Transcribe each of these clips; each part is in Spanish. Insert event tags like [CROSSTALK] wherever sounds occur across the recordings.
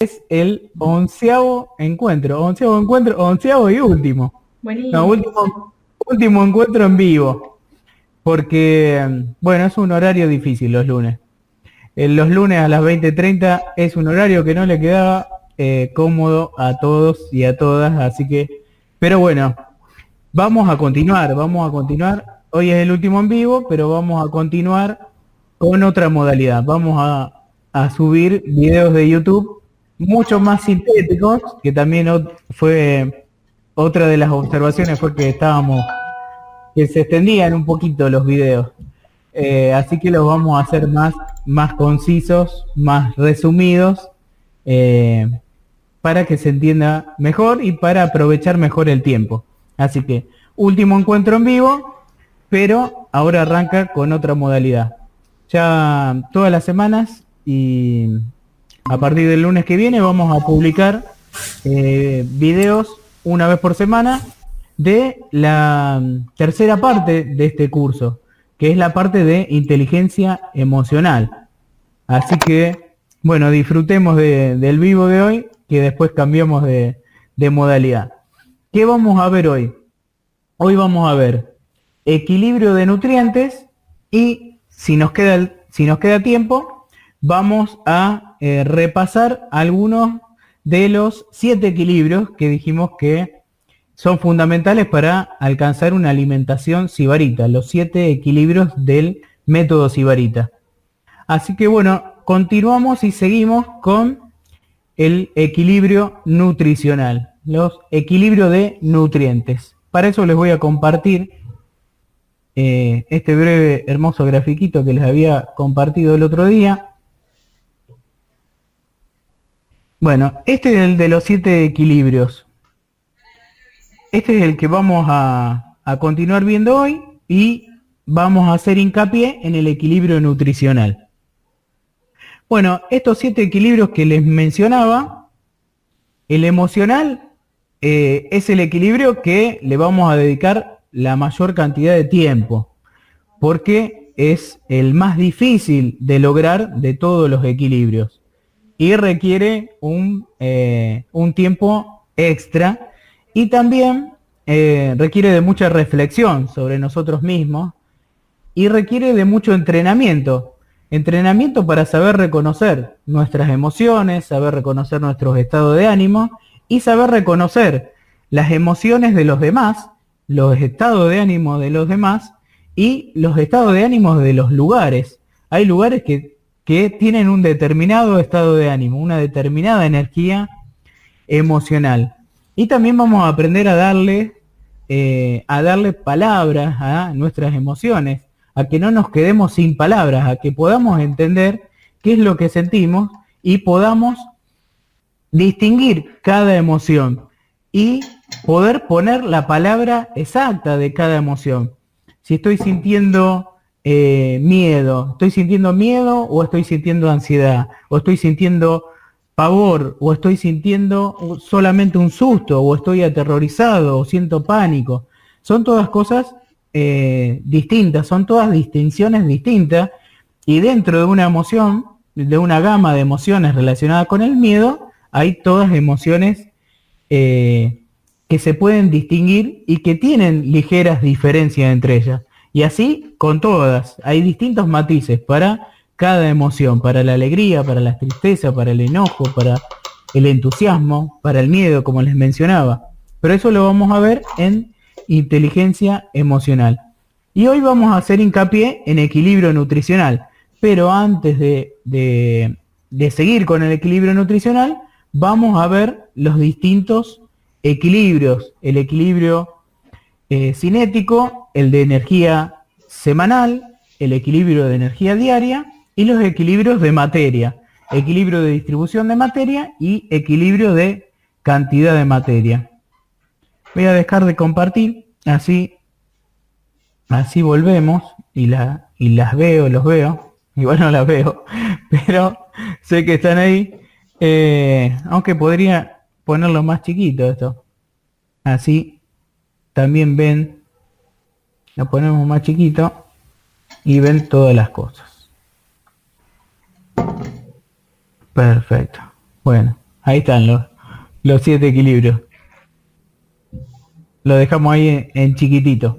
es el onceavo encuentro, onceavo encuentro, onceavo y último. No, último, último encuentro en vivo. Porque, bueno, es un horario difícil los lunes. En los lunes a las 20.30 es un horario que no le quedaba eh, cómodo a todos y a todas, así que, pero bueno, vamos a continuar, vamos a continuar. Hoy es el último en vivo, pero vamos a continuar con otra modalidad. Vamos a, a subir videos de YouTube mucho más sintéticos, que también fue otra de las observaciones fue que estábamos, que se extendían un poquito los videos. Eh, así que los vamos a hacer más, más concisos, más resumidos, eh, para que se entienda mejor y para aprovechar mejor el tiempo. Así que último encuentro en vivo, pero ahora arranca con otra modalidad. Ya todas las semanas y a partir del lunes que viene vamos a publicar eh, videos una vez por semana de la tercera parte de este curso, que es la parte de inteligencia emocional. Así que, bueno, disfrutemos del vivo de hoy, que después cambiamos de, de modalidad. ¿Qué vamos a ver hoy? Hoy vamos a ver equilibrio de nutrientes y si nos queda, si nos queda tiempo, vamos a eh, repasar algunos de los siete equilibrios que dijimos que son fundamentales para alcanzar una alimentación sibarita, los siete equilibrios del método sibarita. Así que bueno, continuamos y seguimos con el equilibrio nutricional, los equilibrios de nutrientes. Para eso les voy a compartir eh, este breve, hermoso grafiquito que les había compartido el otro día. Bueno, este es el de los siete equilibrios. Este es el que vamos a, continuar viendo hoy y vamos a hacer hincapié en el equilibrio nutricional. Bueno, estos siete equilibrios que les mencionaba, el emocional eh, es el equilibrio que le vamos a dedicar la mayor cantidad de tiempo, porque es el más difícil de lograr de todos los equilibrios y requiere un, eh, un tiempo extra y también eh, requiere de mucha reflexión sobre nosotros mismos y requiere de mucho entrenamiento. Entrenamiento para saber reconocer nuestras emociones, saber reconocer nuestros estados de ánimo y saber reconocer las emociones de los demás, los estados de ánimo de los demás y los estados de ánimo de los lugares. Hay lugares que que tienen un determinado estado de ánimo, una determinada energía emocional. Y también vamos a aprender a darle, eh, a darle palabras a nuestras emociones, a que no nos quedemos sin palabras, a que podamos entender qué es lo que sentimos y podamos distinguir cada emoción y poder poner la palabra exacta de cada emoción. Si estoy sintiendo eh, miedo. ¿Estoy sintiendo miedo o estoy sintiendo ansiedad? ¿O estoy sintiendo pavor? ¿O estoy sintiendo solamente un susto? ¿O estoy aterrorizado? ¿O siento pánico? Son todas cosas eh, distintas, son todas distinciones distintas. Y dentro de una emoción, de una gama de emociones relacionadas con el miedo, hay todas emociones eh, que se pueden distinguir y que tienen ligeras diferencias entre ellas. Y así con todas. Hay distintos matices para cada emoción, para la alegría, para la tristeza, para el enojo, para el entusiasmo, para el miedo, como les mencionaba. Pero eso lo vamos a ver en inteligencia emocional. Y hoy vamos a hacer hincapié en equilibrio nutricional. Pero antes de, de, seguir con el equilibrio nutricional, vamos a ver los distintos equilibrios. El equilibrio eh, cinético, el de energía semanal, el equilibrio de energía diaria y los equilibrios de materia, equilibrio de distribución de materia y equilibrio de cantidad de materia. Voy a dejar de compartir, así, así volvemos y, la, y las veo, los veo, [LAUGHS] igual no las veo, [LAUGHS] pero sé que están ahí, eh, aunque podría ponerlo más chiquito esto, así también ven, lo ponemos más chiquito y ven todas las cosas. Perfecto. Bueno, Ahí están los, los siete equilibrios. Lo dejamos ahí en, chiquitito.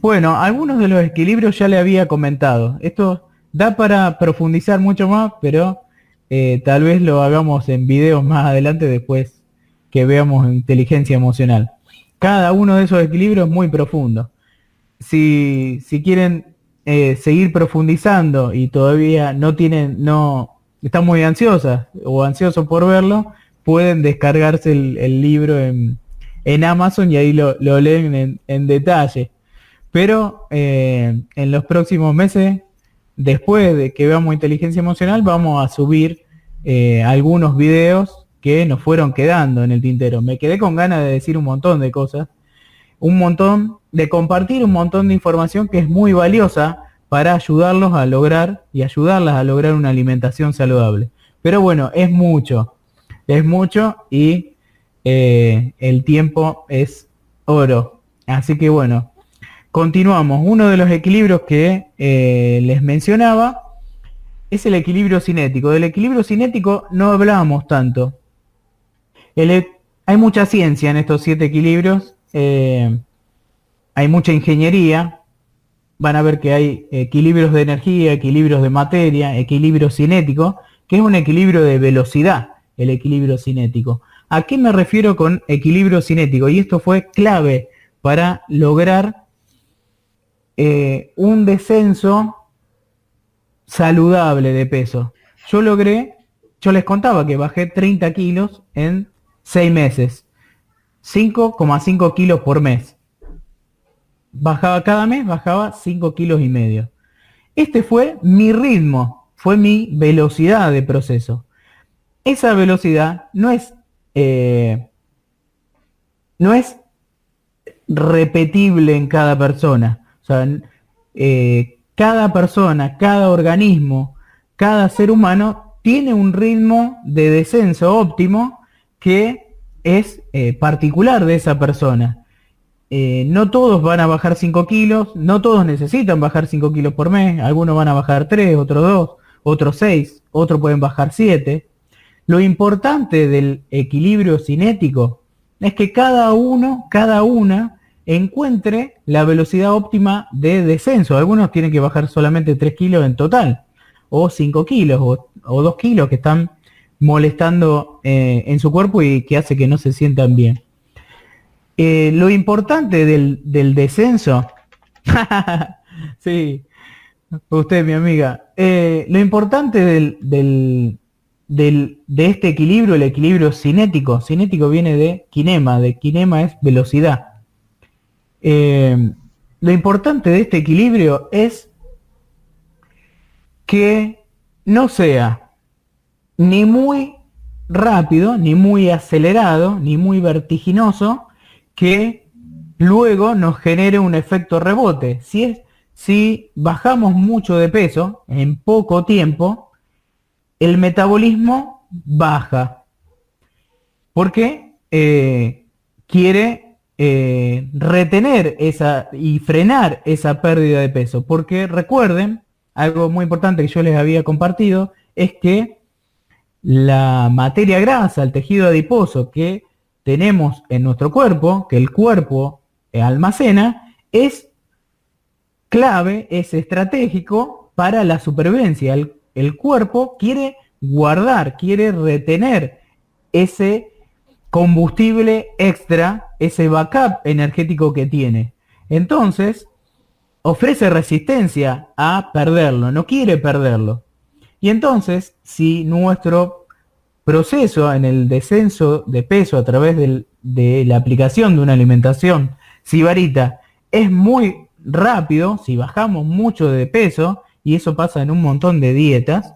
Bueno, algunos de los equilibrios ya le había comentado. Esto da para profundizar mucho más, pero eh, tal vez lo hagamos en videos más adelante después que veamos inteligencia emocional. Cada uno de esos equilibrios es muy profundo. Si, si quieren eh, seguir profundizando y todavía no tienen, no, están muy ansiosas o ansiosos por verlo, pueden descargarse el, libro en, Amazon y ahí lo, leen en, detalle. Pero eh, en los próximos meses, después de que veamos inteligencia emocional, vamos a subir eh, algunos videos que nos fueron quedando en el tintero. Me quedé con ganas de decir un montón de cosas, un montón, de compartir un montón de información que es muy valiosa para ayudarlos a lograr y ayudarlas a lograr una alimentación saludable. Pero bueno, es mucho, es mucho y eh, el tiempo es oro. Así que bueno, continuamos. Uno de los equilibrios que eh, les mencionaba es el equilibrio cinético. Del equilibrio cinético no hablábamos tanto. E, hay mucha ciencia en estos siete equilibrios. Eh, hay mucha ingeniería, van a ver que hay equilibrios de energía, equilibrios de materia, equilibrio cinético, que es un equilibrio de velocidad, el equilibrio cinético. ¿A qué me refiero con equilibrio cinético? Y esto fue clave para lograr eh, un descenso saludable de peso. Yo logré, yo les contaba que bajé 30 kilos en 6 meses, 5,5 kilos por mes bajaba cada mes, bajaba 5 kilos y medio. Este fue mi ritmo, fue mi velocidad de proceso. Esa velocidad no es, eh, no es repetible en cada persona. Eh, cada persona, cada organismo, cada ser humano tiene un ritmo de descenso óptimo que es eh, particular de esa persona. Eh, no todos van a bajar 5 kilos, no todos necesitan bajar 5 kilos por mes, algunos van a bajar 3, otros 2, otros 6, otros pueden bajar 7. Lo importante del equilibrio cinético es que cada uno, cada una, encuentre la velocidad óptima de descenso. Algunos tienen que bajar solamente 3 kilos en total, o 5 kilos, o, 2 kilos que están molestando eh, en su cuerpo y que hace que no se sientan bien. Eh, lo importante del, descenso, [LAUGHS] sí, usted mi amiga, eh, lo importante del, del, de este equilibrio, el equilibrio cinético, cinético viene de kinema, de kinema es velocidad. Lo importante de este equilibrio es que no sea ni muy rápido, ni muy acelerado, ni muy vertiginoso, que luego nos genere un efecto rebote. Si, bajamos mucho de peso en poco tiempo, el metabolismo baja. Porque eh, quiere eh, retener esa y frenar esa pérdida de peso. Porque recuerden, algo muy importante que yo les había compartido, es que la materia grasa, el tejido adiposo que tenemos en nuestro cuerpo, que el cuerpo almacena, es clave, es estratégico para la supervivencia. El, cuerpo quiere guardar, quiere retener ese combustible extra, ese backup energético que tiene. Entonces, ofrece resistencia a perderlo, no quiere perderlo. Y entonces, si nuestro proceso en el descenso de peso a través de la aplicación de una alimentación sibarita es muy rápido, si bajamos mucho de peso, y eso pasa en un montón de dietas,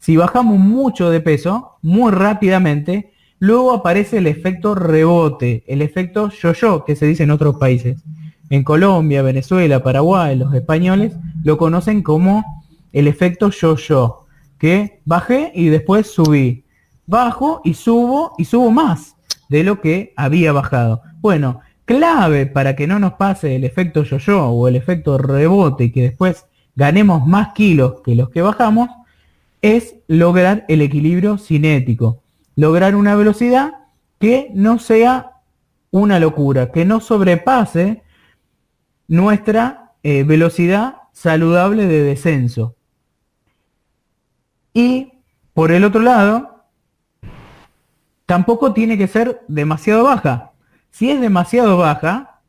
si bajamos mucho de peso, muy rápidamente, luego aparece el efecto rebote, el efecto yo-yo, que se dice en otros países. En Colombia, Venezuela, Paraguay, los españoles lo conocen como el efecto yo-yo, que bajé y después subí bajo y subo y subo más de lo que había bajado. Bueno, clave para que no nos pase el efecto yo-yo o el efecto rebote y que después ganemos más kilos que los que bajamos, es lograr el equilibrio cinético. lograr una velocidad que no sea una locura, que no sobrepase nuestra eh, velocidad saludable de descenso. Y por el otro lado, tampoco tiene que ser demasiado baja. Si es demasiado baja,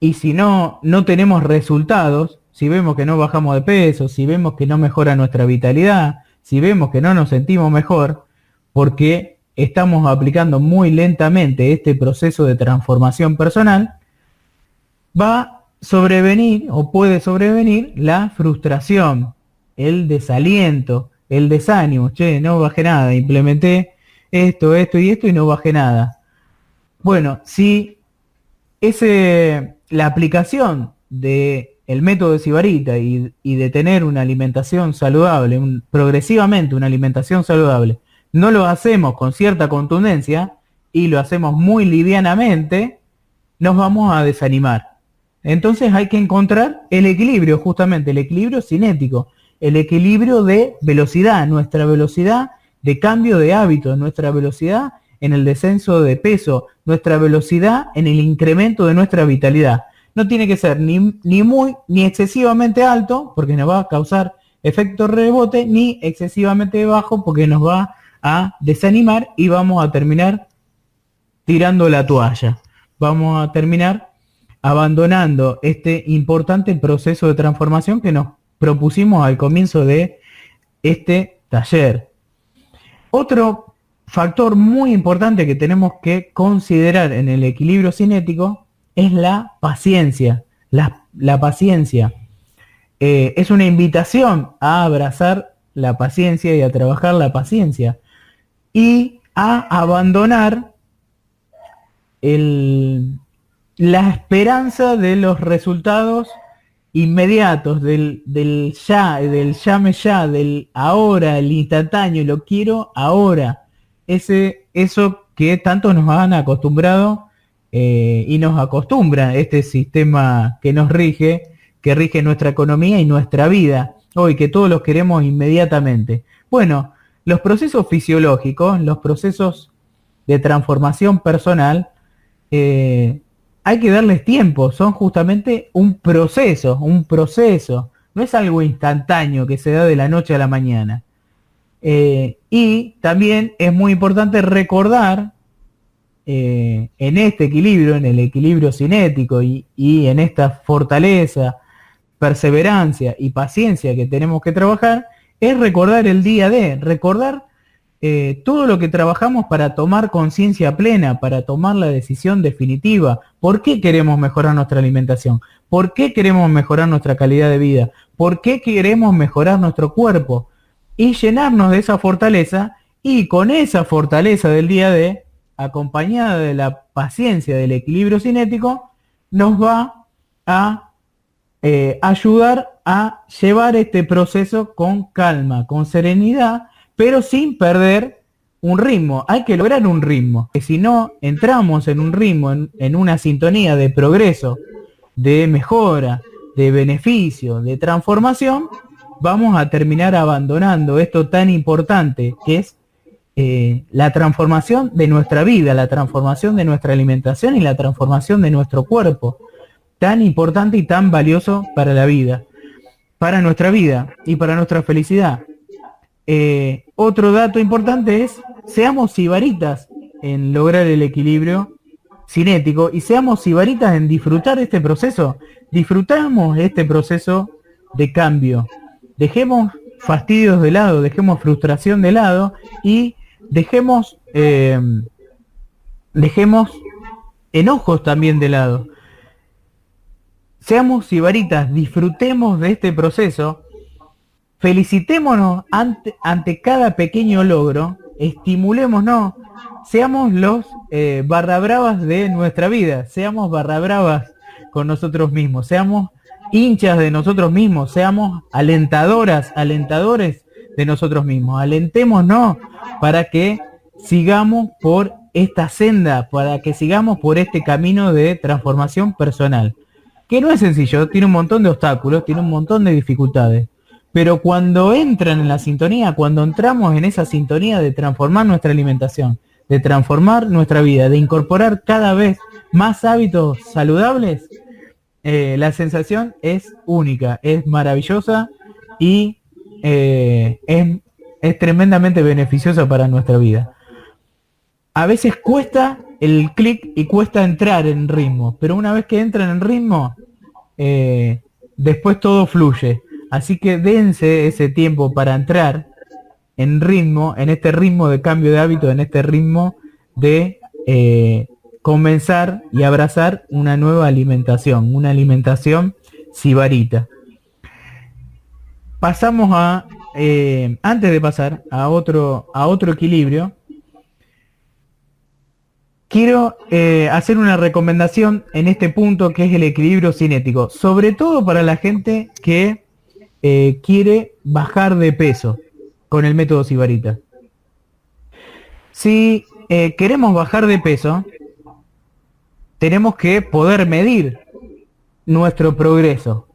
y si no, no tenemos resultados, si vemos que no bajamos de peso, si vemos que no mejora nuestra vitalidad, si vemos que no nos sentimos mejor, porque estamos aplicando muy lentamente este proceso de transformación personal, va a sobrevenir o puede sobrevenir la frustración, el desaliento, el desánimo. Che, no bajé nada, implementé esto, esto y esto y no bajé nada. Bueno, si ese, la aplicación de el método de Sibarita y, de tener una alimentación saludable, progresivamente una alimentación saludable, no lo hacemos con cierta contundencia y lo hacemos muy livianamente, nos vamos a desanimar. Entonces hay que encontrar el equilibrio, justamente el equilibrio cinético, el equilibrio de velocidad, nuestra velocidad de cambio de hábitos, nuestra velocidad en el descenso de peso, nuestra velocidad en el incremento de nuestra vitalidad no tiene que ser ni, ni muy ni excesivamente alto, porque nos va a causar efecto rebote, ni excesivamente bajo, porque nos va a desanimar y vamos a terminar tirando la toalla. Vamos a terminar abandonando este importante proceso de transformación que nos propusimos al comienzo de este taller. Otro factor muy importante que tenemos que considerar en el equilibrio cinético es la paciencia. La, paciencia eh, es una invitación a abrazar la paciencia y a trabajar la paciencia y a abandonar la esperanza de los resultados inmediatos, del, del ya, del llame ya, del ahora, el instantáneo, lo quiero ahora. Ese, eso que tanto nos han acostumbrado eh, y nos acostumbra este sistema que nos rige, que rige nuestra economía y nuestra vida, hoy que todos los queremos inmediatamente. Bueno, los procesos fisiológicos, los procesos de transformación personal, eh, hay que darles tiempo, son justamente un proceso, un proceso, no es algo instantáneo que se da de la noche a la mañana. Eh, y también es muy importante recordar eh, en este equilibrio, en el equilibrio cinético y, en esta fortaleza, perseverancia y paciencia que tenemos que trabajar, es recordar el día de, recordar eh, todo lo que trabajamos para tomar conciencia plena, para tomar la decisión definitiva. ¿Por qué queremos mejorar nuestra alimentación? ¿Por qué queremos mejorar nuestra calidad de vida? ¿Por qué queremos mejorar nuestro cuerpo? Y llenarnos de esa fortaleza y con esa fortaleza del día de acompañada de la paciencia del equilibrio cinético, nos va a eh, ayudar a llevar este proceso con calma, con serenidad, pero sin perder un ritmo. Hay que lograr un ritmo. Que si no entramos en un ritmo, en una sintonía de progreso, de mejora, de beneficio, de transformación, vamos a terminar abandonando esto tan importante que es eh, la transformación de nuestra vida, la transformación de nuestra alimentación y la transformación de nuestro cuerpo, tan importante y tan valioso para la vida, para nuestra vida y para nuestra felicidad. Eh, otro dato importante es, seamos sibaritas en lograr el equilibrio cinético y seamos sibaritas en disfrutar este proceso. Disfrutamos este proceso de cambio. Dejemos fastidios de lado, dejemos frustración de lado y dejemos, eh, dejemos enojos también de lado. Seamos sibaritas, disfrutemos de este proceso, felicitémonos ante, cada pequeño logro, estimulémonos, seamos los eh, barra bravas de nuestra vida, seamos barra bravas con nosotros mismos, seamos hinchas de nosotros mismos, seamos alentadoras, alentadores de nosotros mismos. Alentémonos para que sigamos por esta senda, para que sigamos por este camino de transformación personal. Que no es sencillo, tiene un montón de obstáculos, tiene un montón de dificultades. Pero cuando entran en la sintonía, cuando entramos en esa sintonía de transformar nuestra alimentación, de transformar nuestra vida, de incorporar cada vez más hábitos saludables, eh, la sensación es única, es maravillosa y eh, es, tremendamente beneficiosa para nuestra vida. A veces cuesta el clic y cuesta entrar en ritmo, pero una vez que entran en ritmo, eh, después todo fluye. Así que dense ese tiempo para entrar en ritmo, en este ritmo de cambio de hábito, en este ritmo de eh, comenzar y abrazar una nueva alimentación, una alimentación sibarita. Pasamos a, eh, antes de pasar a otro, a otro equilibrio, quiero eh, hacer una recomendación en este punto que es el equilibrio cinético, sobre todo para la gente que eh, quiere bajar de peso con el método Sibarita. Si eh, queremos bajar de peso, tenemos que poder medir nuestro progreso.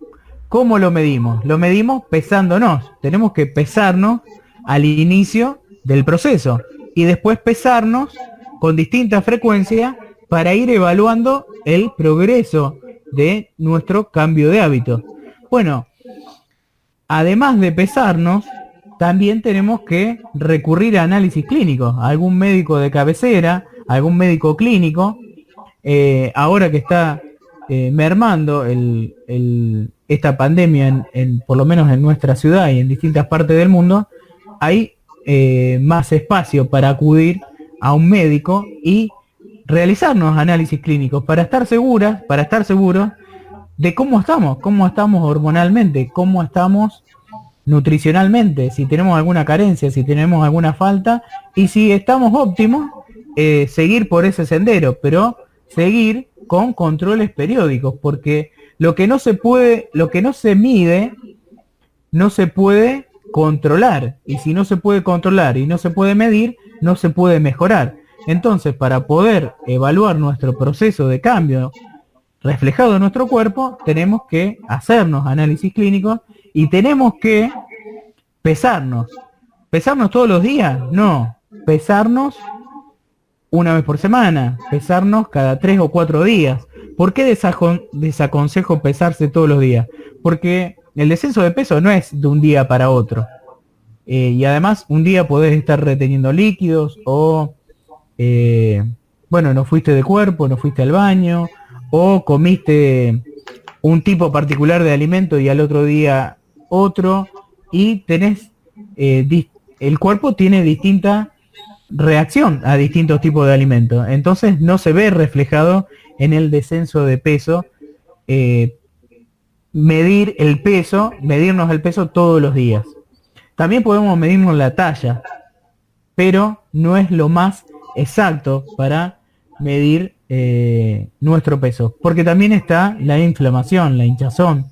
¿Cómo lo medimos? Lo medimos pesándonos. Tenemos que pesarnos al inicio del proceso y después pesarnos con distinta frecuencia para ir evaluando el progreso de nuestro cambio de hábito. Bueno, además de pesarnos, también tenemos que recurrir a análisis clínicos, a algún médico de cabecera, algún médico clínico, eh, ahora que está eh, mermando esta pandemia, en, por lo menos en nuestra ciudad y en distintas partes del mundo, hay eh, más espacio para acudir a un médico y realizarnos análisis clínicos para estar seguras, para estar seguros de cómo estamos, cómo estamos hormonalmente, cómo estamos nutricionalmente, si tenemos alguna carencia, si tenemos alguna falta y si estamos óptimos, eh, seguir por ese sendero, pero seguir con controles periódicos, porque lo que no se puede, lo que no se mide, no se puede controlar. Y si no se puede controlar y no se puede medir, no se puede mejorar. Entonces, para poder evaluar nuestro proceso de cambio reflejado en nuestro cuerpo, tenemos que hacernos análisis clínicos y tenemos que pesarnos. ¿Pesarnos todos los días? No. Pesarnos una vez por semana, pesarnos cada tres o cuatro días. ¿Por qué desaconsejo pesarse todos los días? Porque el descenso de peso no es de un día para otro. Eh, y además un día podés estar reteniendo líquidos o, eh, bueno, no fuiste de cuerpo, no fuiste al baño o comiste un tipo particular de alimento y al otro día otro y tenés, eh, el cuerpo tiene distinta reacción a distintos tipos de alimentos. Entonces no se ve reflejado en el descenso de peso medir el peso, medirnos el peso todos los días. También podemos medirnos la talla, pero no es lo más exacto para medir eh, nuestro peso, porque también está la inflamación, la hinchazón,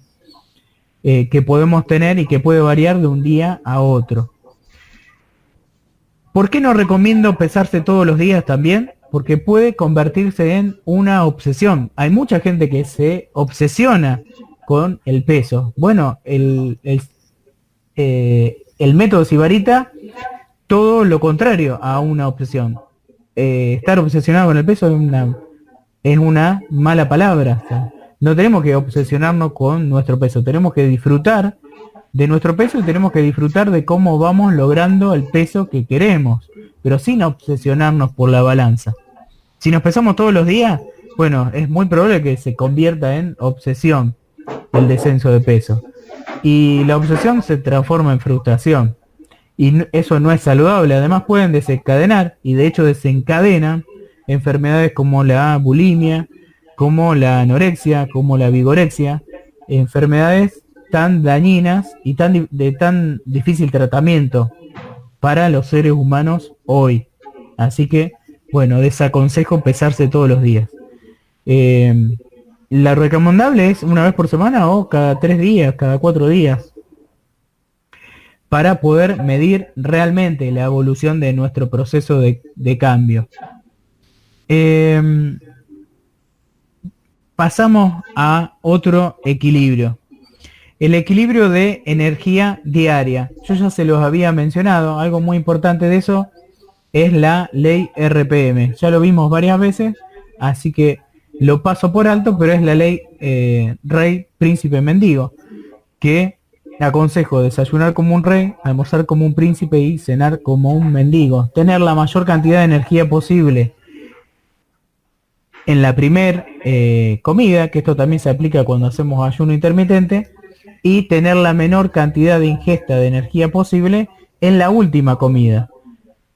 eh, que podemos tener y que puede variar de un día a otro. ¿Por qué no recomiendo pesarse todos los días también? Porque puede convertirse en una obsesión. Hay mucha gente que se obsesiona con el peso. Bueno, el, el, eh, el método Sibarita, todo lo contrario a una obsesión. Eh, estar obsesionado con el peso es una, es una mala palabra. No tenemos que obsesionarnos con nuestro peso, tenemos que disfrutar de nuestro peso y tenemos que disfrutar de cómo vamos logrando el peso que queremos, pero sin obsesionarnos por la balanza. Si nos pesamos todos los días, bueno, es muy probable que se convierta en obsesión el descenso de peso. Y la obsesión se transforma en frustración. Y eso no es saludable. Además pueden desencadenar, y de hecho desencadenan, enfermedades como la bulimia, como la anorexia, como la vigorexia, enfermedades tan dañinas y tan de tan difícil tratamiento para los seres humanos hoy. Así que, bueno, desaconsejo pesarse todos los días. Eh, la recomendable es una vez por semana o cada tres días, cada cuatro días, para poder medir realmente la evolución de nuestro proceso de, cambio. Em, pasamos a otro equilibrio. el equilibrio de energía diaria. Yo ya se los había mencionado, algo muy importante de eso es la ley RPM. Ya lo vimos varias veces, así que lo paso por alto, pero es la ley eh, Rey Príncipe Mendigo, que aconsejo desayunar como un rey, almorzar como un príncipe y cenar como un mendigo. Tener la mayor cantidad de energía posible en la primer eh, comida, que esto también se aplica cuando hacemos ayuno intermitente, y tener la menor cantidad de ingesta de energía posible en la última comida,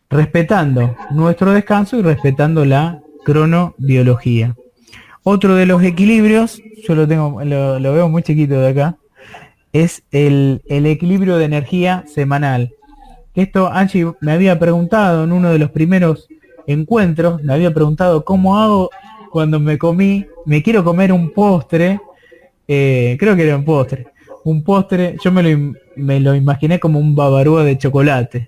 respetando nuestro descanso y respetando la cronobiología. Otro de los equilibrios, yo lo tengo, lo, veo muy chiquito de acá, es el, el, equilibrio de energía semanal. Esto Angie me había preguntado en uno de los primeros encuentros, me había preguntado cómo hago cuando me comí, me quiero comer un postre, eh, creo que era un postre, un postre, yo me lo, me lo imaginé como un babarúa de chocolate.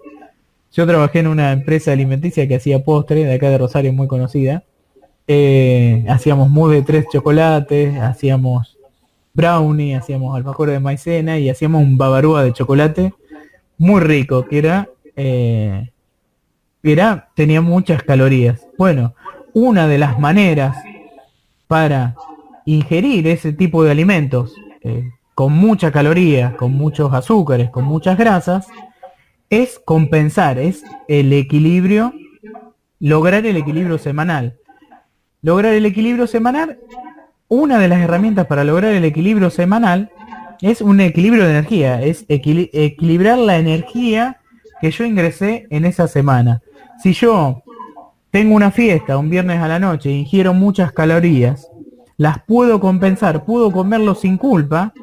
Yo trabajé en una empresa alimenticia que hacía postre, de acá de Rosario, muy conocida. Eh, hacíamos mousse de tres chocolates, hacíamos brownie, hacíamos alfajores de maicena y hacíamos un babarúa de chocolate muy rico, que era, eh, era, tenía muchas calorías. Bueno, una de las maneras para ingerir ese tipo de alimentos eh, con mucha caloría, con muchos azúcares, con muchas grasas, es compensar, es el equilibrio, lograr el equilibrio semanal. Lograr el equilibrio semanal, una de las herramientas para lograr el equilibrio semanal es un equilibrio de energía, es equilibrar la energía que yo ingresé en esa semana. Si yo tengo una fiesta un viernes a la noche ingiero muchas calorías, las puedo compensar, puedo comerlo sin culpa,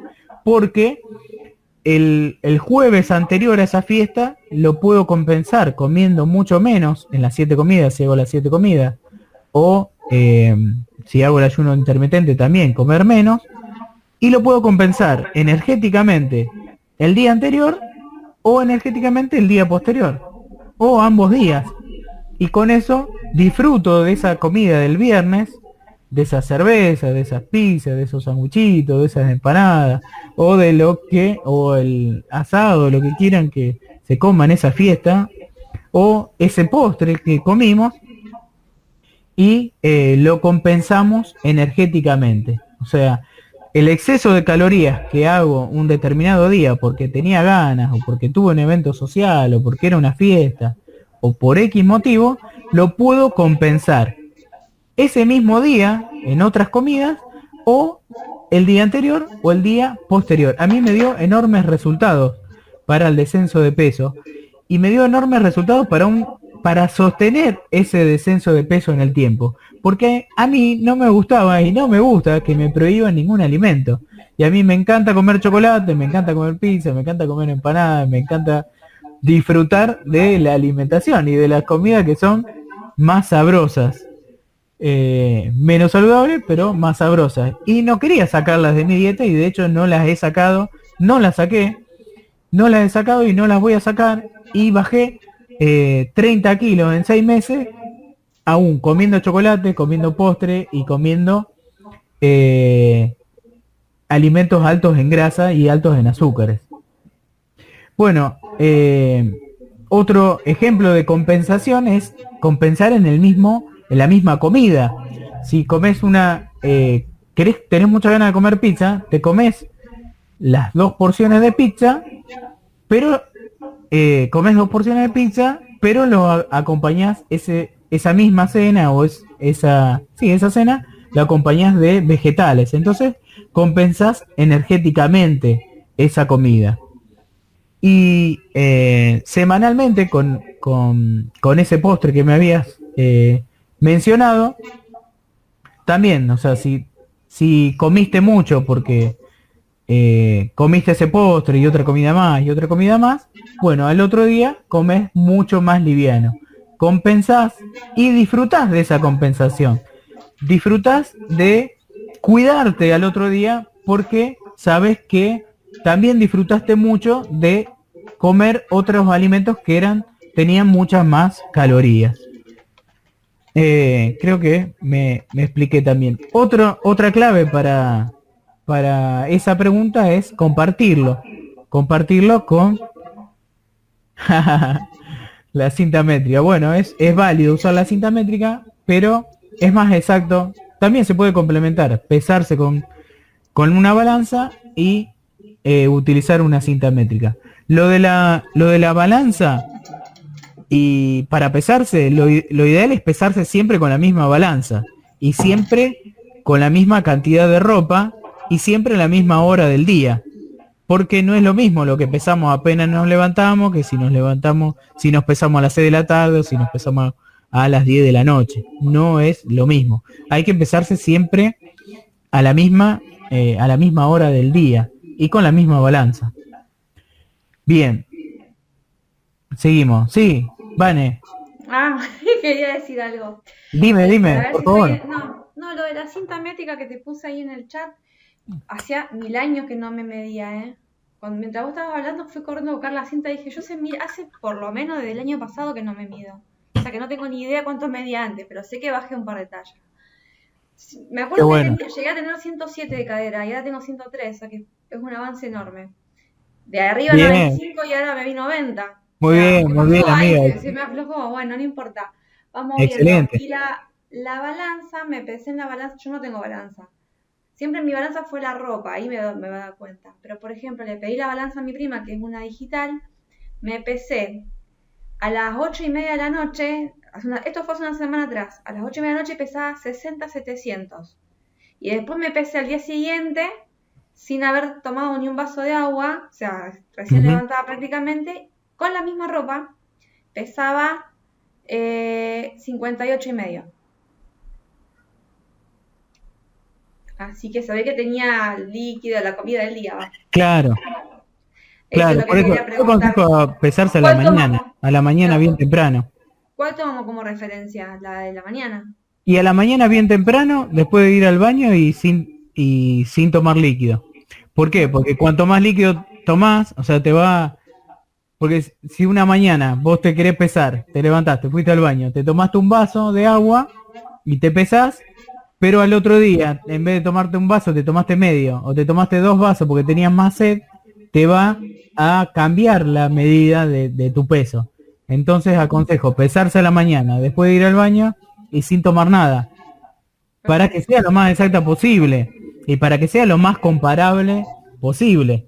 porque el, jueves anterior a esa fiesta lo puedo compensar comiendo mucho menos en las siete comidas, si hago las siete comidas, o eh, si hago el ayuno intermitente también comer menos, y lo puedo compensar energéticamente el día anterior o energéticamente el día posterior, o ambos días. Y con eso disfruto de esa comida del viernes de esa cerveza, de esas pizzas, de esos sanguchitos, de esas empanadas, o de lo que, o el asado, lo que quieran que se coma en esa fiesta, o ese postre que comimos, y eh, lo compensamos energéticamente. O sea, el exceso de calorías que hago un determinado día porque tenía ganas, o porque tuve un evento social, o porque era una fiesta, o por X motivo, lo puedo compensar ese mismo día en otras comidas o el día anterior o el día posterior. A mí me dio enormes resultados para el descenso de peso y me dio enormes resultados para un para sostener ese descenso de peso en el tiempo, porque a mí no me gustaba y no me gusta que me prohíban ningún alimento. Y a mí me encanta comer chocolate, me encanta comer pizza, me encanta comer empanadas, me encanta disfrutar de la alimentación y de las comidas que son más sabrosas. Eh, menos saludables, pero más sabrosas. Y no quería sacarlas de mi dieta y de hecho no las he sacado, no las saqué, no las he sacado y no las voy a sacar. Y bajé 30 eh, kilos en 6 meses, aún comiendo chocolate, comiendo postre y comiendo eh, alimentos altos en grasa y altos en azúcares. Bueno, otro ejemplo de compensación es compensar en el mismo en la misma comida. Si comes una, eh, querés, tenés mucha ganas de comer pizza, te comes las dos porciones de pizza, pero eh, comes dos porciones de pizza, pero lo acompañás ese, esa misma cena o es, esa, sí, esa cena, lo acompañás de vegetales. Entonces, compensas energéticamente esa comida. Y eh, semanalmente con, con, con, ese postre que me habías eh, mencionado, también, o sea, si, si comiste mucho porque eh, comiste ese postre y otra comida más y otra comida más, bueno, al otro día comes mucho más liviano. Compensás y disfrutás de esa compensación. Disfrutás de cuidarte al otro día porque sabes que también disfrutaste mucho de comer otros alimentos que eran tenían muchas más calorías. Eh, creo que me, expliqué también. otra clave para, para esa pregunta es compartirlo. Compartirlo con [LAUGHS] la cinta métrica. Bueno, es, es válido usar la cinta métrica, pero es más exacto. También se puede complementar, pesarse con, con una balanza y eh, utilizar una cinta métrica. Lo de la, lo de la balanza y para pesarse, lo, ideal es pesarse siempre con la misma balanza y siempre con la misma cantidad de ropa y siempre a la misma hora del día. Porque no es lo mismo lo que pesamos apenas nos levantamos que si nos levantamos, si nos pesamos a las 6 de la tarde o si nos pesamos a las 10 de la noche. No es lo mismo. Hay que empezarse siempre a la misma, eh, a la misma hora del día y con la misma balanza. Bien. Seguimos. Sí, Vane. Ah, [LAUGHS] quería decir algo. Dime, dime, por favor. No, no, lo de la cinta métrica que te puse ahí en el chat, hacía mil años que no me medía, ¿eh? Cuando, mientras vos estabas hablando, fui corriendo a buscar la cinta y dije, yo sé, hace por lo menos desde el año pasado que no me mido. O sea, que no tengo ni idea cuánto medía antes, pero sé que bajé un par de tallas. Me acuerdo que llegué a tener 107 de cadera y ahora tengo 103, o sea que es un avance enorme. De arriba a 95 y ahora me vi 90. Muy bien, muy bien, amiga. Se, me aflojó, bueno, no importa. Vamos Excelente. Y la, la balanza, me pesé en la balanza, yo no tengo balanza. Siempre mi balanza fue la ropa, ahí me, me va a dar cuenta. Pero, por ejemplo, le pedí la balanza a mi prima, que es una digital, me pesé a las 8 y media de la noche, esto fue hace una semana atrás, a las 8 y media de la noche pesaba 60, 700. Y después me pesé al día siguiente sin haber tomado ni un vaso de agua, o sea, recién levantada prácticamente, con la misma ropa, pesaba eh, 58 y medio. Así que sabía que tenía líquido, la comida del día. Claro. claro, por eso yo consejo pesarse a la mañana, a la mañana bien temprano. ¿Cuál tomo como referencia? ¿La de la mañana? Y a la mañana bien temprano, después de ir al baño y sin, y sin tomar líquido. ¿Por qué? Porque cuanto más líquido tomás, o sea, te va... Porque si una mañana vos te querés pesar, te levantaste, fuiste al baño, te tomaste un vaso de agua y te pesás, pero al otro día, en vez de tomarte un vaso, te tomaste medio, o te tomaste dos vasos porque tenías más sed, te va a cambiar la medida de, tu peso. Entonces aconsejo pesarse a la mañana, después de ir al baño y sin tomar nada, para que sea lo más exacta posible y para que sea lo más comparable posible.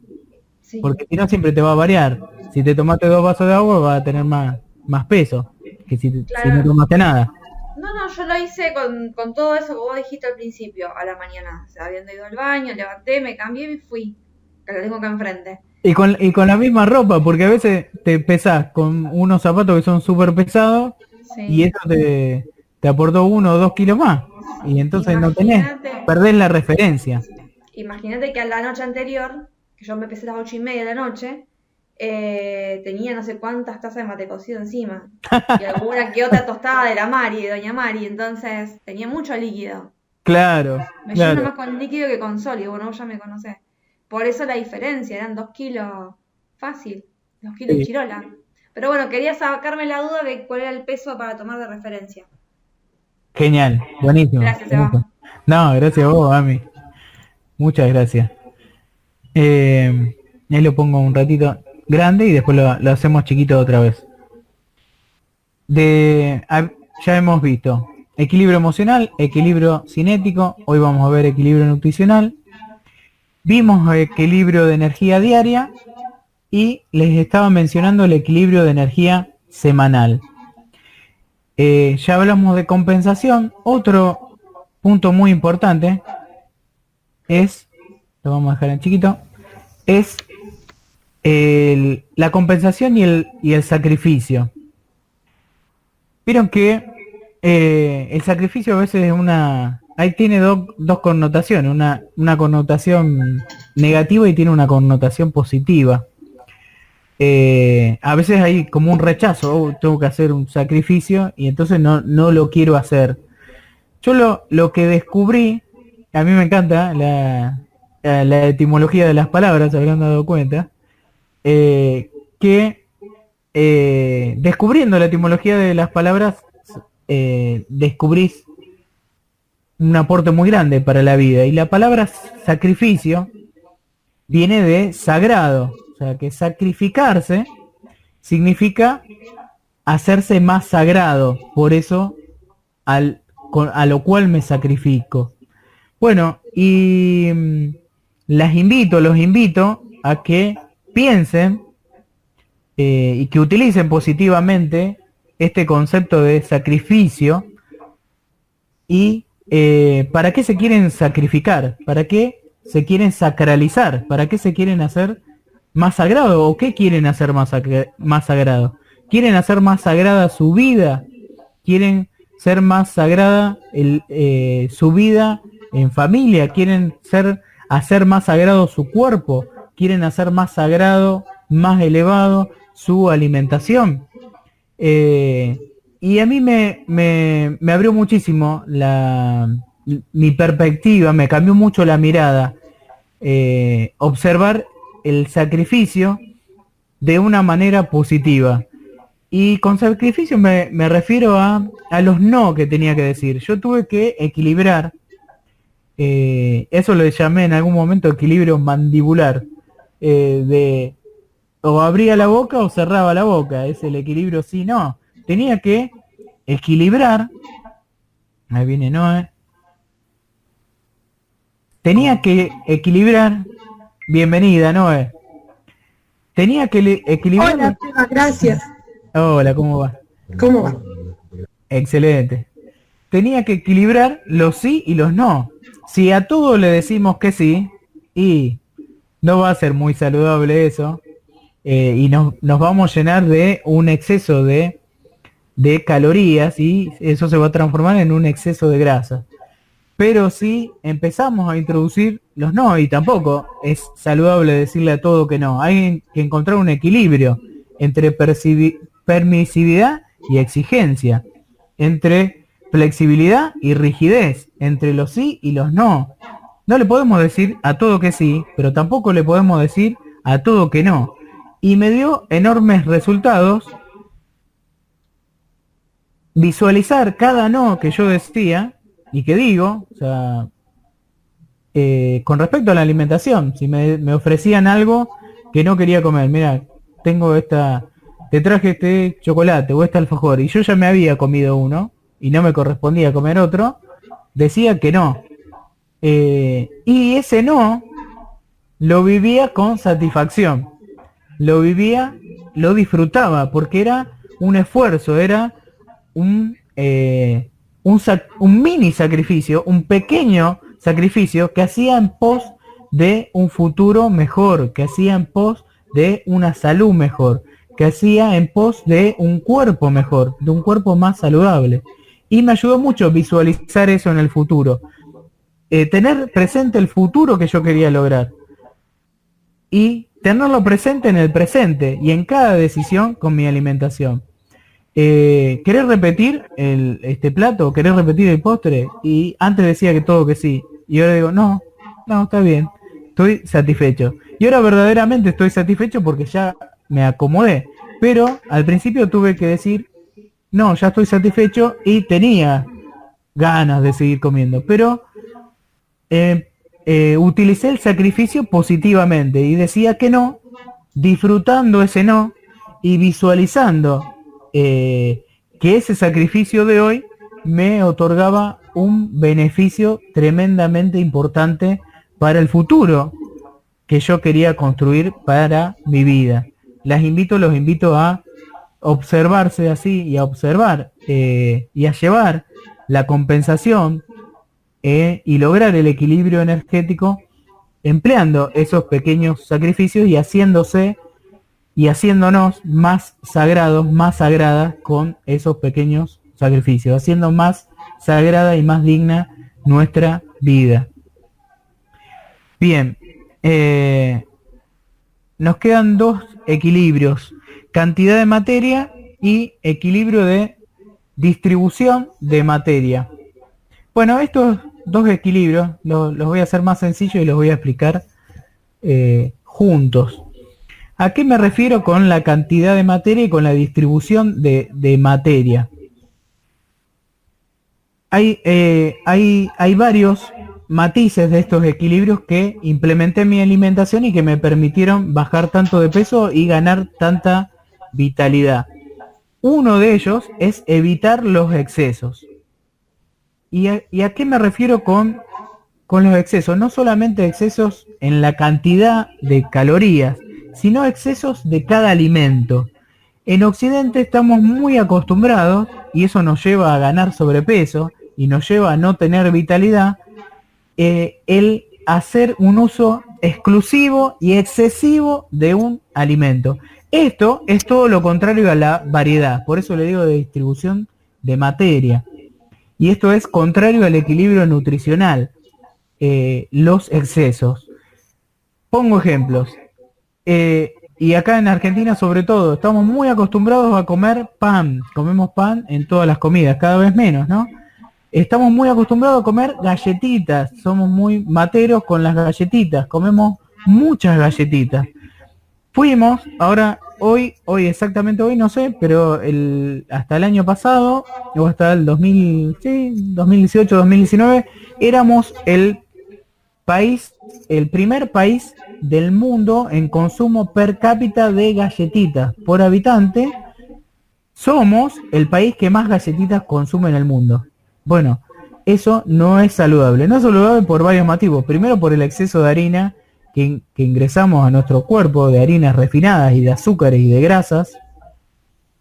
Porque si no siempre te va a variar. Si te tomaste dos vasos de agua va a tener más, más peso que si, si no tomaste nada. No, no, yo lo hice con, con todo eso que vos dijiste al principio, a la mañana. O sea, habiendo ido al baño, levanté, me cambié y fui. Que lo tengo acá enfrente. Y con, y con la misma ropa, porque a veces te pesás con unos zapatos que son súper pesados y eso te, te aportó uno o dos kilos más. Y entonces no tenés, perdés la referencia. Imagínate que a la noche anterior, que yo me pesé a las ocho y media de la noche, eh, tenía no sé cuántas tazas de mate cocido encima. Y alguna que otra tostada de la Mari, de Doña Mari. Entonces tenía mucho líquido. Claro. Me lleno más con líquido que con sólido. Bueno, vos ya me conocés. Por eso la diferencia, eran dos kilos fácil. Dos kilos de chirola. Pero bueno, quería sacarme la duda de cuál era el peso para tomar de referencia. Genial, buenísimo. Gracias, No, gracias a vos, Ami. Muchas gracias. Eh, ahí lo pongo un ratito grande y después lo, hacemos chiquito otra vez. De, ya hemos visto equilibrio emocional, equilibrio cinético, hoy vamos a ver equilibrio nutricional. Vimos equilibrio de energía diaria y les estaba mencionando el equilibrio de energía semanal. Eh, ya hablamos de compensación. Otro punto muy importante es, lo vamos a dejar en chiquito, es la compensación y el, y el sacrificio. Vieron que eh, el sacrificio a veces es una... Ahí tiene dos connotaciones, una, una connotación negativa y tiene una connotación positiva. Eh, a veces hay como un rechazo, oh, tengo que hacer un sacrificio y entonces no, no lo quiero hacer. Yo lo, lo que descubrí, a mí me encanta la, la etimología de las palabras, se habrán dado cuenta, eh, que eh, descubriendo la etimología de las palabras, descubrís un aporte muy grande para la vida. Y la palabra sacrificio viene de sagrado, o sea que sacrificarse significa hacerse más sagrado, por eso al, a lo cual me sacrifico. Bueno, y mm, las invito, los invito a que piensen eh, y que utilicen positivamente este concepto de sacrificio y eh, para qué se quieren sacrificar, para qué se quieren sacralizar, para qué se quieren hacer más sagrado o qué quieren hacer más, sagrado. ¿Quieren hacer más sagrada su vida? ¿Quieren ser más sagrada eh, su vida en familia? ¿Quieren ser, hacer más sagrado su cuerpo? ¿Quieren hacer más sagrado, más elevado su alimentación? Eh, y a mí me, me, me, abrió muchísimo la, mi perspectiva, me cambió mucho la mirada. Eh, observar el sacrificio de una manera positiva. Y con sacrificio me, refiero a, a, los no que tenía que decir. Yo tuve que equilibrar, eh, eso lo llamé en algún momento equilibrio mandibular, eh, de o abría la boca o cerraba la boca, es el equilibrio sí-no. Tenía que equilibrar, ahí viene Noé, tenía que equilibrar, bienvenida Noé, tenía que equilibrar... Hola, gracias. Hola, ¿cómo va? ¿Cómo va? Excelente. Tenía que equilibrar los sí y los no. Si a todo le decimos que sí, y no va a ser muy saludable eso, eh, y nos, nos, vamos a llenar de un exceso de, de calorías y eso se va a transformar en un exceso de grasa. Pero si empezamos a introducir los no, y tampoco es saludable decirle a todo que no, hay que encontrar un equilibrio entre permisividad y exigencia, entre flexibilidad y rigidez, entre los sí y los no. No le podemos decir a todo que sí, pero tampoco le podemos decir a todo que no. Y me dio enormes resultados visualizar cada no que yo decía y que digo, o sea, eh, con respecto a la alimentación, si me, ofrecían algo que no quería comer, mira, tengo esta, te traje este chocolate o este alfajor y yo ya me había comido uno y no me correspondía comer otro, decía que no. Eh, y ese no lo vivía con satisfacción, lo vivía, lo disfrutaba, porque era un esfuerzo, era un, eh, un, mini sacrificio, un pequeño sacrificio que hacía en pos de un futuro mejor, que hacía en pos de una salud mejor, que hacía en pos de un cuerpo mejor, de un cuerpo más saludable. Y me ayudó mucho visualizar eso en el futuro. Eh, tener presente el futuro que yo quería lograr. Y tenerlo presente en el presente y en cada decisión con mi alimentación eh, ¿querés repetir el, este plato? ¿Querés repetir el postre? Y antes decía que todo que sí. Y ahora digo, no, no, está bien. Estoy satisfecho. Y ahora verdaderamente estoy satisfecho porque ya me acomodé. Pero al principio tuve que decir, no, ya estoy satisfecho y tenía ganas de seguir comiendo. Pero eh, eh, utilicé el sacrificio positivamente y decía que no, disfrutando ese no y visualizando eh, que ese sacrificio de hoy me otorgaba un beneficio tremendamente importante para el futuro que yo quería construir para mi vida. Las invito, los invito a observarse así y a observar eh, y a llevar la compensación eh, y lograr el equilibrio energético empleando esos pequeños sacrificios y haciéndose y haciéndonos más sagrados, más sagradas con esos pequeños sacrificios, haciendo más sagrada y más digna nuestra vida. Bien, eh, nos quedan dos equilibrios, cantidad de materia y equilibrio de distribución de materia. Bueno, estos dos equilibrios los, voy a hacer más sencillos y los voy a explicar eh, juntos. ¿A qué me refiero con la cantidad de materia y con la distribución de, materia? hay, eh, hay, hay varios matices de estos equilibrios que implementé en mi alimentación y que me permitieron bajar tanto de peso y ganar tanta vitalidad. Uno de ellos es evitar los excesos. ¿Y a, y a qué me refiero con, con los excesos? No solamente excesos en la cantidad de calorías, sino excesos de cada alimento. En Occidente estamos muy acostumbrados, y eso nos lleva a ganar sobrepeso y nos lleva a no tener vitalidad, eh, el hacer un uso exclusivo y excesivo de un alimento. Esto es todo lo contrario a la variedad, por eso le digo de distribución de materia. Y esto es contrario al equilibrio nutricional, eh, los excesos. Pongo ejemplos. Eh, y acá en Argentina sobre todo, estamos muy acostumbrados a comer pan. Comemos pan en todas las comidas, cada vez menos, ¿no? Estamos muy acostumbrados a comer galletitas. Somos muy materos con las galletitas. Comemos muchas galletitas. Fuimos, ahora, hoy, hoy, exactamente hoy, no sé, pero el, hasta el año pasado, o hasta el 2000, sí, 2018, 2019, éramos el país, el primer país del mundo en consumo per cápita de galletitas por habitante, somos el país que más galletitas consume en el mundo. Bueno, eso no es saludable. No es saludable por varios motivos. Primero por el exceso de harina que, que ingresamos a nuestro cuerpo, de harinas refinadas y de azúcares y de grasas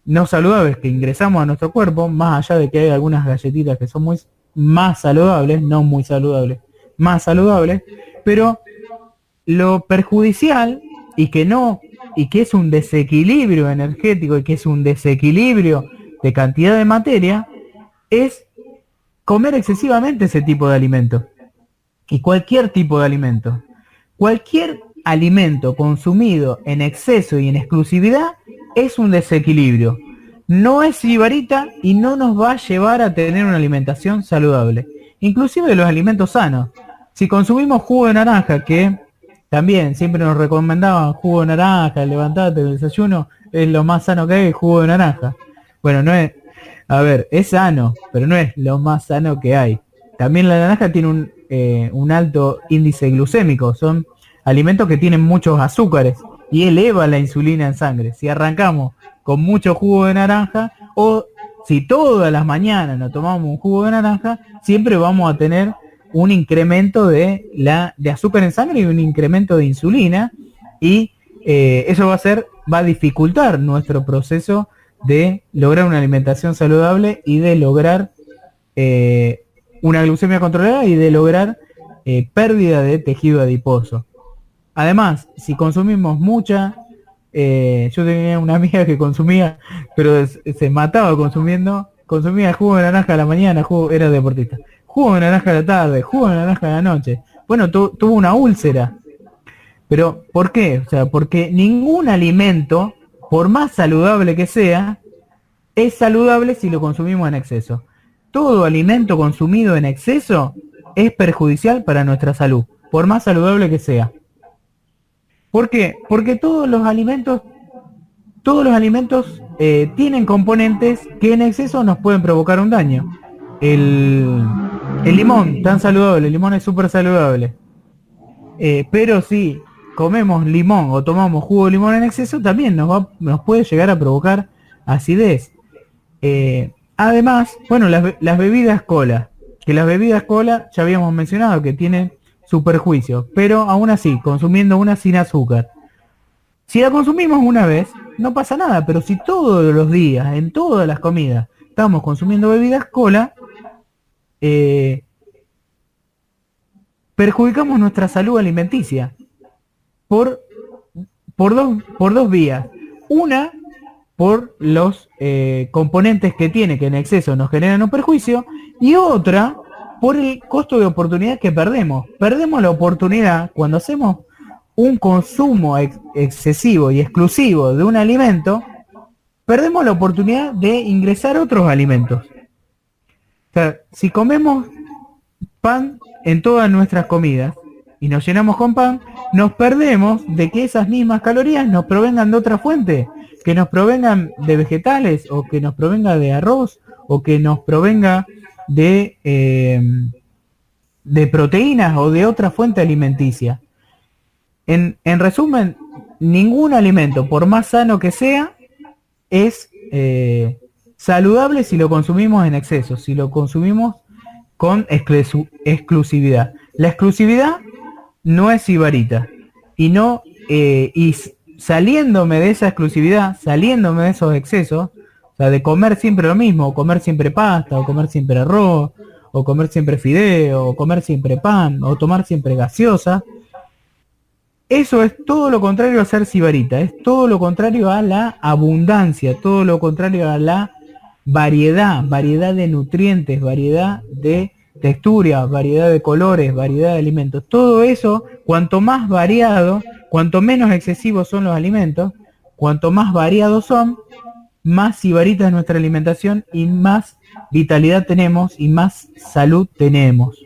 no saludables que ingresamos a nuestro cuerpo, más allá de que hay algunas galletitas que son muy más saludables, no muy saludables, más saludables, pero lo perjudicial y que no y que es un desequilibrio energético y que es un desequilibrio de cantidad de materia es comer excesivamente ese tipo de alimento. Y cualquier tipo de alimento. Cualquier alimento consumido en exceso y en exclusividad es un desequilibrio. No es sibarita y no nos va a llevar a tener una alimentación saludable. Inclusive los alimentos sanos si consumimos jugo de naranja que también siempre nos recomendaban jugo de naranja, levantate el desayuno, es lo más sano que hay, jugo de naranja. Bueno, no es, a ver, es sano, pero no es lo más sano que hay. También la naranja tiene un, eh, un alto índice glucémico, son alimentos que tienen muchos azúcares y eleva la insulina en sangre. Si arrancamos con mucho jugo de naranja o si todas las mañanas nos tomamos un jugo de naranja, siempre vamos a tener un incremento de la de azúcar en sangre y un incremento de insulina y eh, eso va a ser va a dificultar nuestro proceso de lograr una alimentación saludable y de lograr eh, una glucemia controlada y de lograr eh, pérdida de tejido adiposo. Además, si consumimos mucha, yo tenía una amiga que consumía, pero se mataba consumiendo, consumía jugo de naranja a la mañana, jugo, era deportista, jugo de naranja a la tarde, jugo de naranja a la noche. Bueno, tuvo una úlcera. Pero, ¿por qué? O sea, porque ningún alimento, por más saludable que sea, es saludable si lo consumimos en exceso. Todo alimento consumido en exceso es perjudicial para nuestra salud, por más saludable que sea. ¿Por qué? Porque todos los alimentos, todos los alimentos eh, tienen componentes que en exceso nos pueden provocar un daño. El, el limón, tan saludable, el limón es súper saludable. Eh, pero si comemos limón o tomamos jugo de limón en exceso, también nos, va, nos puede llegar a provocar acidez. Eh, además, bueno, las, las, bebidas cola, que las bebidas cola ya habíamos mencionado que tienen su perjuicio, pero aún así, consumiendo una sin azúcar. Si la consumimos una vez, no pasa nada, pero si todos los días, en todas las comidas, estamos consumiendo bebidas cola, eh, perjudicamos nuestra salud alimenticia por, por, dos, por dos vías. Una, por los eh, componentes que tiene, que en exceso nos generan un perjuicio, y otra, por el costo de oportunidad que perdemos. Perdemos la oportunidad cuando hacemos un consumo ex excesivo y exclusivo de un alimento, perdemos la oportunidad de ingresar otros alimentos si comemos pan en todas nuestras comidas y nos llenamos con pan, nos perdemos de que esas mismas calorías nos provengan de otra fuente, que nos provengan de vegetales o que nos provenga de arroz o que nos provenga de, eh, de proteínas o de otra fuente alimenticia. En, en, resumen, ningún alimento, por más sano que sea, es eh, saludable si lo consumimos en exceso, si lo consumimos con exclusividad. La exclusividad no es ibarita y no eh, y saliéndome de esa exclusividad, saliéndome de esos excesos, o sea, de comer siempre lo mismo, o comer siempre pasta, o comer siempre arroz, o comer siempre fideo, o comer siempre pan, o tomar siempre gaseosa, eso es todo lo contrario a ser sibarita, es todo lo contrario a la abundancia, todo lo contrario a la variedad, variedad de nutrientes, variedad de texturas, variedad de colores, variedad de alimentos. Todo eso, cuanto más variado, cuanto menos excesivos son los alimentos, cuanto más variados son, más sibarita es nuestra alimentación y más vitalidad tenemos y más salud tenemos.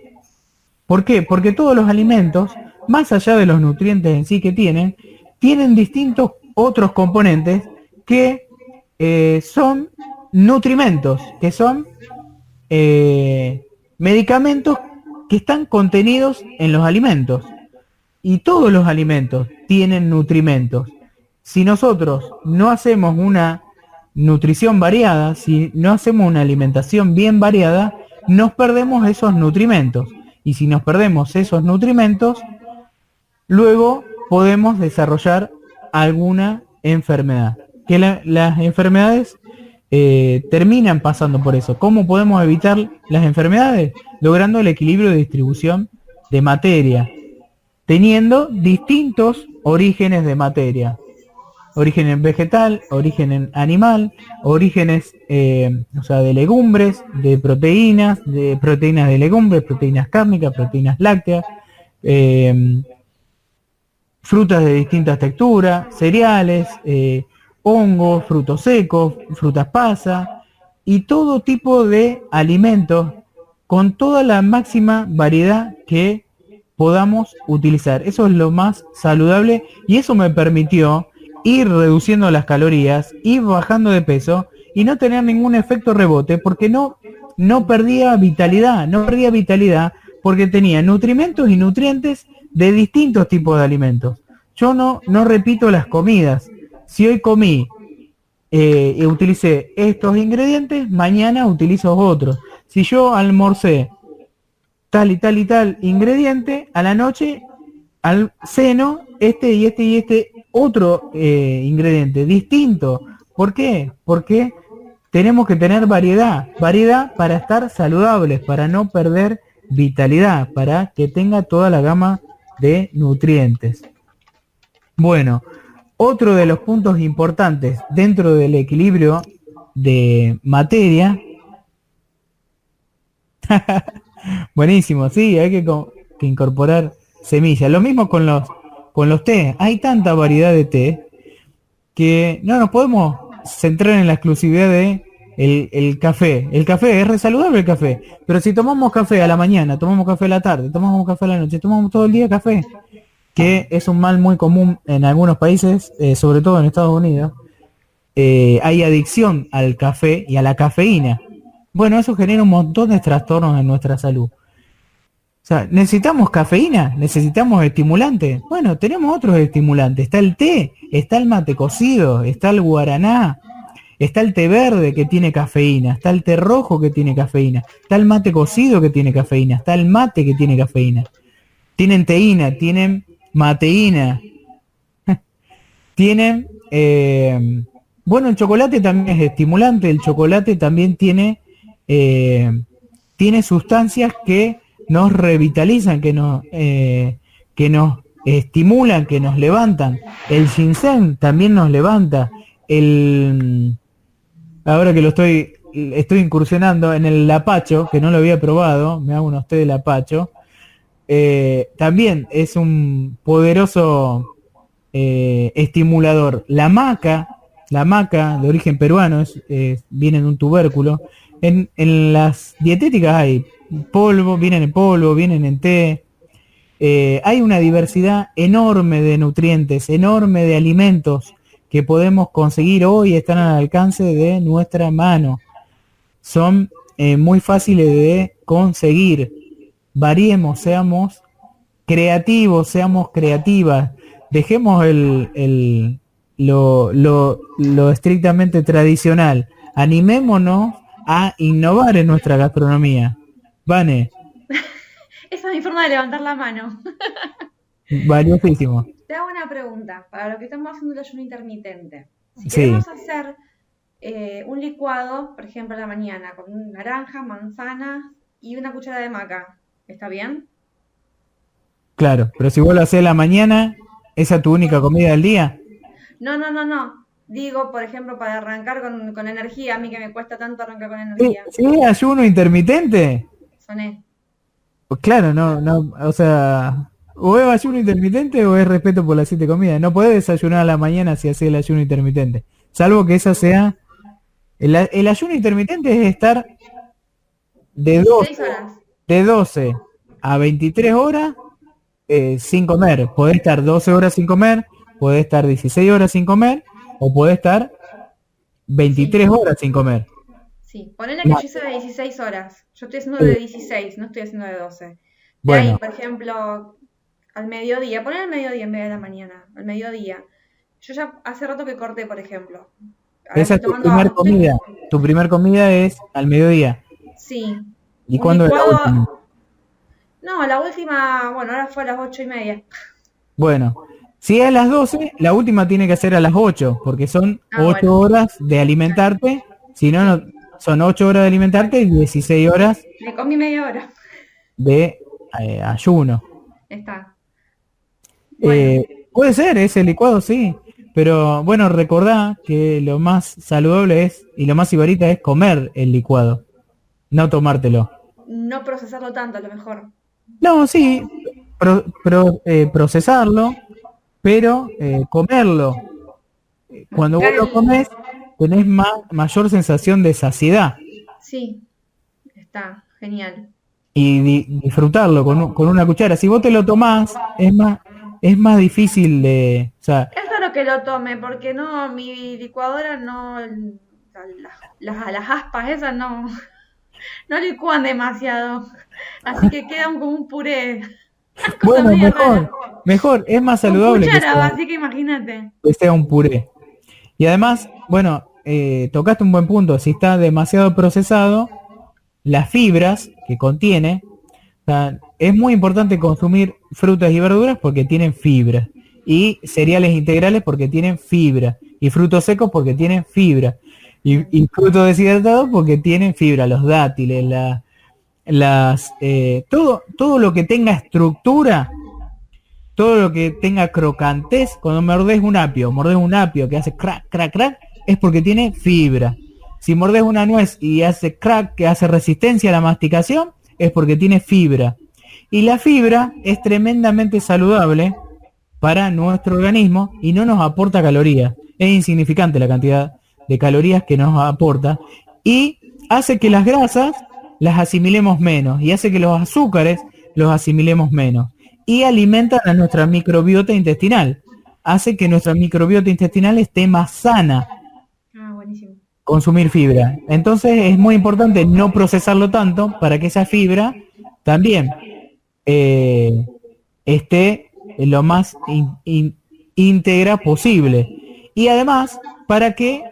¿Por qué? Porque todos los alimentos, más allá de los nutrientes en sí que tienen, tienen distintos otros componentes que eh, son nutrimentos, que son eh, medicamentos que están contenidos en los alimentos. Y todos los alimentos tienen nutrimentos. Si nosotros no hacemos una nutrición variada, si no hacemos una alimentación bien variada, nos perdemos esos nutrimentos. Y si nos perdemos esos nutrimentos, luego podemos desarrollar alguna enfermedad. Que las enfermedades eh, terminan pasando por eso. ¿Cómo podemos evitar las enfermedades? Logrando el equilibrio de distribución de materia, teniendo distintos orígenes de materia. Origen vegetal, origen animal, orígenes eh, o sea, de legumbres, de proteínas, de proteínas de legumbres, proteínas cárnicas, proteínas lácteas, eh, frutas de distintas texturas, cereales, hongos, frutos secos, frutas pasas y todo tipo de alimentos con toda la máxima variedad que podamos utilizar. Eso es lo más saludable y eso me permitió ir reduciendo las calorías, ir bajando de peso y no tener ningún efecto rebote porque no, no perdía vitalidad, no perdía vitalidad porque tenía nutrimentos y nutrientes de distintos tipos de alimentos. Yo no, no repito las comidas, si hoy comí eh, y utilicé estos ingredientes, mañana utilizo otros. Si yo almorcé tal y tal y tal ingrediente, a la noche al seno este y este y este otro eh, ingrediente distinto. ¿Por qué? Porque tenemos que tener variedad, variedad para estar saludables, para no perder vitalidad, para que tenga toda la gama de nutrientes. Bueno, otro de los puntos importantes dentro del equilibrio de materia. [LAUGHS] Buenísimo, sí, hay que, incorporar semillas. Lo mismo con los con los té. Hay tanta variedad de té que no nos podemos centrar en la exclusividad de el, café. El café es resaludable el café, pero si tomamos café a la mañana, tomamos café a la tarde, tomamos café a la noche, tomamos todo el día café, que es un mal muy común en algunos países, eh, sobre todo en Estados Unidos, eh, hay adicción al café y a la cafeína. Bueno, eso genera un montón de trastornos en nuestra salud. O sea, ¿necesitamos cafeína? ¿Necesitamos estimulantes? Bueno, tenemos otros estimulantes. Está el té, está el mate cocido, está el guaraná, está el té verde que tiene cafeína, está el té rojo que tiene cafeína, está el mate cocido que tiene cafeína, está el mate que tiene cafeína. Tienen teína, tienen mateína. Tienen, eh, bueno, el chocolate también es estimulante, el chocolate también tiene, eh, tiene sustancias que nos revitalizan, que nos, eh, que nos estimulan, que nos levantan. El ginseng también nos levanta. El, ahora que lo estoy, estoy incursionando en el lapacho, que no lo había probado, me hago unos té de lapacho. Eh, también es un poderoso eh, estimulador. La maca, la maca de origen peruano, viene de un tubérculo. En, las dietéticas hay polvo, vienen en polvo, vienen en té. Eh, hay una diversidad enorme de nutrientes, enorme de alimentos que podemos conseguir hoy, están al alcance de nuestra mano. Son muy fáciles de conseguir. Variemos, seamos creativos, seamos creativas. Dejemos el, lo, lo estrictamente tradicional. Animémonos a innovar en nuestra gastronomía. Vane. [LAUGHS] Esa es mi forma de levantar la mano. [LAUGHS] Valiosísimo. Te hago una pregunta, para lo que estamos haciendo el ayuno intermitente. Si queremos hacer eh, un licuado, por ejemplo, a la mañana, con naranja, manzanas y una cuchara de maca, ¿está bien? Claro, pero si vos lo haces a la mañana, ¿esa es tu única comida del día? No, no, no, no. Digo, por ejemplo, para arrancar con, energía, a mí que me cuesta tanto arrancar con energía. ¿Sí? ¿Ayuno intermitente? Soné. Pues claro, no, no, o sea, o es ayuno intermitente o es respeto por las siete comidas. No podés desayunar a la mañana si haces el ayuno intermitente. Salvo que esa sea... El, ayuno intermitente es estar de 12, de 12 a 23 horas eh, sin comer. Podés estar 12 horas sin comer, podés estar 16 horas sin comer o puede estar 23 horas sin comer. Sí, ponele que yo hice de 16 horas. Yo estoy haciendo de 16, no estoy haciendo de 12. Bueno. ahí, por ejemplo, al mediodía, poner al mediodía en vez de la mañana, al mediodía. Yo ya hace rato que corté, por ejemplo. Esa es tu primer comida. Tu primer comida es al mediodía. Sí. ¿Y cuándo es la última? No, la última, bueno, ahora fue a las ocho y media. Bueno, si es a las 12, la última tiene que ser a las 8, porque son 8 ah, horas de alimentarte. Si no, no, son 8 horas de alimentarte y 16 horas. Me comí media hora. De eh, ayuno. Está. Eh, puede ser, ese licuado sí. Pero bueno, recordá que lo más saludable es, y lo más ibarita es comer el licuado, no tomártelo. No procesarlo tanto, a lo mejor. No, sí, eh, procesarlo, pero eh, comerlo. Cuando vos lo comes, tenés más, mayor sensación de saciedad. Sí, está genial. Y disfrutarlo con, con, una cuchara. Si vos te lo tomás, es más, es más difícil de... O sea, es raro que lo tome, porque no, mi licuadora no... Las, las, aspas esas no, no licúan demasiado. Así que queda como un puré. [LAUGHS] Bueno, mejor, mejor, es más saludable. que sea, así que imagínate. Que sea un puré. Y además, bueno, eh, tocaste un buen punto. Si está demasiado procesado, las fibras que contiene, es muy importante consumir frutas y verduras porque tienen fibra. Y cereales integrales porque tienen fibra. Y frutos secos porque tienen fibra. Y, deshidratados porque tienen fibra. Los dátiles, la, las eh, todo todo lo que tenga estructura todo lo que tenga crocantez cuando mordes un apio mordes un apio que hace crack crack crack es porque tiene fibra si mordes una nuez y hace crack que hace resistencia a la masticación es porque tiene fibra y la fibra es tremendamente saludable para nuestro organismo y no nos aporta calorías es insignificante la cantidad de calorías que nos aporta y hace que las grasas las asimilemos menos y hace que los azúcares los asimilemos menos y alimentan a nuestra microbiota intestinal. Hace que nuestra microbiota intestinal esté más sana. Ah, buenísimo. Consumir fibra. Entonces es muy importante no procesarlo tanto para que esa fibra también eh, esté lo más íntegra posible. Y además para que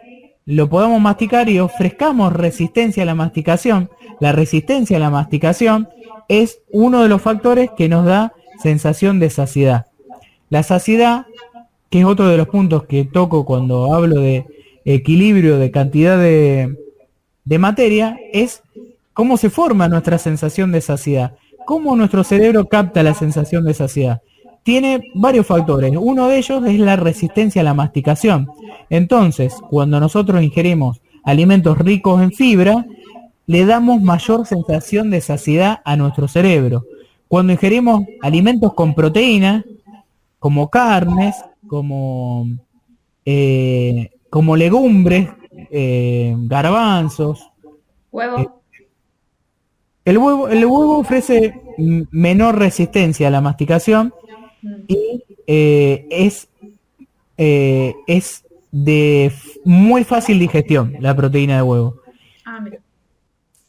lo podamos masticar y ofrezcamos resistencia a la masticación. La resistencia a la masticación es uno de los factores que nos da sensación de saciedad. La saciedad, que es otro de los puntos que toco cuando hablo de equilibrio de cantidad de, de materia, es cómo se forma nuestra sensación de saciedad, cómo nuestro cerebro capta la sensación de saciedad tiene varios factores. Uno de ellos es la resistencia a la masticación. Entonces, cuando nosotros ingerimos alimentos ricos en fibra, le damos mayor sensación de saciedad a nuestro cerebro. Cuando ingerimos alimentos con proteína, como carnes, como, eh, como legumbres, eh, garbanzos. Huevo. Eh, el huevo, el huevo ofrece menor resistencia a la masticación y eh, es, eh, es de muy fácil digestión la proteína de huevo. Ah,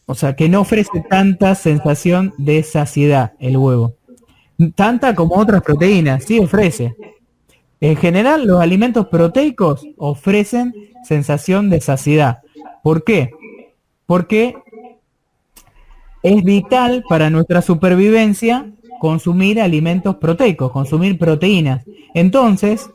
O sea, que no ofrece tanta sensación de saciedad el huevo. Tanta como otras proteínas, sí ofrece. En general, los alimentos proteicos ofrecen sensación de saciedad. ¿Por qué? Porque es vital para nuestra supervivencia consumir alimentos proteicos, consumir proteínas. Entonces,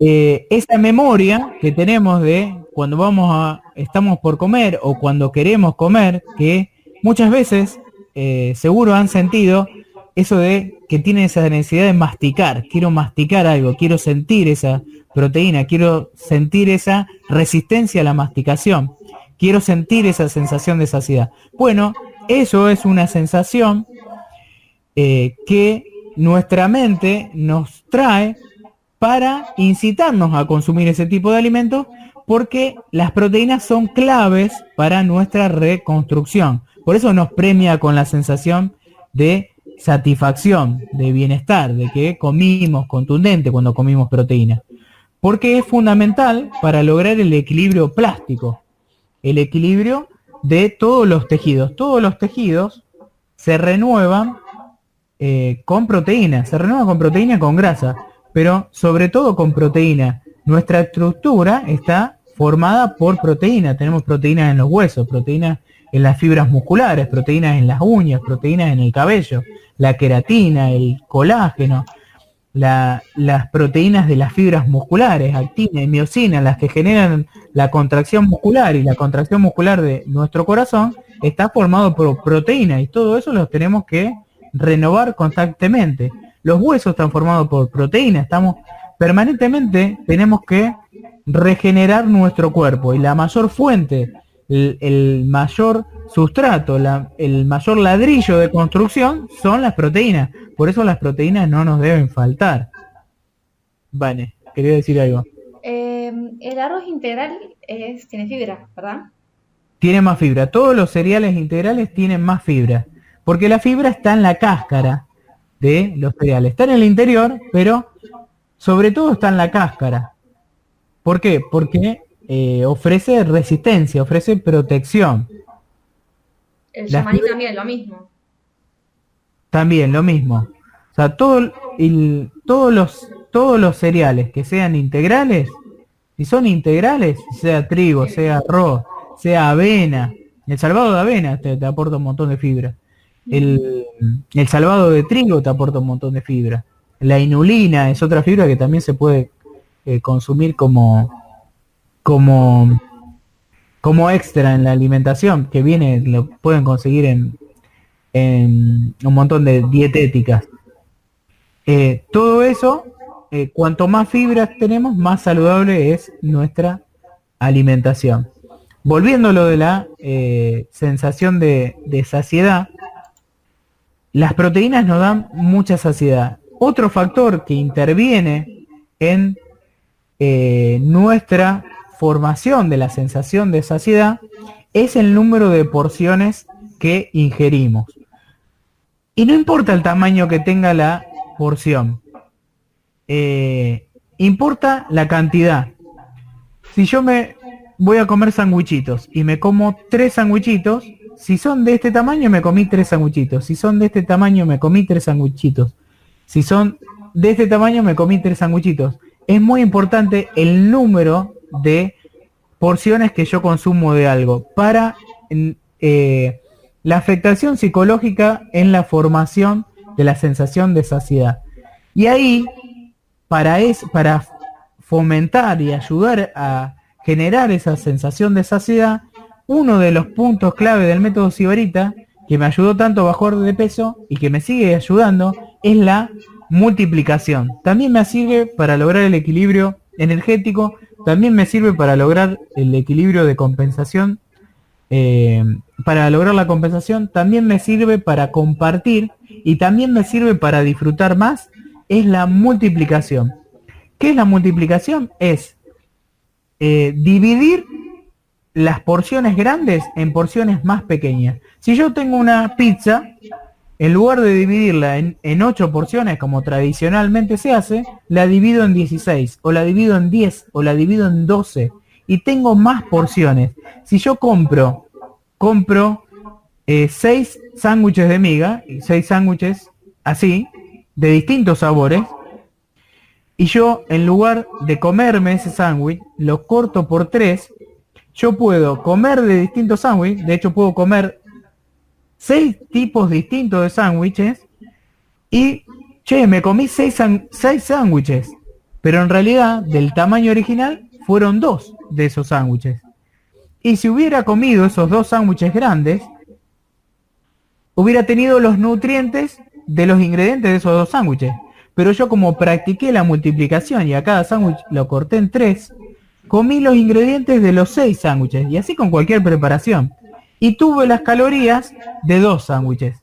eh, esa memoria que tenemos de cuando vamos a, estamos por comer o cuando queremos comer, que muchas veces eh, seguro han sentido eso de que tienen esa necesidad de masticar, quiero masticar algo, quiero sentir esa proteína, quiero sentir esa resistencia a la masticación, quiero sentir esa sensación de saciedad. Bueno, eso es una sensación eh, que nuestra mente nos trae para incitarnos a consumir ese tipo de alimentos porque las proteínas son claves para nuestra reconstrucción. Por eso nos premia con la sensación de satisfacción, de bienestar, de que comimos contundente cuando comimos proteína. Porque es fundamental para lograr el equilibrio plástico, el equilibrio de todos los tejidos. Todos los tejidos se renuevan eh, con proteína, se renueva con proteína con grasa, pero sobre todo con proteína. Nuestra estructura está formada por proteína. Tenemos proteínas en los huesos, proteínas en las fibras musculares, proteínas en las uñas, proteínas en el cabello, la queratina, el colágeno, las proteínas de las fibras musculares, actina y miocina, las que generan la contracción muscular y la contracción muscular de nuestro corazón, está formado por proteína y todo eso lo tenemos que renovar constantemente. Los huesos están formados por proteínas, estamos permanentemente tenemos que regenerar nuestro cuerpo y la mayor fuente, el, mayor sustrato, el mayor ladrillo de construcción son las proteínas. Por eso las proteínas no nos deben faltar. Vale, quería decir algo. Eh, el arroz integral es, tiene fibra, ¿verdad? Tiene más fibra. Todos los cereales integrales tienen más fibra. Porque la fibra está en la cáscara de los cereales. Está en el interior, pero sobre todo está en la cáscara. ¿Por qué? Porque eh, ofrece resistencia, ofrece protección. El yamaní también, lo mismo. También, lo mismo. O sea, todo, todos, los, todos los cereales que sean integrales, si son integrales, sea trigo, sea arroz, sea avena, el salvado de avena te aporta un montón de fibra. El, salvado de trigo te aporta un montón de fibra. La inulina es otra fibra que también se puede eh, consumir como, como, como extra en la alimentación, que viene, lo pueden conseguir en, en un montón de dietéticas. Eh, todo eso, eh, cuanto más fibras tenemos, más saludable es nuestra alimentación. Volviendo a lo de la sensación de, de saciedad, las proteínas nos dan mucha saciedad. Otro factor que interviene en eh, nuestra formación de la sensación de saciedad es el número de porciones que ingerimos. Y no importa el tamaño que tenga la porción, eh, importa la cantidad. Si yo me voy a comer sandwichitos y me como tres sandwichitos, si son de este tamaño me comí tres sanguchitos. Si son de este tamaño me comí tres sanguchitos. Si son de este tamaño me comí tres sanguchitos. Es muy importante el número de porciones que yo consumo de algo para eh, la afectación psicológica en la formación de la sensación de saciedad. Y ahí, para, es, para fomentar y ayudar a generar esa sensación de saciedad, uno de los puntos clave del método Sibarita, que me ayudó tanto a bajar de peso y que me sigue ayudando, es la multiplicación. También me sirve para lograr el equilibrio energético, también me sirve para lograr el equilibrio de compensación, eh, para lograr la compensación, también me sirve para compartir y también me sirve para disfrutar más, es la multiplicación. ¿Qué es la multiplicación? Es eh, dividir las porciones grandes en porciones más pequeñas. Si yo tengo una pizza, en lugar de dividirla en, en 8 porciones como tradicionalmente se hace, la divido en 16, o la divido en 10, o la divido en 12, y tengo más porciones. Si yo compro compro eh, seis sándwiches de miga, seis sándwiches así, de distintos sabores, y yo en lugar de comerme ese sándwich, lo corto por tres, yo puedo comer de distintos sándwiches, de hecho puedo comer seis tipos distintos de sándwiches, y, che, me comí seis, seis sándwiches, pero en realidad del tamaño original fueron dos de esos sándwiches. Y si hubiera comido esos dos sándwiches grandes, hubiera tenido los nutrientes de los ingredientes de esos dos sándwiches. Pero yo como practiqué la multiplicación y a cada sándwich lo corté en tres, comí los ingredientes de los seis sándwiches y así con cualquier preparación. Y tuve las calorías de dos sándwiches.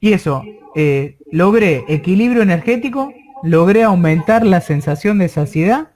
Y eso, eh, logré equilibrio energético, logré aumentar la sensación de saciedad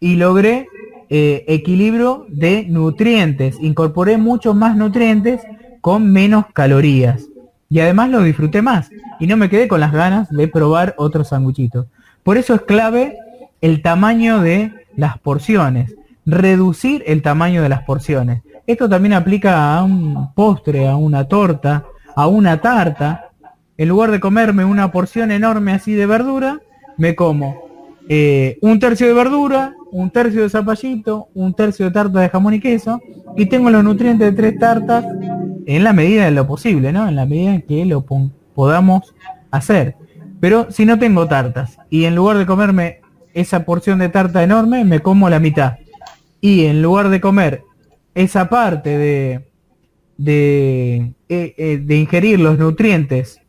y logré eh, equilibrio de nutrientes. Incorporé muchos más nutrientes con menos calorías. Y además lo disfruté más. Y no me quedé con las ganas de probar otros sanguchitos. Por eso es clave el tamaño de las porciones. Reducir el tamaño de las porciones. Esto también aplica a un postre, a una torta, a una tarta. En lugar de comerme una porción enorme así de verdura, me como eh, un tercio de verdura, un tercio de zapallito, un tercio de tarta de jamón y queso, y tengo los nutrientes de tres tartas en la medida de lo posible, ¿no? En la medida en que lo podamos hacer. Pero si no tengo tartas y en lugar de comerme esa porción de tarta enorme, me como la mitad. Y en lugar de comer esa parte de, de, eh, eh, de ingerir los nutrientes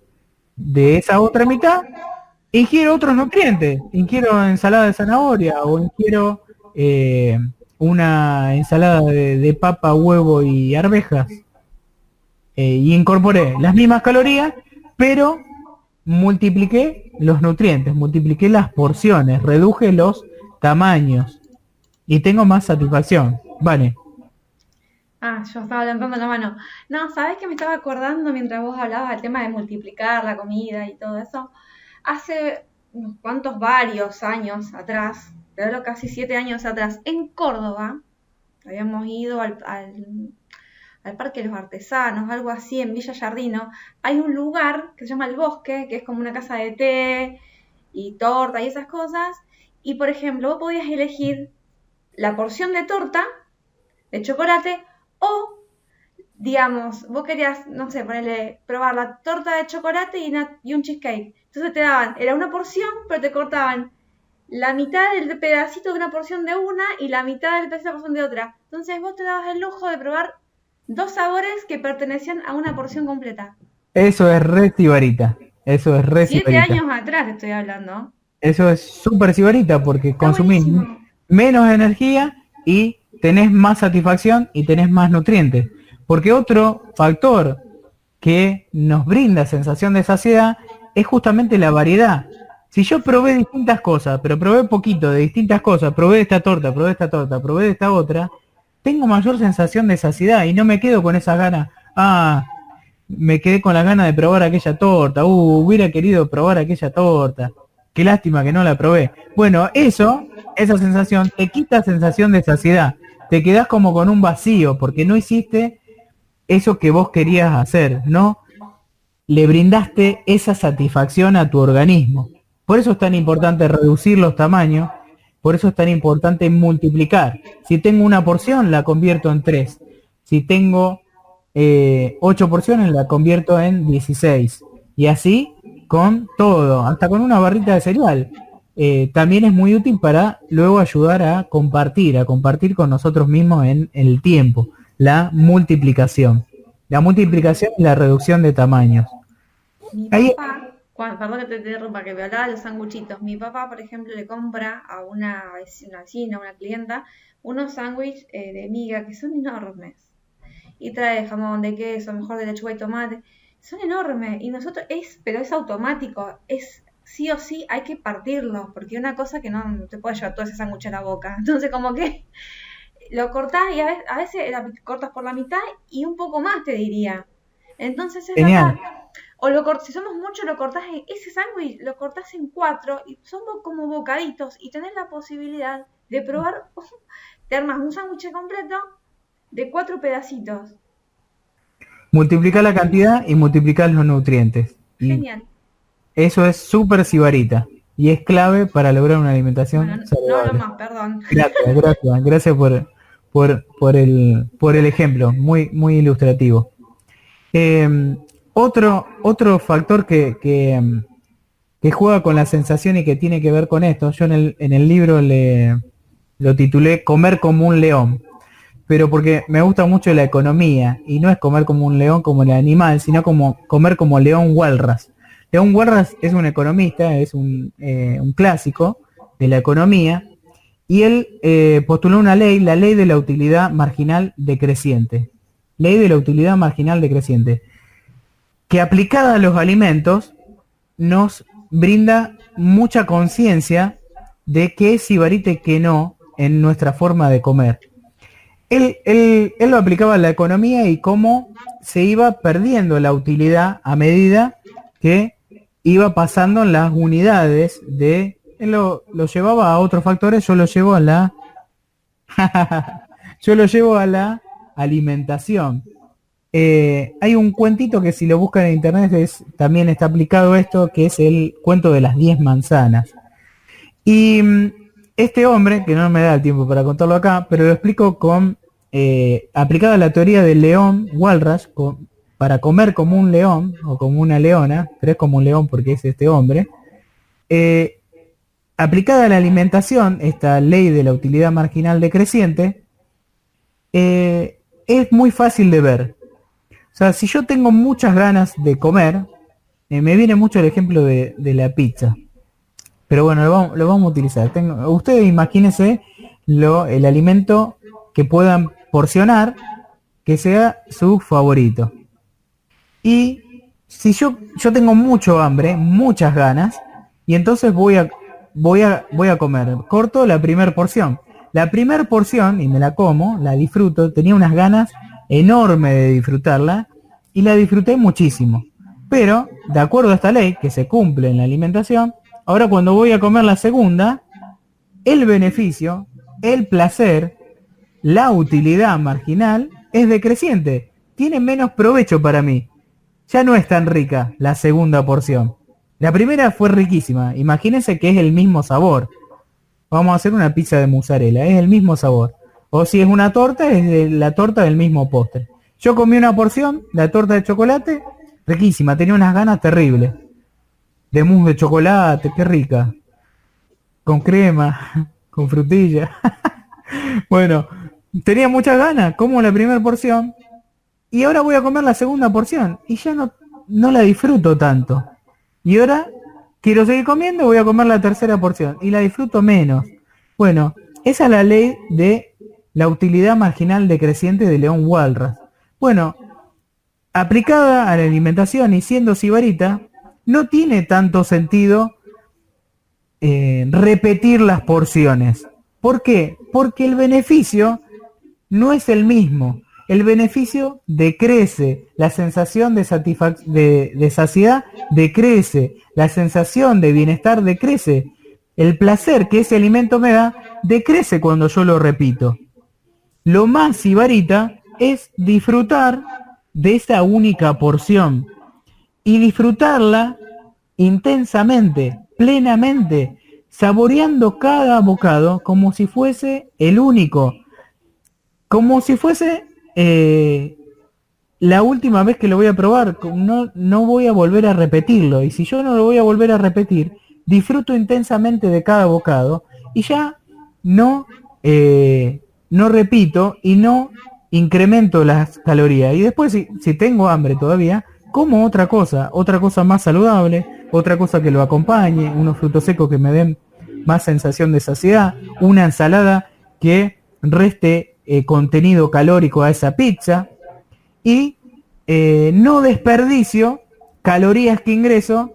de esa otra mitad, ingiero otros nutrientes. Ingiero ensalada de zanahoria o ingiero eh, una ensalada de, papa, huevo y arvejas. Y incorporé las mismas calorías, pero multipliqué los nutrientes, multipliqué las porciones, reduje los tamaños y tengo más satisfacción. Vale. Ah, yo estaba levantando la mano. No, ¿sabes que me estaba acordando mientras vos hablabas del tema de multiplicar la comida y todo eso? Hace unos cuantos varios años atrás, pero casi siete años atrás, en Córdoba, habíamos ido al Parque de los Artesanos, algo así, en Villa Jardino, hay un lugar que se llama El Bosque, que es como una casa de té y torta y esas cosas. Y por ejemplo, vos podías elegir la porción de torta de chocolate o, digamos, vos querías, no sé, ponerle, probar la torta de chocolate y, un cheesecake. Entonces te daban, era una porción, pero te cortaban la mitad del pedacito de una porción de una y la mitad del pedacito de la porción de otra. Entonces vos te dabas el lujo de probar dos sabores que pertenecían a una porción completa. Eso es re sibarita. Eso es re Siete años atrás estoy hablando. Eso es súper sibarita porque consumís menos energía y tenés más satisfacción y tenés más nutrientes. Porque otro factor que nos brinda sensación de saciedad es justamente la variedad. Si yo probé distintas cosas, pero probé poquito de distintas cosas, probé esta torta, probé esta torta, probé esta otra, tengo mayor sensación de saciedad y no me quedo con esa gana. Ah, me quedé con la gana de probar aquella torta. Uh, hubiera querido probar aquella torta. Qué lástima que no la probé. Bueno, eso, esa sensación, te quita sensación de saciedad. Te quedas como con un vacío porque no hiciste eso que vos querías hacer, ¿no? Le brindaste esa satisfacción a tu organismo. Por eso es tan importante reducir los tamaños por eso es tan importante multiplicar. Si tengo una porción, la convierto en tres. Si tengo eh, ocho porciones, la convierto en 16. Y así con todo, hasta con una barrita de cereal. Eh, también es muy útil para luego ayudar a compartir, a compartir con nosotros mismos en, el tiempo. La multiplicación. La multiplicación y la reducción de tamaños. Ahí, perdón que te interrumpa, que me hablaba de los sanguchitos. Mi papá, por ejemplo, le compra a una vecina, a una clienta, unos sándwiches eh, de miga que son enormes. Y trae jamón de queso, mejor de lechuga y tomate. Son enormes. Y nosotros es, pero es automático. Es sí o sí hay que partirlo. Porque una cosa que no te puede llevar todo ese sándwich a la boca. [LAUGHS] Entonces, como que lo cortás y a veces, a veces la cortas por la mitad y un poco más, te diría. Entonces es Genial. O lo si somos muchos, lo cortás en ese sándwich, lo cortás en cuatro y son como bocaditos y tenés la posibilidad de probar, te armas un sándwich completo de cuatro pedacitos. multiplicar la cantidad y multiplicar los nutrientes. Genial. Eso es súper sibarita y es clave para lograr una alimentación Bueno, no saludable. hablo más, perdón. Gracias, gracias, gracias por, por, por, el, por el ejemplo, muy, muy ilustrativo. Eh, otro, otro factor em, que juega con la sensación y que tiene que ver con esto, yo en el, libro le, lo titulé Comer como un león, pero porque me gusta mucho la economía y no es comer como un león como el animal, sino como comer como León Walras. León Walras es un economista, es un, eh, clásico de la economía y él eh, postuló una ley, la ley de la utilidad marginal decreciente. Ley de la utilidad marginal decreciente. Que aplicada a los alimentos nos brinda mucha conciencia de qué es sibarita y qué no en nuestra forma de comer. Él, él- él lo aplicaba a la economía y cómo se iba perdiendo la utilidad a medida que iba pasando las unidades de... Él lo, lo llevaba a otros factores, yo lo llevo a la... [LAUGHS] yo lo llevo a la alimentación. Eh, hay un cuentito que si lo buscan en internet también está aplicado esto, que es el cuento de las 10 manzanas. Y mm, este hombre, que no me da el tiempo para contarlo acá, pero lo explico con, eh, aplicada la teoría del león, Walras, con- para comer como un león o como una leona, pero es como un león porque es este hombre, eh, aplicada a la alimentación, esta ley de la utilidad marginal decreciente, es muy fácil de ver. Sea, si yo tengo muchas ganas de comer, eh, me viene mucho el ejemplo de, la pizza. Pero bueno, lo vamos, a utilizar. Tengo, ustedes imagínense el alimento que puedan porcionar que sea su favorito. Y si yo, yo tengo mucho hambre, muchas ganas, y entonces voy a, voy a, voy a comer. Corto la primera porción. La primera porción, y me la como, la disfruto, tenía unas ganas enormes de disfrutarla, y la disfruté muchísimo. Pero, de acuerdo a esta ley, que se cumple en la alimentación, ahora cuando voy a comer la segunda, el beneficio, el placer, la utilidad marginal es decreciente. Tiene menos provecho para mí. Ya no es tan rica la segunda porción. La primera fue riquísima. Imagínense que es el mismo sabor. Vamos a hacer una pizza de mozzarella. Es el mismo sabor. O si es una torta, es la torta del mismo postre. Yo comí una porción, la torta de chocolate, riquísima. Tenía unas ganas terribles. De mousse de chocolate, qué rica. Con crema, [LAUGHS] con frutilla. [LAUGHS] bueno, tenía muchas ganas. Como la primera porción. Y ahora voy a comer la segunda porción. Y ya no, no la disfruto tanto. Y ahora quiero seguir comiendo, voy a comer la tercera porción. Y la disfruto menos. Bueno, esa es la ley de la utilidad marginal decreciente de León Walras. Bueno, aplicada a la alimentación y siendo sibarita, no tiene tanto sentido eh, repetir las porciones. ¿Por qué? Porque el beneficio no es el mismo. El beneficio decrece, la sensación de, de saciedad decrece, la sensación de bienestar decrece, el placer que ese alimento me da decrece cuando yo lo repito. Lo más sibarita es disfrutar de esa única porción y disfrutarla intensamente, plenamente, saboreando cada bocado como si fuese el único, como si fuese eh, la última vez que lo voy a probar, no, no voy a volver a repetirlo, y si yo no lo voy a volver a repetir, disfruto intensamente de cada bocado y ya no, eh, no repito y no incremento las calorías. Y después, si, si tengo hambre todavía, como otra cosa, otra cosa más saludable, otra cosa que lo acompañe, unos frutos secos que me den más sensación de saciedad, una ensalada que reste eh, contenido calórico a esa pizza y eh, no desperdicio calorías que ingreso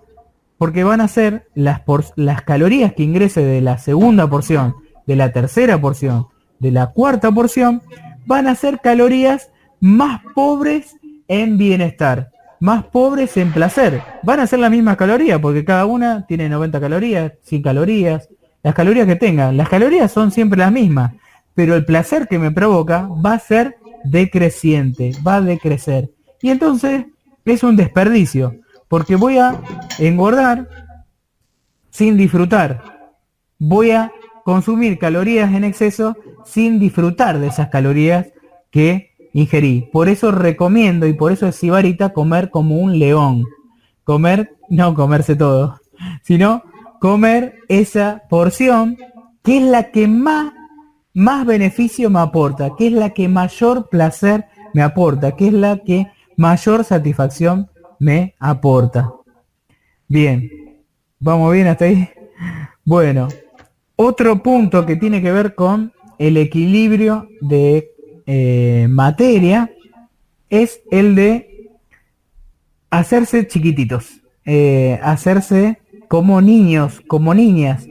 porque van a ser las, por- las calorías que ingrese de la segunda porción, de la tercera porción, de la cuarta porción, van a ser calorías más pobres en bienestar, más pobres en placer. Van a ser las mismas calorías porque cada una tiene 90 calorías, 100 calorías, las calorías que tengan. Las calorías son siempre las mismas, pero el placer que me provoca va a ser decreciente, va a decrecer. Y entonces es un desperdicio, porque voy a engordar sin disfrutar. Voy a consumir calorías en exceso sin disfrutar de esas calorías que ingerí. Por eso recomiendo y por eso es sibarita comer como un león. Comer, no comerse todo, sino comer esa porción que es la que más, más beneficio me aporta, que es la que mayor placer me aporta, que es la que mayor satisfacción me aporta. Bien, vamos bien hasta ahí. Bueno, otro punto que tiene que ver con el equilibrio de eh, materia es el de hacerse chiquititos, eh, hacerse como niños, como niñas.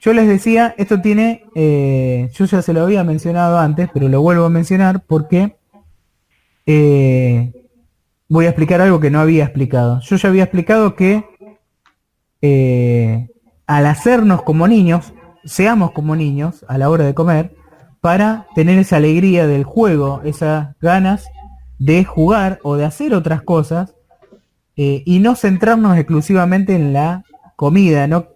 Yo les decía, esto tiene, eh, yo ya se lo había mencionado antes, pero lo vuelvo a mencionar porque voy a explicar algo que no había explicado. Yo ya había explicado que al hacernos como niños, seamos como niños a la hora de comer, para tener esa alegría del juego, esas ganas de jugar o de hacer otras cosas eh, y no centrarnos exclusivamente en la comida, no,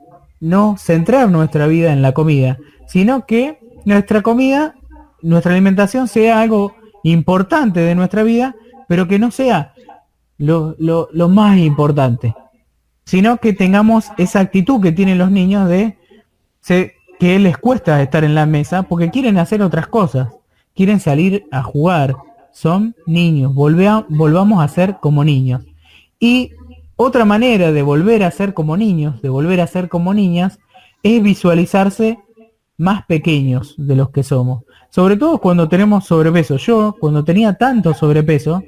no centrar nuestra vida en la comida, sino que nuestra comida, nuestra alimentación sea algo importante de nuestra vida, pero que no sea lo, lo más importante, sino que tengamos esa actitud que tienen los niños de se, que les cuesta estar en la mesa porque quieren hacer otras cosas, quieren salir a jugar, son niños, volvamos a ser como niños. Y otra manera de volver a ser como niños, de volver a ser como niñas, es visualizarse más pequeños de los que somos. Sobre todo cuando tenemos sobrepeso. Yo, cuando tenía tanto sobrepeso,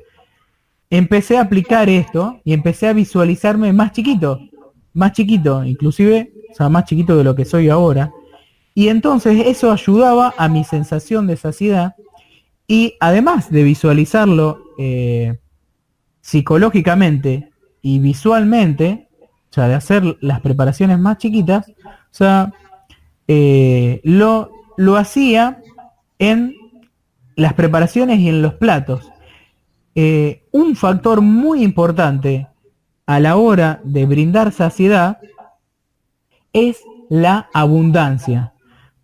empecé a aplicar esto y empecé a visualizarme más chiquito, más chiquito, inclusive, o sea, más chiquito de lo que soy ahora. Y entonces eso ayudaba a mi sensación de saciedad y además de visualizarlo eh, psicológicamente y visualmente, o sea, de hacer las preparaciones más chiquitas, o sea, eh, lo, lo hacía en las preparaciones y en los platos. Eh, un factor muy importante a la hora de brindar saciedad es la abundancia.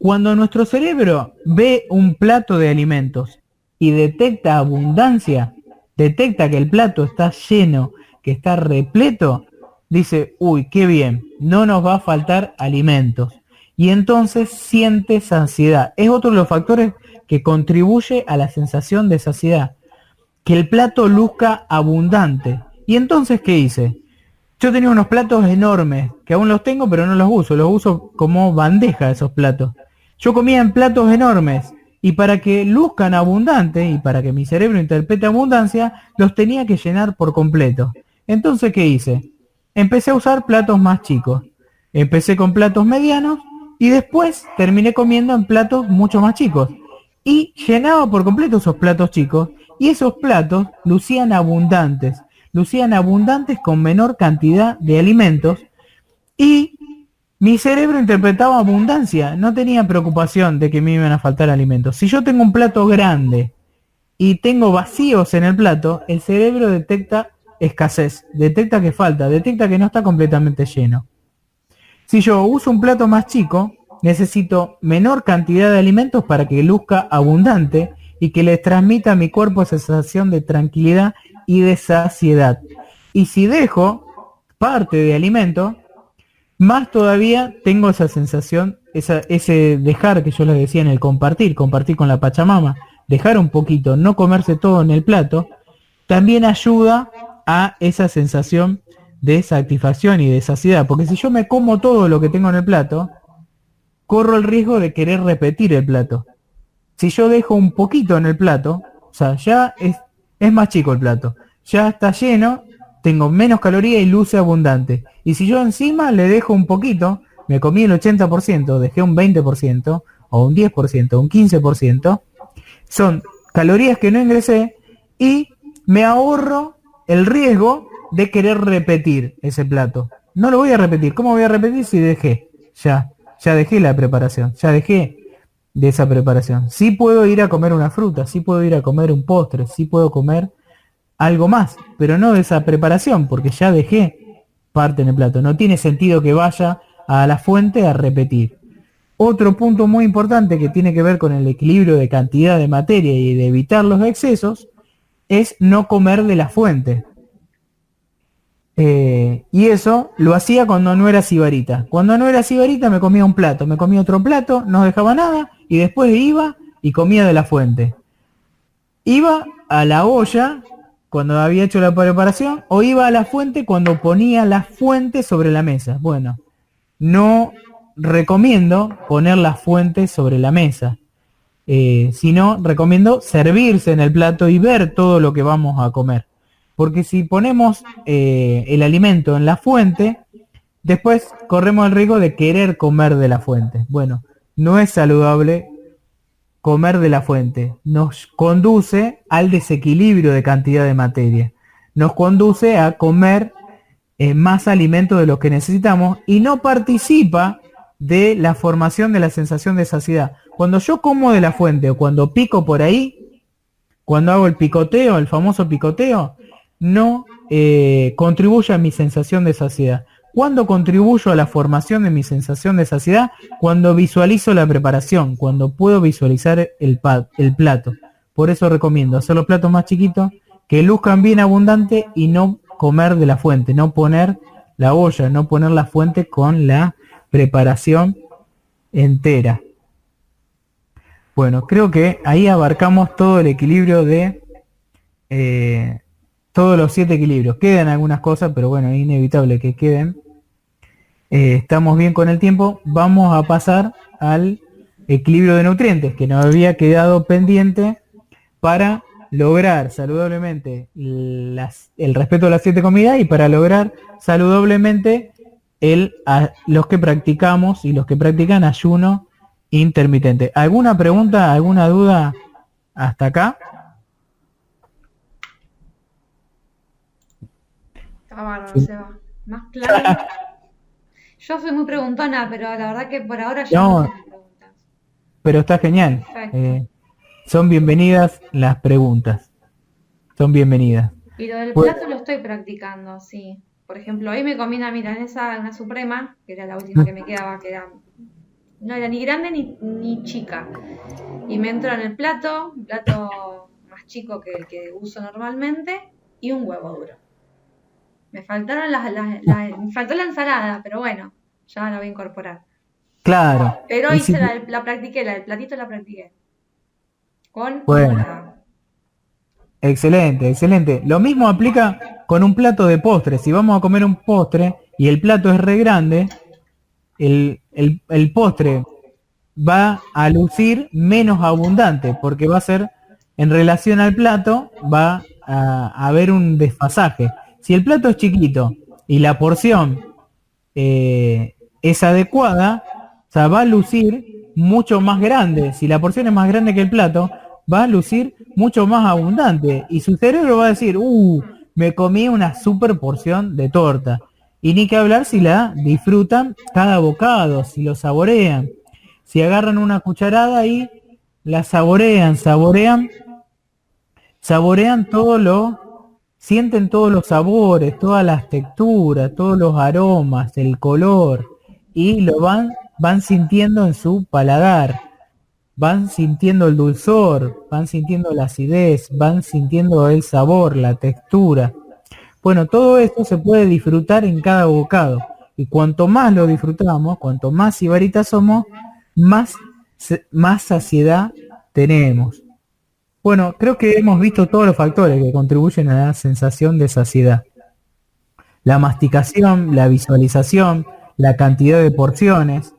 Cuando nuestro cerebro ve un plato de alimentos y detecta abundancia, detecta que el plato está lleno, que está repleto, dice, uy, qué bien, no nos va a faltar alimentos. Y entonces siente saciedad. Es otro de los factores que contribuye a la sensación de saciedad. Que el plato luzca abundante. Y entonces, ¿qué hice? Yo tenía unos platos enormes, que aún los tengo, pero no los uso. Los uso como bandeja esos platos. Yo comía en platos enormes y para que luzcan abundante y para que mi cerebro interprete abundancia, los tenía que llenar por completo. Entonces, ¿qué hice? Empecé a usar platos más chicos. Empecé con platos medianos y después terminé comiendo en platos mucho más chicos. Y llenaba por completo esos platos chicos y esos platos lucían abundantes. Lucían abundantes con menor cantidad de alimentos y mi cerebro interpretaba abundancia, no tenía preocupación de que me iban a faltar alimentos. Si yo tengo un plato grande y tengo vacíos en el plato, el cerebro detecta escasez, detecta que falta, detecta que no está completamente lleno. Si yo uso un plato más chico, necesito menor cantidad de alimentos para que luzca abundante y que le transmita a mi cuerpo sensación de tranquilidad y de saciedad. Y si dejo parte de alimento, más todavía tengo esa sensación, ese dejar que yo les decía en el compartir, compartir con la Pachamama, dejar un poquito, no comerse todo en el plato, también ayuda a esa sensación de satisfacción y de saciedad. Porque si yo me como todo lo que tengo en el plato, corro el riesgo de querer repetir el plato. Si yo dejo un poquito en el plato, o sea, ya es, es más chico el plato, ya está lleno tengo menos calorías y luce abundante. Y si yo encima le dejo un poquito, me comí el 80%, dejé un 20% o un 10%, un 15%, son calorías que no ingresé y me ahorro el riesgo de querer repetir ese plato. No lo voy a repetir. ¿Cómo voy a repetir si dejé? Ya, ya dejé la preparación, ya dejé de esa preparación. Sí puedo ir a comer una fruta, sí puedo ir a comer un postre, sí puedo comer algo más, pero no esa preparación, porque ya dejé parte en el plato. No tiene sentido que vaya a la fuente a repetir. Otro punto muy importante que tiene que ver con el equilibrio de cantidad de materia y de evitar los excesos es no comer de la fuente. Eh, y eso lo hacía cuando no era sibarita. Cuando no era sibarita me comía un plato, me comía otro plato, no dejaba nada y después iba y comía de la fuente. Iba a la olla cuando había hecho la preparación o iba a la fuente cuando ponía la fuente sobre la mesa. Bueno, no recomiendo poner la fuente sobre la mesa, eh, sino recomiendo servirse en el plato y ver todo lo que vamos a comer. Porque si ponemos eh, el alimento en la fuente, después corremos el riesgo de querer comer de la fuente. Bueno, no es saludable comer de la fuente. Nos conduce al desequilibrio de cantidad de materia. Nos conduce a comer eh, más alimento de lo que necesitamos y no participa de la formación de la sensación de saciedad. Cuando yo como de la fuente o cuando pico por ahí, cuando hago el picoteo, el famoso picoteo, no eh, contribuye a mi sensación de saciedad. ¿Cuándo contribuyo a la formación de mi sensación de saciedad? Cuando visualizo la preparación, cuando puedo visualizar el, plato. Por eso recomiendo hacer los platos más chiquitos, que luzcan bien abundante y no comer de la fuente, no poner la olla, no poner la fuente con la preparación entera. Bueno, creo que ahí abarcamos todo el equilibrio de eh, todos los siete equilibrios. Quedan algunas cosas, pero bueno, es inevitable que queden. Eh, estamos bien con el tiempo. Vamos a pasar al equilibrio de nutrientes, que nos había quedado pendiente para lograr saludablemente el respeto a las siete comidas y para lograr saludablemente el, a, los que practicamos y los que practican ayuno intermitente. ¿Alguna pregunta, alguna duda hasta acá? Más claro. [LAUGHS] Yo soy muy preguntona, pero la verdad que por ahora ya no, preguntas. Pero está genial. Eh, son bienvenidas las preguntas. Son bienvenidas. Y lo del pues plato lo estoy practicando, sí. Por ejemplo, hoy me comí una milanesa, una suprema, que era la última que me quedaba, que era, no era ni grande ni, ni chica. Y me entró en el plato, un plato más chico que el que uso normalmente, y un huevo duro. Me faltaron las, me faltó la ensalada, pero bueno, ya la voy a incorporar. Claro. Pero hoy la, la, practiqué, la, el platito la practiqué. Con bueno. Excelente, excelente. Lo mismo aplica con un plato de postre. Si vamos a comer un postre y el plato es re grande, el, el, el postre va a lucir menos abundante porque va a ser en relación al plato va a haber un desfasaje. Si el plato es chiquito y la porción eh, es adecuada, o sea, va a lucir mucho más grande. Si la porción es más grande que el plato, va a lucir mucho más abundante. Y su cerebro va a decir, uh, me comí una super porción de torta. Y ni que hablar si la disfrutan cada bocado, si lo saborean. Si agarran una cucharada y la saborean, saborean, saborean todo lo sienten todos los sabores, todas las texturas, todos los aromas, el color y lo van van sintiendo en su paladar. Van sintiendo el dulzor, van sintiendo la acidez, van sintiendo el sabor, la textura. Bueno, todo esto se puede disfrutar en cada bocado. Y cuanto más lo disfrutamos, cuanto más ibaritas somos, más, más saciedad tenemos. Bueno, creo que hemos visto todos los factores que contribuyen a la sensación de saciedad. La masticación, la visualización, la cantidad de porciones,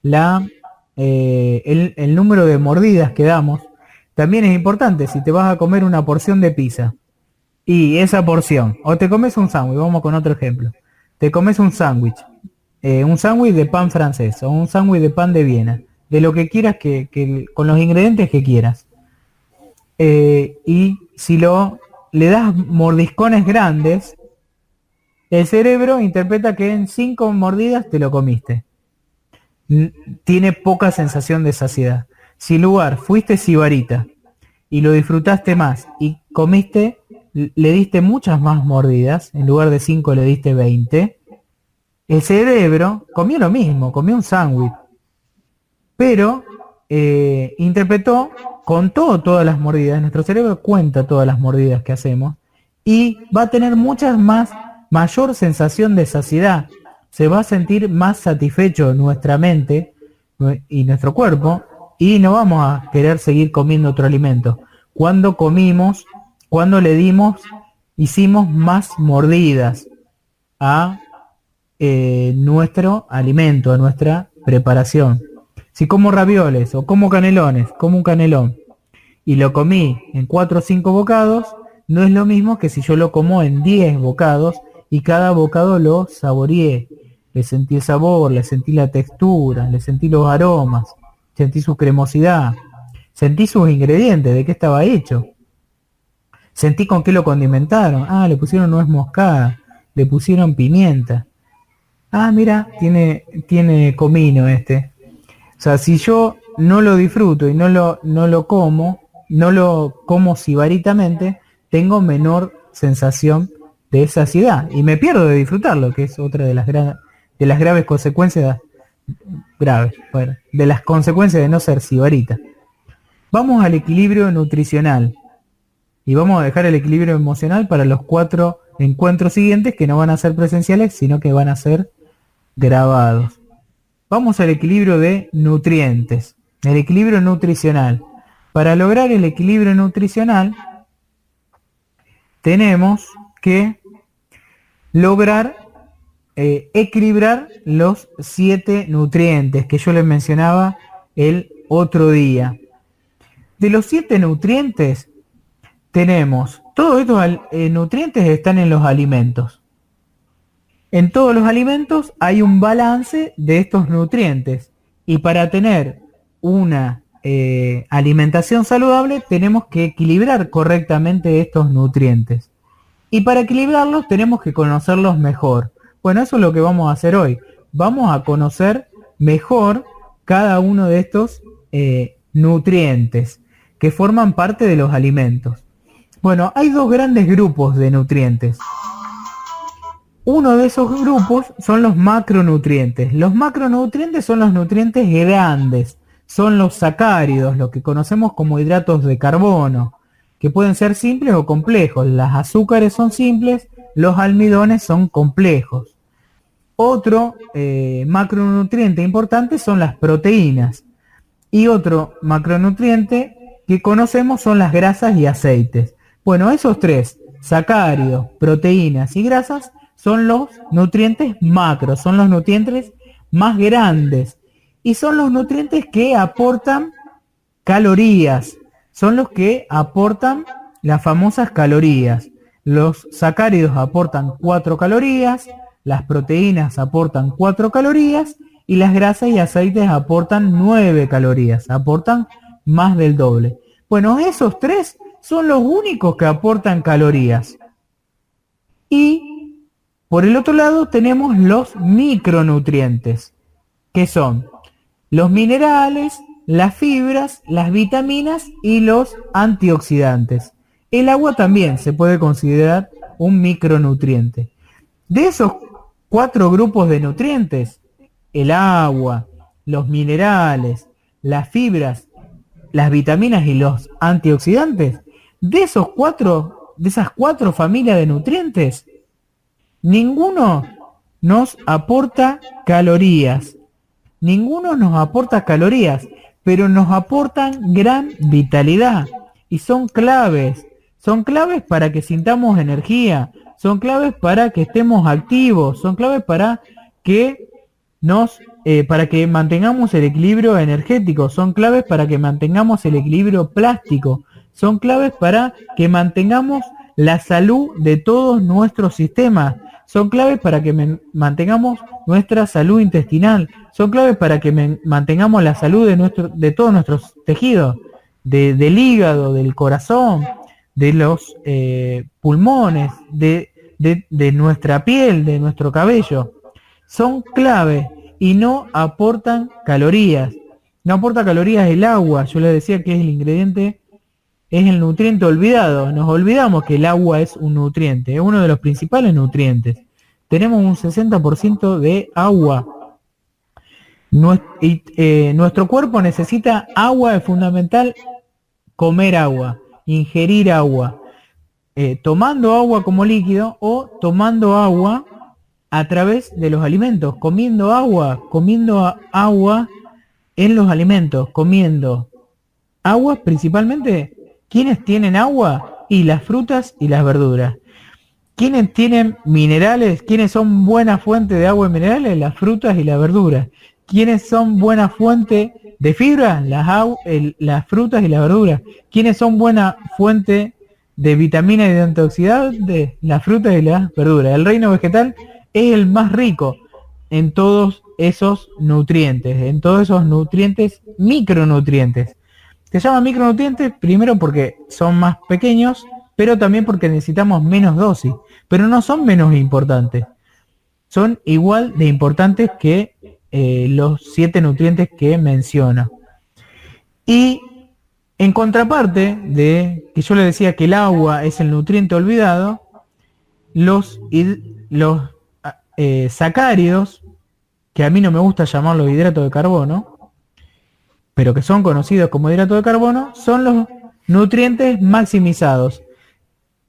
la, eh, el, número de mordidas que damos. También es importante si te vas a comer una porción de pizza y esa porción, o te comes un sándwich, vamos con otro ejemplo, te comes un sándwich, eh, un sándwich de pan francés o un sándwich de pan de Viena, de lo que quieras que, con los ingredientes que quieras eh, y si lo le das mordiscones grandes, el cerebro interpreta que en cinco mordidas te lo comiste. Tiene poca sensación de saciedad. Si lugar fuiste sibarita y lo disfrutaste más y comiste le diste muchas más mordidas, en lugar de 5 le diste 20, el cerebro comió lo mismo, comió un sándwich, pero eh, interpretó, contó todas las mordidas, nuestro cerebro cuenta todas las mordidas que hacemos y va a tener muchas más, mayor sensación de saciedad, se va a sentir más satisfecho nuestra mente y nuestro cuerpo y no vamos a querer seguir comiendo otro alimento. Cuando comimos, cuando le dimos, hicimos más mordidas a eh, nuestro alimento, a nuestra preparación. Si como ravioles o como canelones, como un canelón, y lo comí en 4 o 5 bocados, no es lo mismo que si yo lo como en 10 bocados y cada bocado lo saboreé. Le sentí el sabor, le sentí la textura, le sentí los aromas, sentí su cremosidad, sentí sus ingredientes, de qué estaba hecho. Sentí con qué lo condimentaron. Ah, le pusieron nuez moscada, le pusieron pimienta. Ah, mira, tiene, tiene comino este. O sea, si yo no lo disfruto y no lo, no lo como, no lo como sibaritamente, tengo menor sensación de saciedad y me pierdo de disfrutarlo, que es otra de las, de las graves consecuencias graves, bueno, de las consecuencias de no ser sibarita. Vamos al equilibrio nutricional y vamos a dejar el equilibrio emocional para los cuatro encuentros siguientes que no van a ser presenciales, sino que van a ser grabados. Vamos al equilibrio de nutrientes, el equilibrio nutricional. Para lograr el equilibrio nutricional, tenemos que lograr eh, equilibrar los siete nutrientes que yo les mencionaba el otro día. De los siete nutrientes tenemos, todos estos eh, nutrientes están en los alimentos. En todos los alimentos hay un balance de estos nutrientes y para tener una eh, alimentación saludable tenemos que equilibrar correctamente estos nutrientes. Y para equilibrarlos tenemos que conocerlos mejor. Bueno, eso es lo que vamos a hacer hoy. Vamos a conocer mejor cada uno de estos eh, nutrientes que forman parte de los alimentos. Bueno, hay dos grandes grupos de nutrientes. Uno de esos grupos son los macronutrientes. Los macronutrientes son los nutrientes grandes, son los sacáridos, lo que conocemos como hidratos de carbono, que pueden ser simples o complejos. Las azúcares son simples los almidones son complejos. Otro eh, macronutriente importante son las proteínas. Y otro macronutriente que conocemos son las grasas y aceites. Bueno, esos tres, sacáridos, proteínas y grasas, son los nutrientes macros, son los nutrientes más grandes. Y son los nutrientes que aportan calorías, son los que aportan las famosas calorías. Los sacáridos aportan 4 calorías, las proteínas aportan 4 calorías y las grasas y aceites aportan 9 calorías, aportan más del doble. Bueno, esos tres son los únicos que aportan calorías. Y por el otro lado tenemos los micronutrientes, que son los minerales, las fibras, las vitaminas y los antioxidantes. El agua también se puede considerar un micronutriente. De esos cuatro grupos de nutrientes, el agua, los minerales, las fibras, las vitaminas y los antioxidantes, de esos cuatro, de esas cuatro familias de nutrientes, ninguno nos aporta calorías. Ninguno nos aporta calorías, pero nos aportan gran vitalidad. Y son claves. Son claves para que sintamos energía, son claves para que estemos activos, son claves para que nos, eh, para que mantengamos el equilibrio energético, son claves para que mantengamos el equilibrio plástico, son claves para que mantengamos la salud de todos nuestros sistemas, son claves para que mantengamos nuestra salud intestinal, son claves para que mantengamos la salud de, nuestro, de todos nuestros tejidos, del hígado, del corazón, de los eh, pulmones, de, de, nuestra piel, de nuestro cabello. Son clave y no aportan calorías. No aporta calorías el agua. Yo le decía que es el ingrediente es el nutriente olvidado. Nos olvidamos que el agua es un nutriente, es uno de los principales nutrientes. Tenemos un 60% de agua. Eh, nuestro cuerpo necesita agua, es fundamental comer agua, ingerir agua, eh, tomando agua como líquido o tomando agua a través de los alimentos, comiendo agua, comiendo agua en los alimentos, comiendo agua principalmente ¿Quiénes tienen agua? Y las frutas y las verduras. ¿Quiénes tienen minerales? ¿Quiénes son buena fuente de agua y minerales? Las frutas y las verduras. ¿Quiénes son buena fuente de fibra? Las, las frutas y las verduras. ¿Quiénes son buena fuente de vitaminas y de antioxidantes? Las frutas y las verduras. El reino vegetal es el más rico en todos esos nutrientes, en todos esos nutrientes, micronutrientes. Se llaman micronutrientes primero porque son más pequeños, pero también porque necesitamos menos dosis. Pero no son menos importantes. Son igual de importantes que eh, los siete nutrientes que menciona. Y en contraparte de que yo le decía que el agua es el nutriente olvidado, los, los eh, sacáridos, que a mí no me gusta llamarlos hidratos de carbono, pero que son conocidos como hidrato de carbono, son los nutrientes maximizados.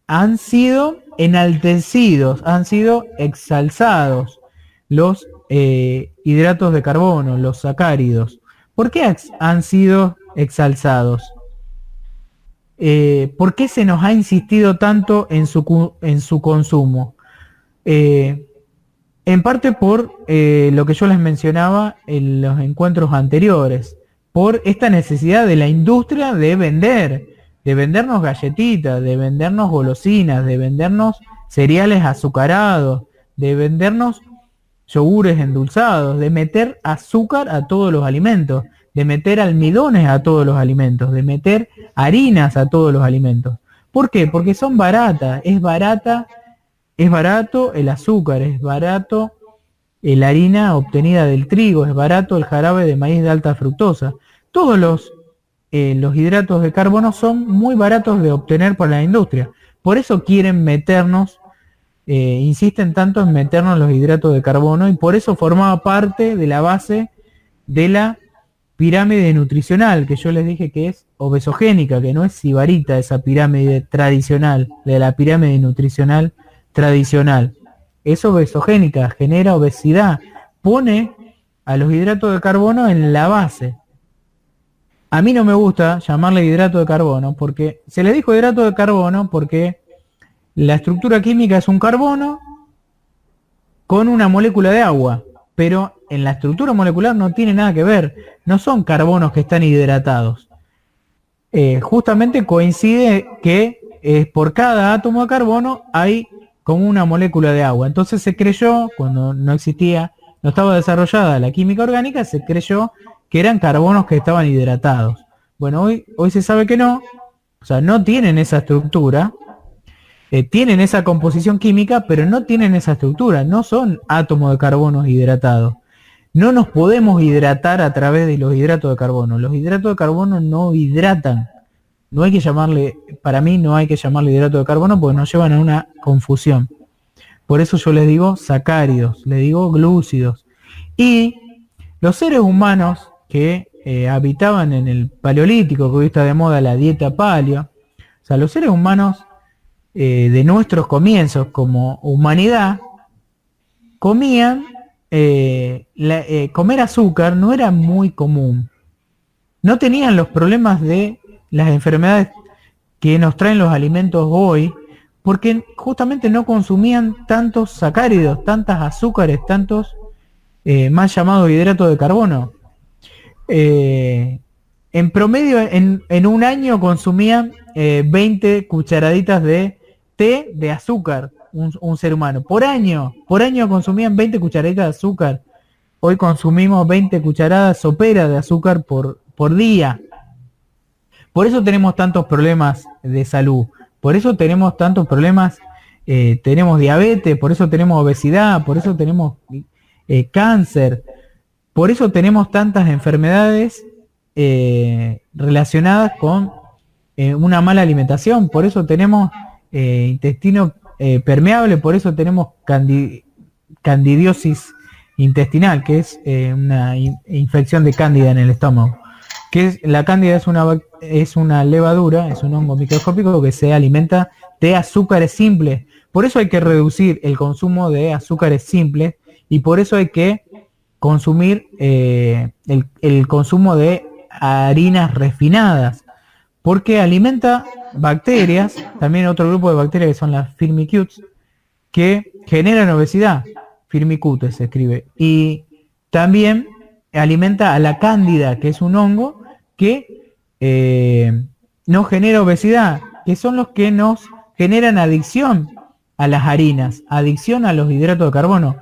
Han sido enaltecidos, han sido exalzados los eh, hidratos de carbono, los sacáridos. ¿Por qué han sido exalzados? Eh, ¿Por qué se nos ha insistido tanto en su, en su consumo? Eh, en parte por lo que yo les mencionaba en los encuentros anteriores por esta necesidad de la industria de vender, de vendernos galletitas, de vendernos golosinas, de vendernos cereales azucarados, de vendernos yogures endulzados, de meter azúcar a todos los alimentos, de meter almidones a todos los alimentos, de meter harinas a todos los alimentos. ¿Por qué? Porque son baratas, es barata, es barato el azúcar, es barato la harina obtenida del trigo, es barato el jarabe de maíz de alta fructosa. Todos los, eh, los hidratos de carbono son muy baratos de obtener por la industria. Por eso quieren meternos, eh, insisten tanto en meternos los hidratos de carbono y por eso formaba parte de la base de la pirámide nutricional, que yo les dije que es obesogénica, que no es sibarita esa pirámide tradicional, de la pirámide nutricional tradicional es obesogénica, genera obesidad, pone a los hidratos de carbono en la base. A mí no me gusta llamarle hidrato de carbono porque se le dijo hidrato de carbono porque la estructura química es un carbono con una molécula de agua, pero en la estructura molecular no tiene nada que ver, no son carbonos que están hidratados. Eh, justamente coincide que por cada átomo de carbono hay como una molécula de agua. Entonces se creyó, cuando no existía, no estaba desarrollada la química orgánica, se creyó que eran carbonos que estaban hidratados. Bueno, hoy, hoy se sabe que no, o sea, no tienen esa estructura, eh, tienen esa composición química, pero no tienen esa estructura, no son átomos de carbono hidratados. No nos podemos hidratar a través de los hidratos de carbono. Los hidratos de carbono no hidratan no hay que llamarle, para mí no hay que llamarle hidrato de carbono porque nos llevan a una confusión. Por eso yo les digo sacáridos, les digo glúcidos. Y los seres humanos que eh, habitaban en el paleolítico, que hoy está de moda la dieta paleo, o sea, los seres humanos eh, de nuestros comienzos como humanidad, comían, eh, comer azúcar no era muy común. No tenían los problemas de las enfermedades que nos traen los alimentos hoy, porque justamente no consumían tantos sacáridos, tantas azúcares, tantos eh, más llamados hidratos de carbono. Eh, en promedio, en, un año consumían 20 eh, cucharaditas de té de azúcar, un, ser humano. Por año, por año consumían 20 cucharaditas de azúcar. Hoy consumimos 20 cucharadas soperas de azúcar por, por día. Por eso tenemos tantos problemas de salud, por eso tenemos tantos problemas, eh, tenemos diabetes, por eso tenemos obesidad, por eso tenemos eh, cáncer, por eso tenemos tantas enfermedades eh, relacionadas con una mala alimentación, por eso tenemos intestino permeable, por eso tenemos candidiosis intestinal, que es una infección de cándida en el estómago. Que es, la cándida es una, es una levadura, es un hongo microscópico que se alimenta de azúcares simples. Por eso hay que reducir el consumo de azúcares simples y por eso hay que consumir el, el consumo de harinas refinadas, porque alimenta bacterias, también otro grupo de bacterias que son las firmicutes, que generan obesidad, firmicutes se escribe, y también alimenta a la cándida, que es un hongo que eh, no genera obesidad, que son los que nos generan adicción a las harinas, adicción a los hidratos de carbono,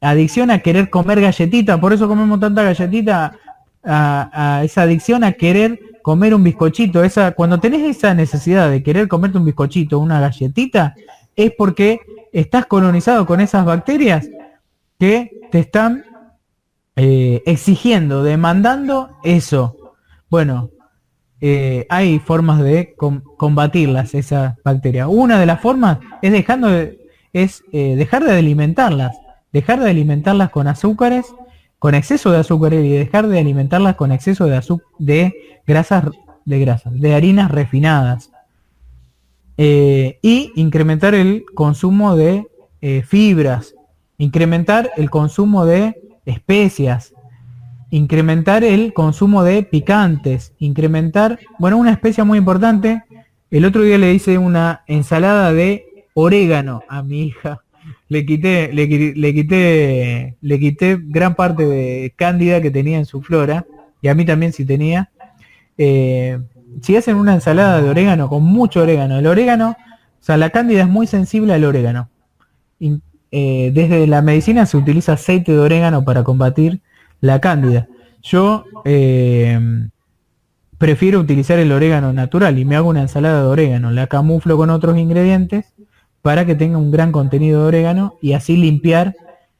adicción a querer comer galletita, por eso comemos tanta galletita a, esa adicción a querer comer un bizcochito, esa, cuando tenés esa necesidad de querer comerte un bizcochito, una galletita, es porque estás colonizado con esas bacterias que te están eh, exigiendo, demandando eso. Bueno, eh, hay formas de combatirlas, esas bacterias. Una de las formas es dejando es eh, dejar de alimentarlas, dejar de alimentarlas con azúcares con exceso de azúcar y dejar de alimentarlas con exceso de, de grasas, de grasas, de harinas refinadas. Eh, y incrementar el consumo de fibras, incrementar el consumo de especias, incrementar el consumo de picantes, incrementar, bueno, una especia muy importante. El otro día le hice una ensalada de orégano a mi hija le quité, le, quité, le quité gran parte de cándida que tenía en su flora, y a mí también si tenía. Eh, si hacen una ensalada de orégano con mucho orégano, el orégano, o sea, la cándida es muy sensible al orégano. Eh, desde la medicina se utiliza aceite de orégano para combatir la cándida. Yo eh, prefiero utilizar el orégano natural y me hago una ensalada de orégano, la camuflo con otros ingredientes para que tenga un gran contenido de orégano y así limpiar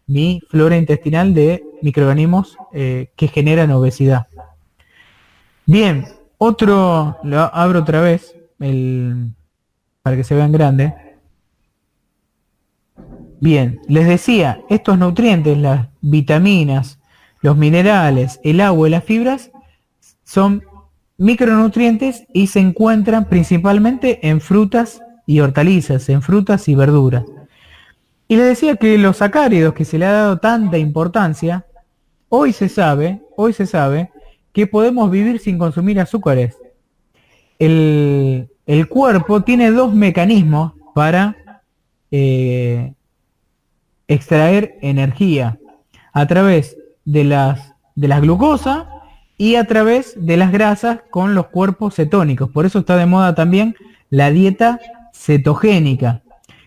mi flora intestinal de microorganismos eh, que generan obesidad. Bien, otro, lo abro otra vez el, para que se vean grande. Bien, les decía, estos nutrientes, las vitaminas, los minerales, el agua y las fibras, son micronutrientes y se encuentran principalmente en frutas y hortalizas, en frutas y verduras. Y le decía que los sacáridos que se le ha dado tanta importancia, hoy se sabe, hoy se sabe que podemos vivir sin consumir azúcares. El, cuerpo tiene dos mecanismos para eh, extraer energía a través de las, de las y a través de las grasas con los cuerpos cetónicos. Por eso está de moda también la dieta cetogénica.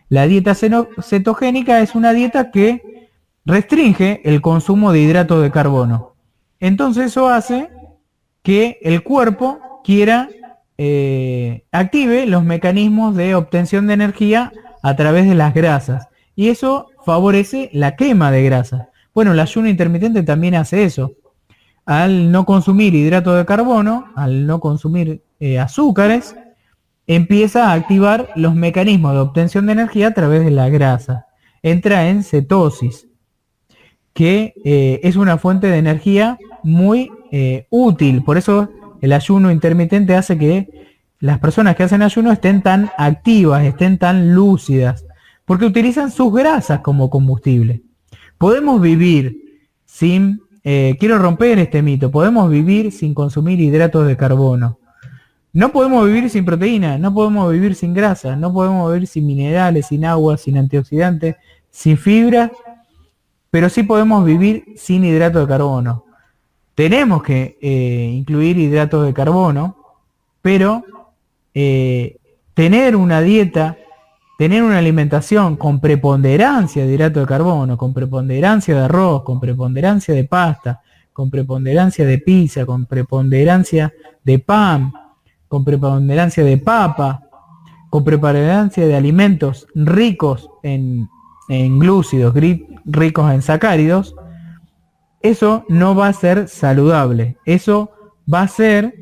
La dieta cetogénica es una dieta que restringe el consumo de hidratos de carbono. Entonces eso hace que el cuerpo quiera eh, active los mecanismos de obtención de energía a través de las grasas. Y eso favorece la quema de grasas. Bueno, el ayuno intermitente también hace eso. Al no consumir hidratos de carbono, al no consumir eh, azúcares, empieza a activar los mecanismos de obtención de energía a través de la grasa. Entra en cetosis, que eh, es una fuente de energía muy eh, útil. Por eso el ayuno intermitente hace que las personas que hacen ayuno estén tan activas, estén tan lúcidas, porque utilizan sus grasas como combustible. Podemos vivir sin, eh, quiero romper este mito, podemos vivir sin consumir hidratos de carbono. No podemos vivir sin proteína, no podemos vivir sin grasa, no podemos vivir sin minerales, sin agua, sin antioxidantes, sin fibra, pero sí podemos vivir sin hidrato de carbono. Tenemos que eh, incluir hidratos de carbono, pero eh, tener una dieta, tener una alimentación con preponderancia de hidrato de carbono, con preponderancia de arroz, con preponderancia de pasta, con preponderancia de pizza, con preponderancia de pan, con preponderancia de papa, con preponderancia de alimentos ricos en, en glúcidos, ricos en sacáridos, eso no va a ser saludable. Eso va a ser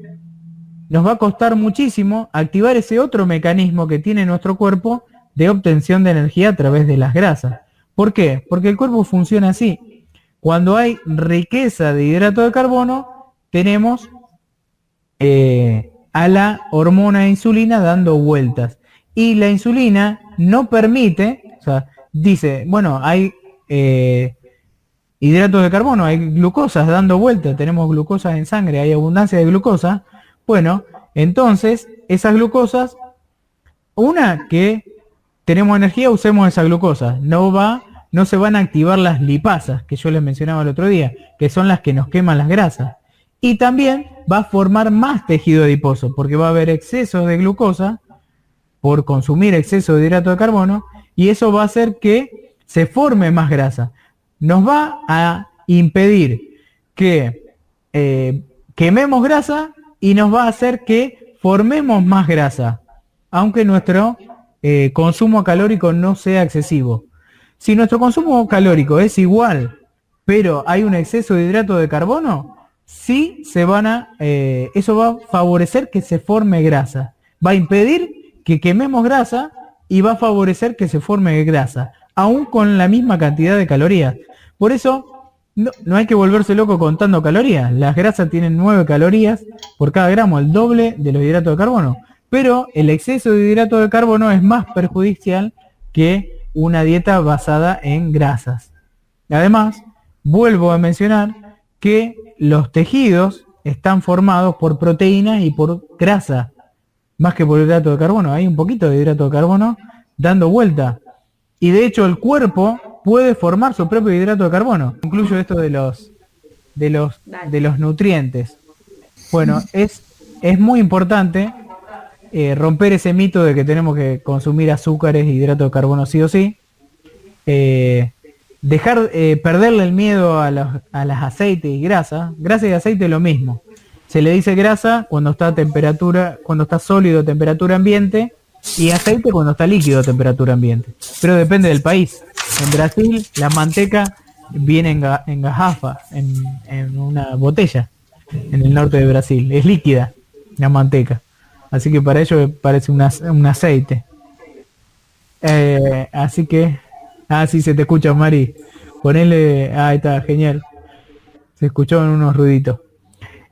nos va a costar muchísimo activar ese otro mecanismo que tiene nuestro cuerpo de obtención de energía a través de las grasas. ¿Por qué? Porque el cuerpo funciona así. Cuando hay riqueza de hidrato de carbono, tenemos eh, a la hormona insulina dando vueltas. Y la insulina no permite, o sea, dice, bueno, hay eh, hidratos de carbono, hay glucosas dando vueltas, tenemos glucosas en sangre, hay abundancia de glucosa. Bueno, entonces esas glucosas, una que tenemos energía, usemos esa glucosa. No va, no se van a activar las lipasas que yo les mencionaba el otro día, que son las que nos queman las grasas. Y también va a formar más tejido adiposo, porque va a haber exceso de glucosa por consumir exceso de hidrato de carbono, y eso va a hacer que se forme más grasa nos va a impedir que eh, quememos grasa y nos va a hacer que formemos más grasa, aunque nuestro eh, consumo calórico no sea excesivo. Si nuestro consumo calórico es igual, pero hay un exceso de hidrato de carbono, sí se van a, eh, eso va a favorecer que se forme grasa. Va a impedir que quememos grasa y va a favorecer que se forme grasa, aún con la misma cantidad de calorías. Por eso, no, hay que volverse loco contando calorías. Las grasas tienen 9 calorías por cada gramo, el doble de los hidratos de carbono. Pero el exceso de hidrato de carbono es más perjudicial que una dieta basada en grasas. Además, vuelvo a mencionar que los tejidos están formados por proteínas y por grasa, más que por hidrato de carbono. Hay un poquito de hidrato de carbono dando vuelta. Y de hecho el cuerpo puede formar su propio hidrato de carbono. Incluyo esto de los de los de los nutrientes. Bueno, es es muy importante eh, romper ese mito de que tenemos que consumir azúcares e hidrato de carbono sí o sí. Eh, dejar eh, perderle el miedo a, los, a las aceites y grasas. Grasa y aceite lo mismo. Se le dice grasa cuando está a temperatura, cuando está sólido a temperatura ambiente y aceite cuando está líquido a temperatura ambiente. Pero depende del país. En Brasil la manteca viene en, en gajafa, en, una botella, en el norte de Brasil. Es líquida la manteca. Así que para ello parece un aceite. Eh, así que... Ah, sí, se te escucha, Mari. Ponele... Ah, ahí está, genial. Se escuchó en unos ruiditos.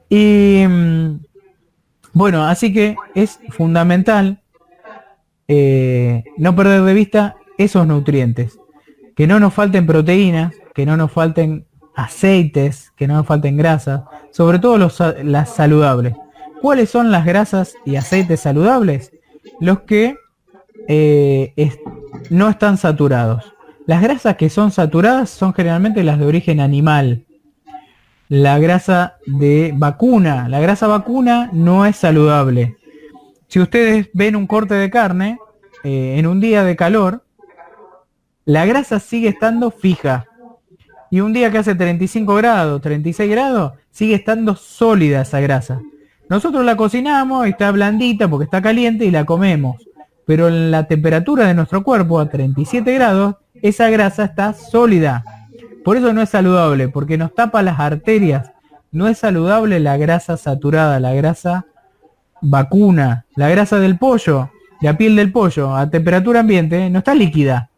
Y... Mm, bueno, así que es fundamental eh, no perder de vista esos nutrientes. Que no nos falten proteínas, que no nos falten aceites, que no nos falten grasas, sobre todo los, las saludables. ¿Cuáles son las grasas y aceites saludables? Los que eh, no están saturados. Las grasas que son saturadas son generalmente las de origen animal. La grasa de vacuna, la grasa vacuna no es saludable. Si ustedes ven un corte de carne eh, en un día de calor, la grasa sigue estando fija. Y un día que hace 35 grados, 36 grados, sigue estando sólida esa grasa. Nosotros la cocinamos, está blandita porque está caliente y la comemos. Pero en la temperatura de nuestro cuerpo, a 37 grados, esa grasa está sólida. Por eso no es saludable, porque nos tapa las arterias. No es saludable la grasa saturada, la grasa vacuna, la grasa del pollo, la piel del pollo a temperatura ambiente no está líquida,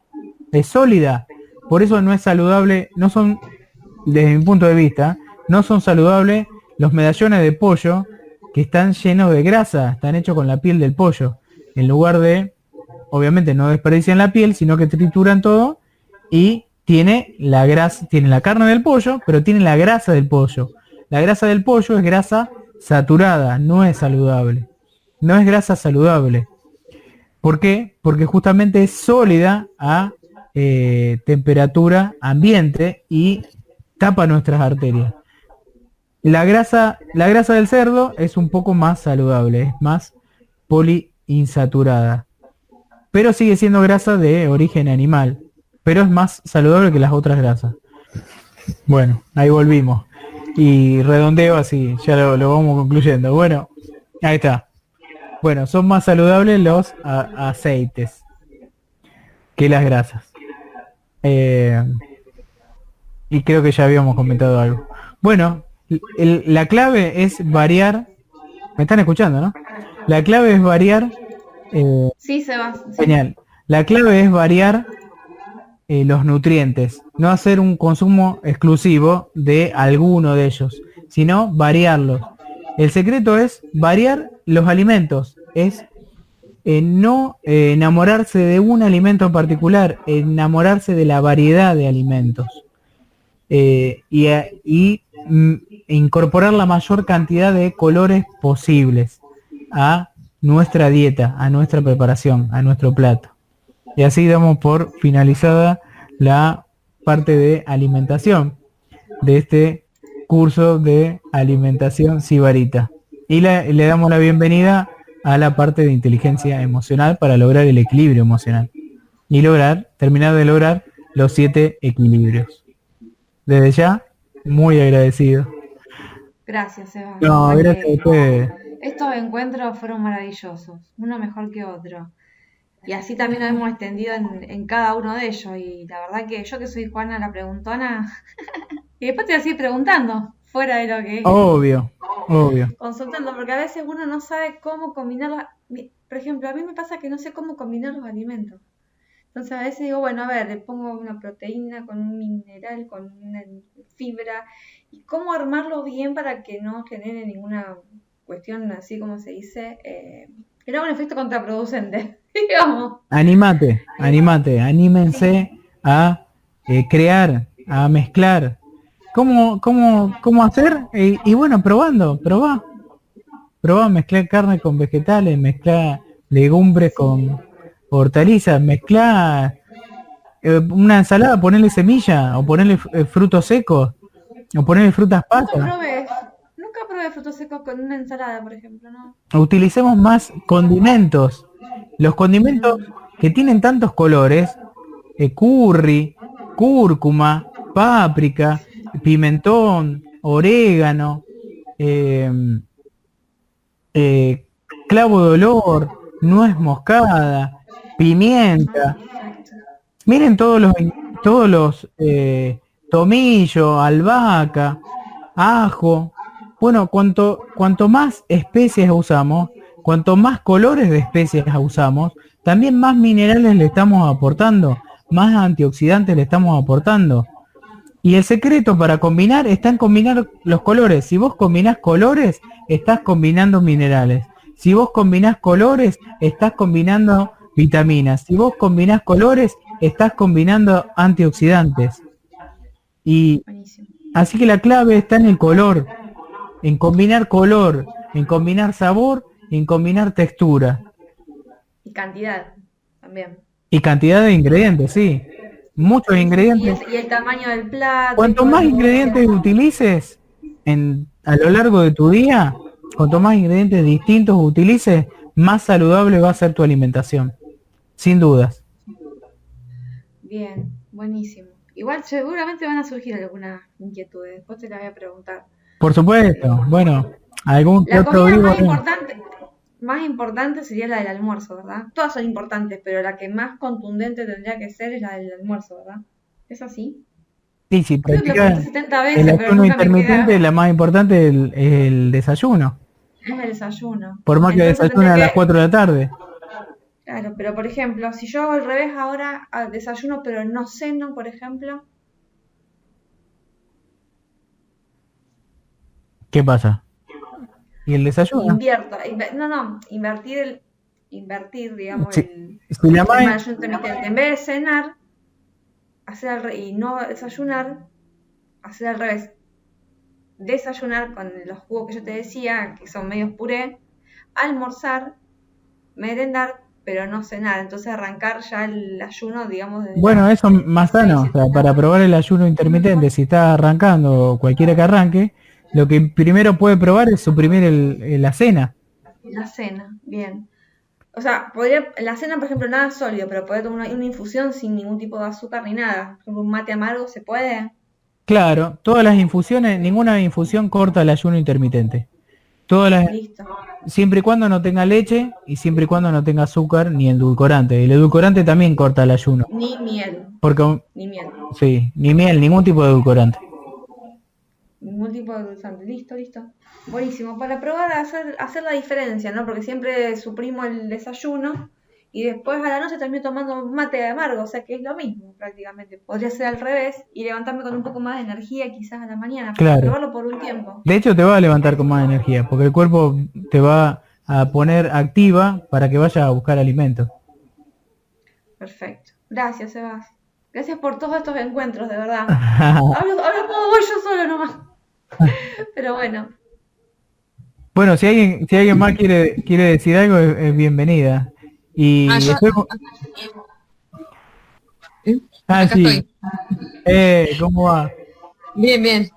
es sólida. Por eso no es saludable, no son, desde mi punto de vista, no son saludables los medallones de pollo que están llenos de grasa, están hechos con la piel del pollo. En lugar de, obviamente no desperdician la piel, sino que trituran todo y tiene la grasa, tiene la carne del pollo, pero tiene la grasa del pollo. La grasa del pollo es grasa saturada, no es saludable. No es grasa saludable. ¿Por qué? Porque justamente es sólida a eh, temperatura ambiente y tapa nuestras arterias. La grasa, la grasa del cerdo es un poco más saludable, es más poliinsaturada. Pero sigue siendo grasa de origen animal. Pero es más saludable que las otras grasas. Bueno, ahí volvimos y redondeo así, ya lo, vamos concluyendo. Bueno, ahí está. Bueno, son más saludables los aceites que las grasas. Eh, y creo que ya habíamos comentado algo. Bueno, la clave es variar ¿Me están escuchando, no? La clave es variar. Eh, sí, se va. Genial. La clave es variar eh, los nutrientes, no hacer un consumo exclusivo de alguno de ellos, sino variarlos. El secreto es variar los alimentos, es eh, no eh, enamorarse de un alimento en particular, enamorarse de la variedad de alimentos y, y mm, incorporar la mayor cantidad de colores posibles a nuestra dieta, a nuestra preparación, a nuestro plato. Y así damos por finalizada la parte de alimentación de este curso de alimentación sibarita. Y le, damos la bienvenida a la parte de inteligencia emocional para lograr el equilibrio emocional y lograr, terminar de lograr los siete equilibrios. Desde ya, muy agradecido. Gracias, Eva. No, gracias a ustedes. Estos encuentros fueron maravillosos, uno mejor que otro. Y así también nos hemos extendido en, cada uno de ellos. Y la verdad que yo que soy Juana la preguntona, [LAUGHS] y después te voy a seguir preguntando, fuera de lo que... Obvio, obvio. Consultando, porque a veces uno no sabe cómo combinar Por ejemplo, a mí me pasa que no sé cómo combinar los alimentos. Entonces a veces digo, bueno, a ver, le pongo una proteína con un mineral, con una fibra, y cómo armarlo bien para que no genere ninguna cuestión así como se dice, eh, que no haga un efecto contraproducente. [LAUGHS] Animate, animate, anímense a eh, crear, a mezclar. ¿Cómo, cómo, cómo hacer? y bueno, probando, probá. Probá mezclar carne con vegetales, mezclar legumbres con hortalizas, mezclar eh, una ensalada, ponerle semilla o ponerle eh, frutos secos o ponerle frutas pasas. Nunca probé, nunca probé frutos secos con una ensalada, por ejemplo, ¿no? Utilicemos más condimentos los condimentos que tienen tantos colores, eh, curry, cúrcuma, páprica, pimentón, orégano, eh, eh, clavo de olor, nuez moscada, pimienta. Miren todos los todos los tomillo, albahaca, ajo. Bueno, cuanto cuanto más especies usamos, Cuanto más colores de especies usamos, también más minerales le estamos aportando, más antioxidantes le estamos aportando. Y el secreto para combinar está en combinar los colores. Si vos combinás colores, estás combinando minerales. Si vos combinás colores, estás combinando vitaminas. Si vos combinás colores, estás combinando antioxidantes. Y así que la clave está en el color, en combinar color, en combinar sabor en combinar textura. Y cantidad también. Y cantidad de ingredientes, sí. Muchos ingredientes. Y el, tamaño del plato. Cuanto más ingredientes utilices en, a lo largo de tu día, cuanto más ingredientes distintos utilices, más saludable va a ser tu alimentación. Sin dudas. Bien, buenísimo. Igual seguramente van a surgir algunas inquietudes. Después te las voy a preguntar. Por supuesto. Bueno, algún la comida más importante, más importante sería la del almuerzo, ¿verdad? Todas son importantes, pero la que más contundente tendría que ser es la del almuerzo, ¿verdad? ¿Es así? Sí, sí, practica el ayuno intermitente, la más importante es el, desayuno. Es el desayuno. Por más que desayune a las 4 de la tarde. Claro, pero por ejemplo, si yo hago al revés ahora, desayuno pero no ceno, por ejemplo. ¿Qué pasa? ¿Y el desayuno? Invierto, no, no, invertir el, invertir, digamos, el, En vez de cenar, hacer y no desayunar, hacer al revés. Desayunar con los jugos que yo te decía, que son medios puré, almorzar, merendar, pero no cenar. Entonces arrancar ya el ayuno, digamos. bueno, eso más sano, o sea, para probar el ayuno intermitente, si está arrancando, cualquiera que arranque, lo que primero puede probar es suprimir el, la cena. La cena, bien. O sea, podría, la cena, por ejemplo, nada sólido, pero poder tomar una, infusión sin ningún tipo de azúcar ni nada. Por ejemplo, un mate amargo, ¿se puede? Claro, todas las infusiones, ninguna infusión corta el ayuno intermitente. Todas las, Listo. Siempre y cuando no tenga leche y siempre y cuando no tenga azúcar ni edulcorante. El edulcorante también corta el ayuno. Ni miel. Porque, ni miel. Sí, ni miel, ningún tipo de edulcorante. ningún tipo de endulzante. Listo, listo. Buenísimo. Para probar a hacer, hacer la diferencia, ¿no? Porque siempre suprimo el desayuno y después a la noche también tomando mate de amargo, o sea que es lo mismo prácticamente. Podría ser al revés y levantarme con un poco más de energía quizás a la mañana, Claro. probarlo por un tiempo. De hecho, te va a levantar con más energía, porque el cuerpo te va a poner activa para que vaya a buscar alimento. Perfecto. Gracias, Sebas. Gracias por todos estos encuentros, de verdad. [LAUGHS] Hablo, hablo como voy yo solo nomás. [LAUGHS] Pero bueno, Bueno, si alguien, si alguien más quiere, quiere decir algo, es, es bienvenida. Y Ah, yo- ¿Eh? Ah, Acá sí. estoy. Eh, ¿cómo va? Bien, bien.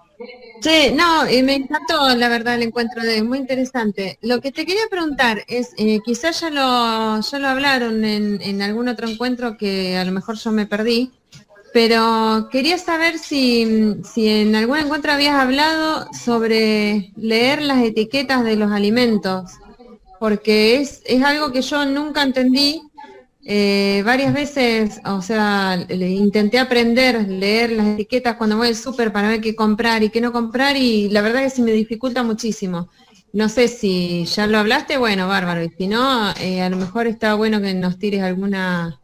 Sí, no, y me encantó la verdad el encuentro de muy interesante. Lo que te quería preguntar es, eh, quizás ya lo, ya lo hablaron en, en algún otro encuentro que a lo mejor yo me perdí, pero quería saber si, si en algún encuentro habías hablado sobre leer las etiquetas de los alimentos, porque es, es algo que yo nunca entendí eh, varias veces, o sea, intenté aprender, leer las etiquetas cuando voy al súper para ver qué comprar y qué no comprar y la verdad que se me dificulta muchísimo. No sé si ya lo hablaste, bueno, bárbaro, y si no, eh, a lo mejor está bueno que nos tires alguna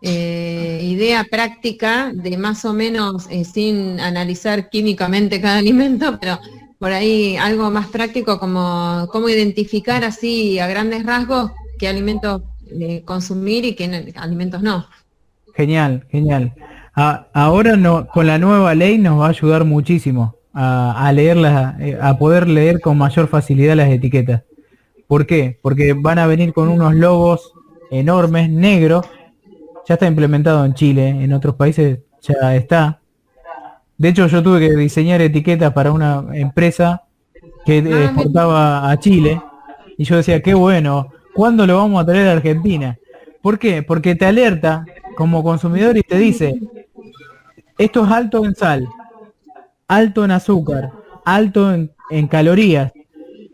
eh, idea práctica de más o menos, sin analizar químicamente cada alimento, pero por ahí algo más práctico como cómo identificar así a grandes rasgos qué alimentos eh, consumir y qué alimentos no. Genial, genial. Ahora no, con la nueva ley nos va a ayudar muchísimo a, a leerlas, eh, a poder leer con mayor facilidad las etiquetas. ¿Por qué? Porque van a venir con unos logos enormes, negros. Ya está implementado en Chile, en otros países ya está. De hecho, yo tuve que diseñar etiquetas para una empresa que eh, exportaba a Chile. Y yo decía, qué bueno, ¿cuándo lo vamos a traer a Argentina? ¿Por qué? Porque te alerta como consumidor y te dice, esto es alto en sal, alto en azúcar, alto en, en calorías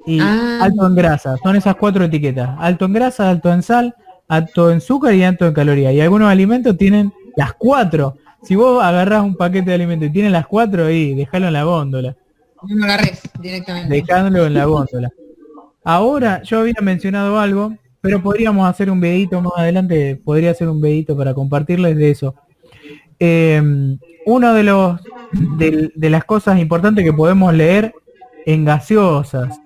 y Ah. alto en grasa. Son esas cuatro etiquetas. Alto en grasa, alto en sal, alto en azúcar y alto en calorías. Y algunos alimentos tienen las cuatro. Si vos agarrás un paquete de alimentos y tiene las cuatro ahí, déjalo en la góndola. No lo agarrés directamente. Dejándolo en la góndola. Ahora, yo había mencionado algo, pero podríamos hacer un videito más adelante, podría hacer un videito para compartirles de eso. Eh, uno de los de, de las cosas importantes que podemos leer en gaseosas,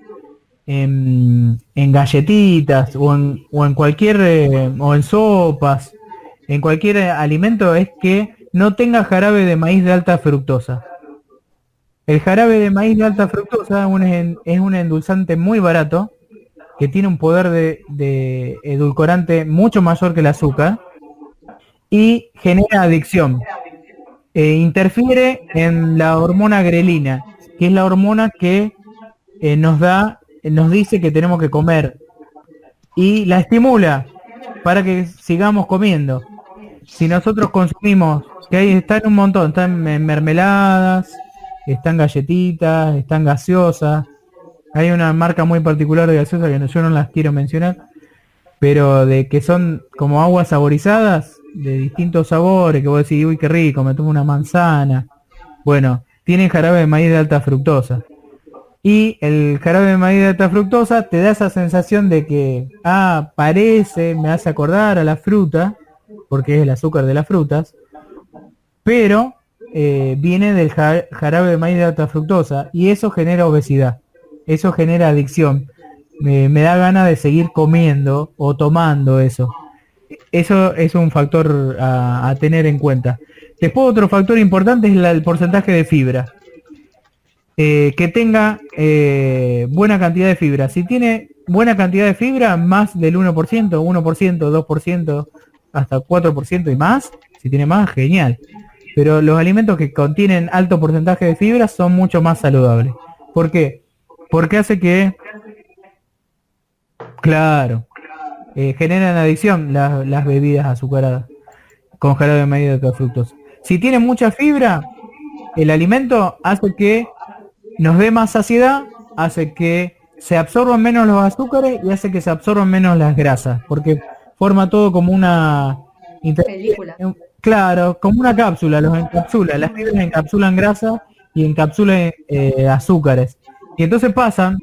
en, en galletitas o en, o en cualquier eh, o en sopas, en cualquier alimento es que no tenga jarabe de maíz de alta fructosa. El jarabe de maíz de alta fructosa es un endulzante muy barato que tiene un poder de, de edulcorante mucho mayor que el azúcar y genera adicción. Eh, interfiere en la hormona grelina, que es la hormona que eh, nos da, nos dice que tenemos que comer y la estimula para que sigamos comiendo. Si nosotros consumimos, que ahí están un montón, están mermeladas, están galletitas, están gaseosas. Hay una marca muy particular de gaseosa que no- yo no las quiero mencionar, pero de que son como aguas saborizadas de distintos sabores, que vos decís, uy, qué rico, me tomo una manzana. Bueno, tienen jarabe de maíz de alta fructosa. Y el jarabe de maíz de alta fructosa te da esa sensación de que, ah, parece, me hace acordar a la fruta, porque es el azúcar de las frutas, pero eh, viene del ja- jarabe de maíz de alta fructosa y eso genera obesidad, eso genera adicción. Me, da ganas de seguir comiendo o tomando eso. Eso es un factor a, tener en cuenta. Después otro factor importante es el porcentaje de fibra. Eh, que tenga eh, buena cantidad de fibra. Si tiene buena cantidad de fibra, más del 1%, 1%, 2%, hasta 4% y más, si tiene más, genial. Pero los alimentos que contienen alto porcentaje de fibra son mucho más saludables. ¿Por qué? Porque hace que, claro, eh, generan adicción las, bebidas azucaradas con jarabe de maíz de fructosa. Si tiene mucha fibra, el alimento hace que nos dé más saciedad, hace que se absorban menos los azúcares y hace que se absorban menos las grasas, porque forma todo como una Película. Claro, como una cápsula, los encapsula, las fibras encapsulan grasa y encapsula eh, azúcares. Y entonces pasan,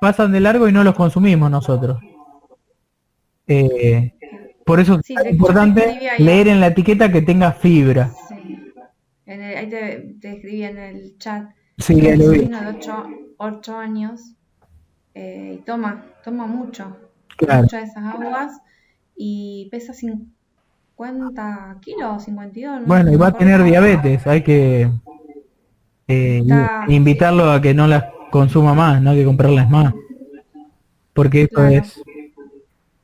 pasan de largo y no los consumimos nosotros. Eh, por eso es importante leer en la etiqueta que tenga fibra. Sí. ahí te, escribí en el chat. Sí, ya lo vi. de 8, años eh, y toma, toma mucho. Muchas de esas aguas y pesa 50 kilos, 52. Bueno, y va a tener diabetes, hay que eh, invitarlo a que no las consuma más, no hay que comprarlas más. Porque esto es,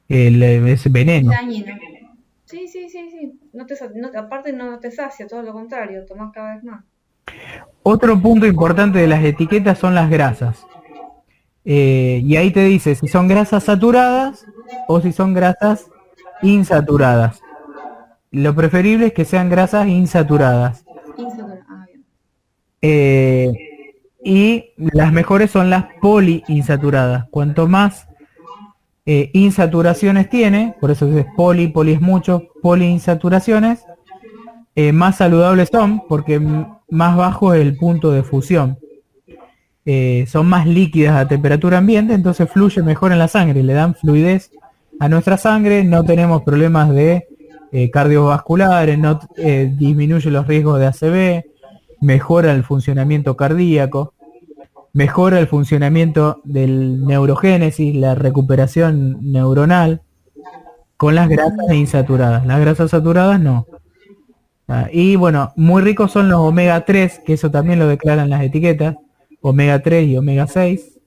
el, es veneno. Sí, sí, sí, sí. No te, aparte no te sacia, todo lo contrario, tomas cada vez más. Otro punto importante de las etiquetas son las grasas. Eh, y ahí te dice si son grasas saturadas o si son grasas insaturadas. Lo preferible es que sean grasas insaturadas. Ah, eh, y las mejores son las poliinsaturadas. Cuanto más eh, insaturaciones tiene, por eso es poli, poli es mucho, poliinsaturaciones, eh, más saludables son porque más bajo es el punto de fusión. son más líquidas a temperatura ambiente, entonces fluye mejor en la sangre, le dan fluidez a nuestra sangre, no tenemos problemas de eh, cardiovasculares, no eh, disminuye los riesgos de ACV, mejora el funcionamiento cardíaco, mejora el funcionamiento del neurogénesis, la recuperación neuronal, con las grasas insaturadas. Las grasas saturadas no. Ah, y bueno, muy ricos son los omega 3, que eso también lo declaran las etiquetas, omega 3 y omega 6.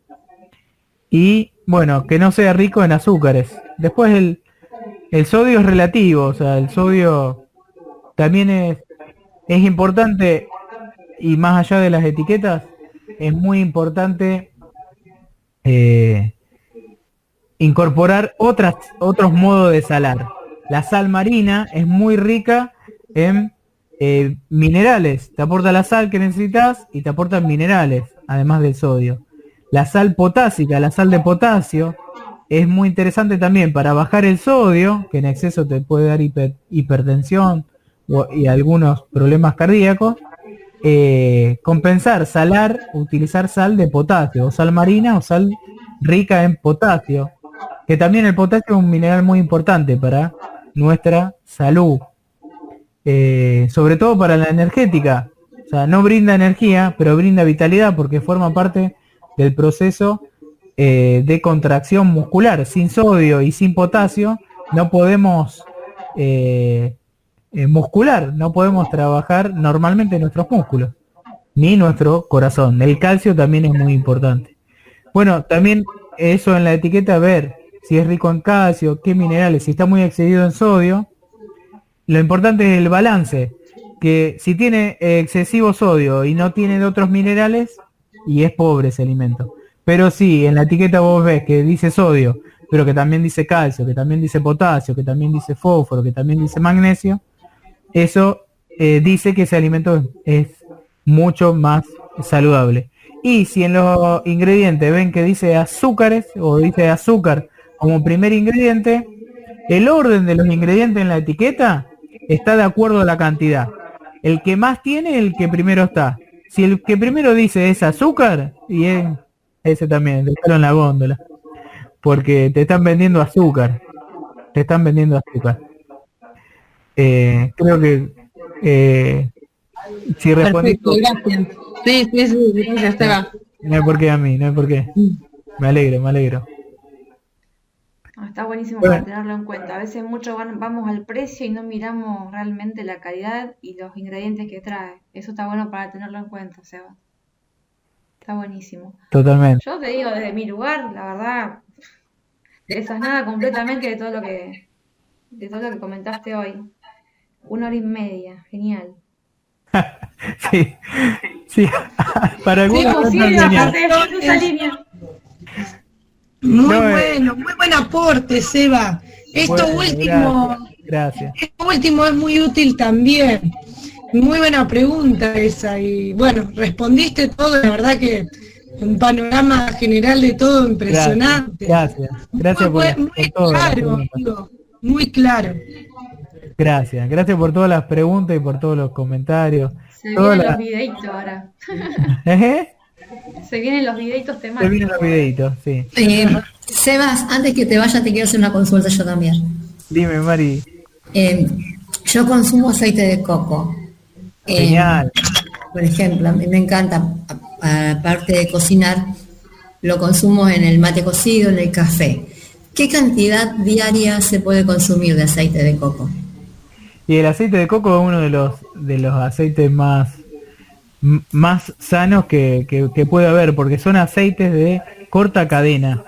Y bueno, que no sea rico en azúcares. Después el, sodio es relativo, o sea, el sodio también es, es importante y más allá de las etiquetas, es muy importante eh, incorporar otras, otros modos de salar. La sal marina es muy rica en eh, minerales, te aporta la sal que necesitas y te aporta minerales, además del sodio. La sal potásica, la sal de potasio, es muy interesante también para bajar el sodio, que en exceso te puede dar hipertensión y algunos problemas cardíacos. Eh, compensar, salar, utilizar sal de potasio, o sal marina o sal rica en potasio, que también el potasio es un mineral muy importante para nuestra salud, eh, sobre todo para la energética. O sea, no brinda energía, pero brinda vitalidad porque forma parte del proceso eh, de contracción muscular. Sin sodio y sin potasio no podemos eh, eh, muscular, no podemos trabajar normalmente nuestros músculos, ni nuestro corazón. El calcio también es muy importante. Bueno, también eso en la etiqueta, ver si es rico en calcio, qué minerales, si está muy excedido en sodio. Lo importante es el balance, que si tiene excesivo sodio y no tiene de otros minerales, y es pobre ese alimento. Pero sí, en la etiqueta vos ves que dice sodio, pero que también dice calcio, que también dice potasio, que también dice fósforo, que también dice magnesio, eso eh, dice que ese alimento es, mucho más saludable. Y si en los ingredientes ven que dice azúcares o dice azúcar como primer ingrediente, el orden de los ingredientes en la etiqueta está de acuerdo a la cantidad. El que más tiene, el que primero está. Si el que primero dice es azúcar, y es ese también, déjalo en la góndola. Porque te están vendiendo azúcar. Te están vendiendo azúcar. Eh, creo que eh, si respondí. Sí, sí, sí, gracias, te va. No hay por qué a mí, no hay por qué. Me alegro, me alegro. Ah, está buenísimo para tenerlo en cuenta. A veces mucho vamos al precio y no miramos realmente la calidad y los ingredientes que trae. Eso está bueno para tenerlo en cuenta, Seba. Está buenísimo. Totalmente. Yo te digo, desde mi lugar, la verdad, nada completamente de todo lo que de todo lo que comentaste hoy. Una hora y media, genial. [LAUGHS] sí, sí, [LAUGHS] para algunos sí, Muy bueno, muy buen aporte, Seba. Esto último, gracias. Esto último es muy útil también. Muy buena pregunta esa y bueno, respondiste todo, la verdad que un panorama general de todo impresionante. Gracias, gracias, muy, por, muy claro, muy claro. Gracias, gracias por todas las preguntas y por todos los comentarios. Se vienen los videitos ahora. [LAUGHS] [LAUGHS] ¿Eh? Se vienen los videitos temáticos. Se vienen los videitos, sí. Eh, Sebas, antes que te vayas te quiero hacer una consulta yo también. Dime, Mari. Eh, yo consumo aceite de coco. Genial. por ejemplo, a mí me encanta, aparte de cocinar, lo consumo en el mate cocido, en el café. ¿Qué cantidad diaria se puede consumir de aceite de coco? Y el aceite de coco es uno de los de los aceites más más sanos que, puede haber, porque son aceites de corta cadena.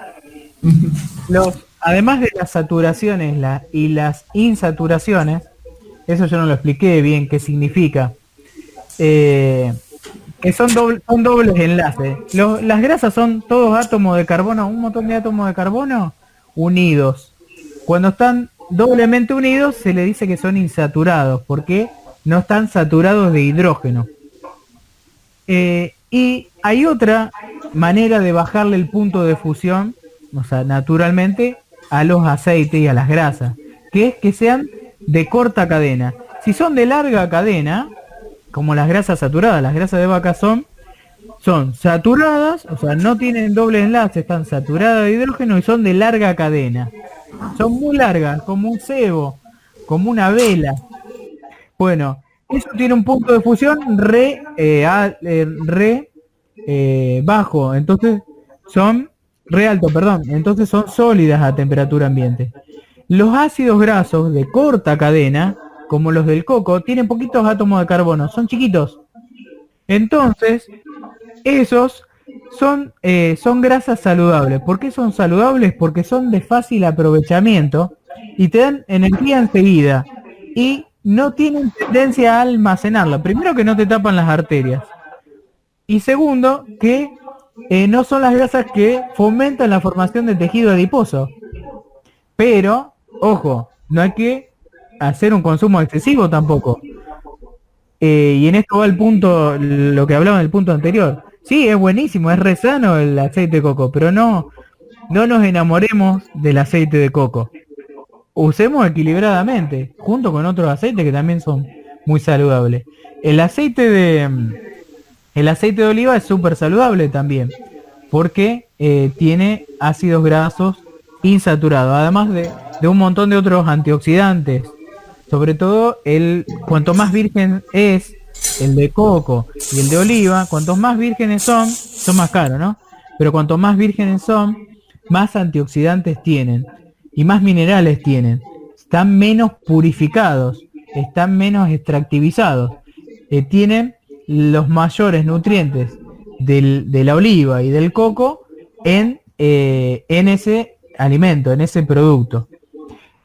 Los, además de las saturaciones y las insaturaciones, eso yo no lo expliqué bien qué significa, eh, que son, dobles enlaces. las grasas son todos átomos de carbono, un montón de átomos de carbono unidos. Cuando están doblemente unidos se le dice que son insaturados, porque no están saturados de hidrógeno. Eh, y hay otra manera de bajarle el punto de fusión, o sea, naturalmente, a los aceites y a las grasas, que es que sean de corta cadena. Si son de larga cadena, como las grasas saturadas, las grasas de vaca son, son saturadas, o sea, no tienen doble enlace, están saturadas de hidrógeno y son de larga cadena. Son muy largas, como un cebo, como una vela. Bueno, eso tiene un punto de fusión re, eh, eh, re eh, bajo, entonces son re alto, perdón, entonces son sólidas a temperatura ambiente. Los ácidos grasos de corta cadena, como los del coco, tienen poquitos átomos de carbono, son chiquitos. Entonces, esos son, son grasas saludables. ¿Por qué son saludables? Porque son de fácil aprovechamiento y te dan energía enseguida. Y no tienen tendencia a almacenarla. Primero que no te tapan las arterias. Y segundo, que eh, no son las grasas que fomentan la formación de tejido adiposo. Pero, ojo, no hay que hacer un consumo excesivo tampoco. Eh, y en esto va el punto, lo que hablaba en el punto anterior. Sí, es buenísimo, es re sano el aceite de coco, pero no, no nos enamoremos del aceite de coco usemos equilibradamente, junto con otros aceites que también son muy saludables. El aceite de el aceite de oliva es súper saludable también, porque eh, tiene ácidos grasos insaturados, además de, de, un montón de otros antioxidantes. Sobre todo el cuanto más virgen es el de coco y el de oliva, cuantos más vírgenes son, son más caros, ¿no? Pero cuanto más vírgenes son, más antioxidantes tienen y más minerales tienen. Están menos purificados, están menos extractivizados. Eh, tienen los mayores nutrientes de la oliva y del coco en, eh, en ese alimento, en ese producto.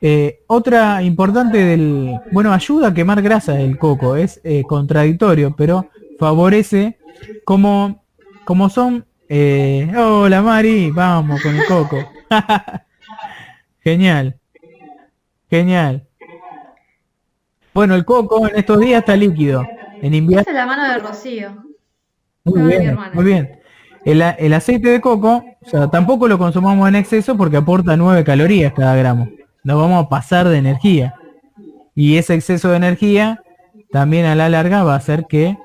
Eh, otra importante del, bueno, ayuda a quemar grasa el coco, es contradictorio, pero favorece como, como son, hola Mari, vamos con el coco. [LAUGHS] Genial. Genial. Bueno, el coco en estos días está líquido. En invierno. Es la mano de Rocío. Muy bien, muy bien. El, el, aceite de coco, o sea, tampoco lo consumamos en exceso porque aporta 9 calorías cada gramo. Nos vamos a pasar de energía. Y ese exceso de energía también a la larga va a hacer que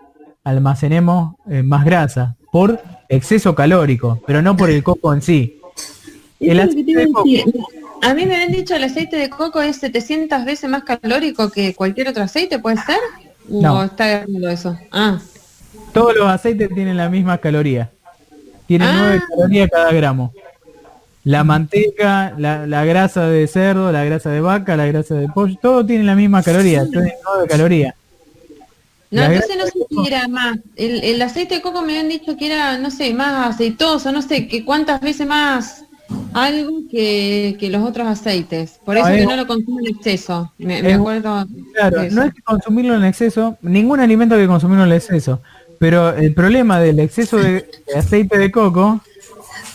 almacenemos eh, más grasa por exceso calórico, pero no por el coco en sí. El aceite de coco, a mí me habían dicho el aceite de coco es 700 veces más calórico que cualquier otro aceite, ¿puede ser? no. está eso? Ah. Todos los aceites tienen la misma caloría. Tienen 9 ah. calorías cada gramo. La manteca, la, grasa de cerdo, la grasa de vaca, la grasa de pollo, todo tiene la misma caloría, tienen 9 calorías. No, entonces no sé si era más. El, el, aceite de coco me habían dicho que era, no sé, más aceitoso, no sé, que cuántas veces más algo que, los otros aceites. Por eso que no lo consumo en exceso. Me, acuerdo. Claro, no es que consumirlo en exceso, ningún alimento que consumirlo en exceso. Pero el problema del exceso de, aceite de coco.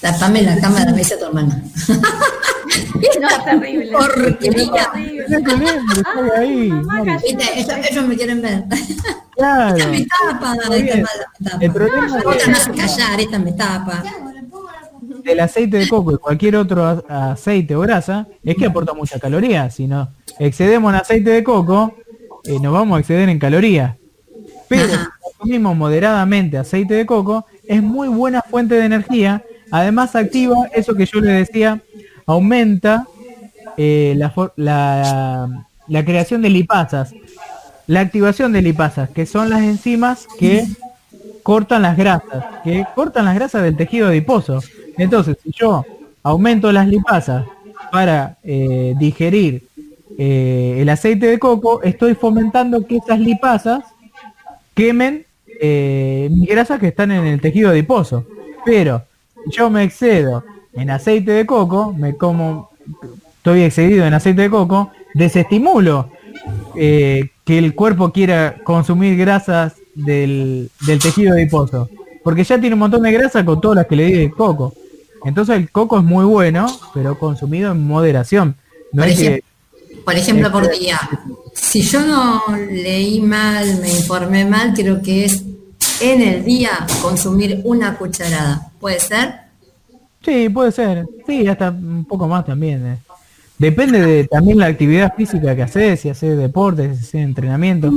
Tapame la cámara, me dice tu hermana. [LAUGHS] no, es terrible. Porquería. ahí. ellos, me quieren ver. Claro. Esta me tapa, esta me tapa. El problema esta me hace callar, esta me tapa el aceite de coco y cualquier otro aceite o grasa es que aporta mucha caloría. Si no excedemos en aceite de coco, eh, nos vamos a exceder en calorías. Pero consumimos moderadamente aceite de coco, es muy buena fuente de energía. Además activa eso que yo le decía, aumenta eh, la, la, creación de lipasas. La activación de lipasas, que son las enzimas que cortan las grasas, que cortan las grasas del tejido adiposo. Entonces, si yo aumento las lipasas para eh, digerir eh, el aceite de coco, estoy fomentando que esas lipasas quemen eh, grasas que están en el tejido adiposo. Pero yo me excedo en aceite de coco, me como, estoy excedido en aceite de coco, desestimulo que el cuerpo quiera consumir grasas del, del tejido adiposo. Porque ya tiene un montón de grasa con todas las que le di de coco. Entonces el coco es muy bueno, pero consumido en moderación. No por, ejemplo, por ejemplo, por día. Si yo no leí mal, me informé mal, creo que es en el día consumir una cucharada. ¿Puede ser? Sí, puede ser. Sí, hasta un poco más también. Eh. Depende de también la actividad física que haces, si haces deporte, si haces entrenamiento.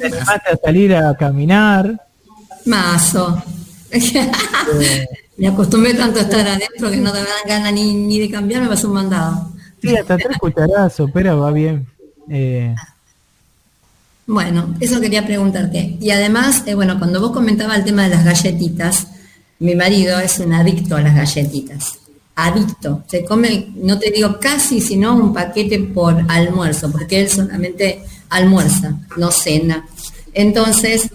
Te a salir a caminar. Mazo. [LAUGHS] Me acostumbré tanto a estar adentro que no te dan ganas ni, ni de cambiarme, vas un mandado. Sí, hasta tres cucharadas pero va bien. Eh. Bueno, eso quería preguntarte. Y además, eh, bueno, cuando vos comentabas el tema de las galletitas, mi marido es un adicto a las galletitas. Adicto. Se come, no te digo casi, sino un paquete por almuerzo, porque él solamente almuerza, no cena. Entonces,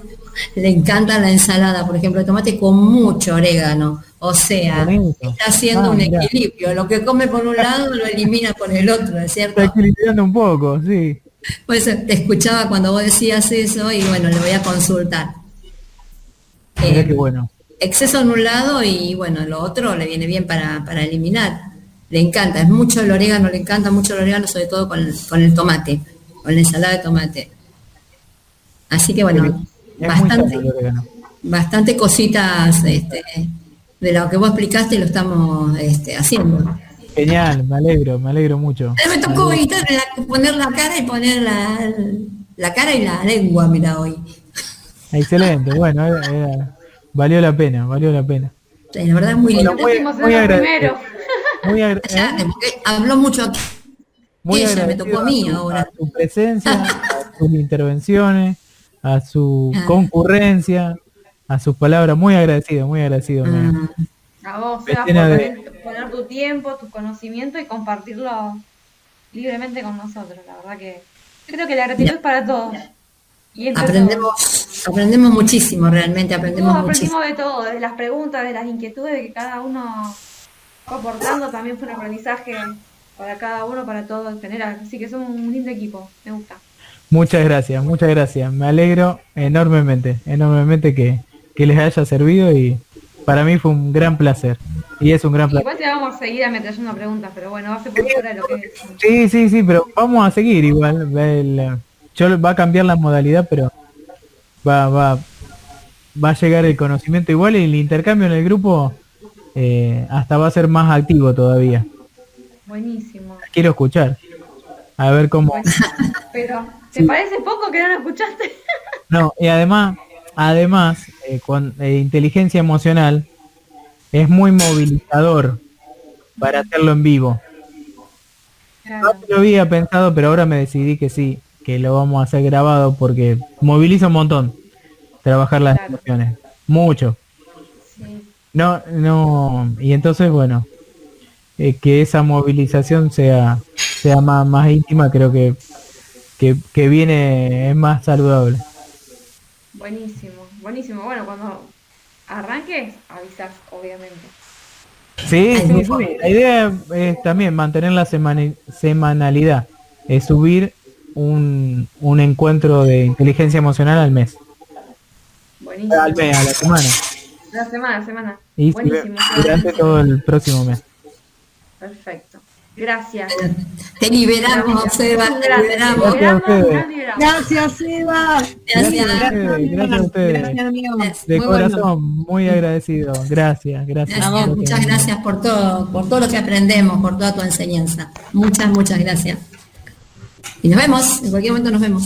le encanta la ensalada, por ejemplo, de tomate con mucho orégano. O sea, está haciendo ah, un equilibrio. Lo que come por un lado lo elimina por el otro, ¿es cierto? Está equilibrando un poco, sí. Pues te escuchaba cuando vos decías eso y bueno, le voy a consultar. Eh, qué bueno. Exceso en un lado y bueno, lo otro le viene bien para, eliminar. Le encanta, es mucho el orégano, le encanta mucho el orégano, sobre todo con, con el tomate, con la ensalada de tomate. Así que bueno, bastante, bastante cositas este, de lo que vos explicaste lo estamos este, haciendo. Genial, me alegro, me alegro mucho. Me tocó poner la cara y poner la, cara y la lengua, mira hoy. Excelente, bueno, valió la pena, valió la pena. la verdad es muy lindo. Muy, muy agradecido. Muy ¿eh? Habló mucho aquí. Muy Ella me tocó a mí ahora. A su presencia, a sus intervenciones a su ah. concurrencia, a sus palabras. Muy agradecido, muy agradecido. Ah. A vos, poner tu tiempo, tu conocimiento y compartirlo libremente con nosotros. La verdad que creo que la gratitud es para todos. Y aprendemos, aprendemos muchísimo, realmente aprendemos aprendimos de todo, de las preguntas, de las inquietudes de que cada uno fue aportando, también fue un aprendizaje para cada uno, para todos en general. Así que somos un lindo equipo, me gusta. Muchas gracias, muchas gracias. Me alegro enormemente, enormemente que, les haya servido y para mí fue un gran placer. Y es un gran placer. Igual te vamos a seguir trayendo preguntas, pero bueno, ser por fuera lo que es. [LAUGHS] Sí, sí, sí, pero vamos a seguir igual. yo va a cambiar la modalidad, pero va, va, va a llegar el conocimiento igual y el intercambio en el grupo eh, hasta va a ser más activo todavía. Buenísimo. Quiero escuchar. A ver cómo. pero ¿Te parece poco que no lo escuchaste? no, y además, además, eh, con eh, inteligencia emocional es muy movilizador para hacerlo en vivo. No lo había pensado, pero ahora me decidí que sí, que lo vamos a hacer grabado porque moviliza un montón trabajar las emociones. Mucho. No, no, y entonces bueno, eh, que esa movilización sea, sea más, más íntima, creo que que, viene es más saludable. Buenísimo, buenísimo. Bueno, cuando arranques, avisas, obviamente. Sí, sí, sí. La idea es también mantener la semanalidad, es subir un, un encuentro de inteligencia emocional al mes. Buenísimo. Al mes, a la semana. La semana, semana. Y Buenísimo. durante todo el próximo mes. Perfecto. Gracias. Te liberamos, Seba, te liberamos. Gracias, Seba. Gracias. Gracias a ustedes. De corazón, muy agradecido. Gracias, gracias. muchas gracias por todo, por todo lo que aprendemos, por toda tu enseñanza. Muchas, muchas gracias. Y nos vemos, en cualquier momento nos vemos.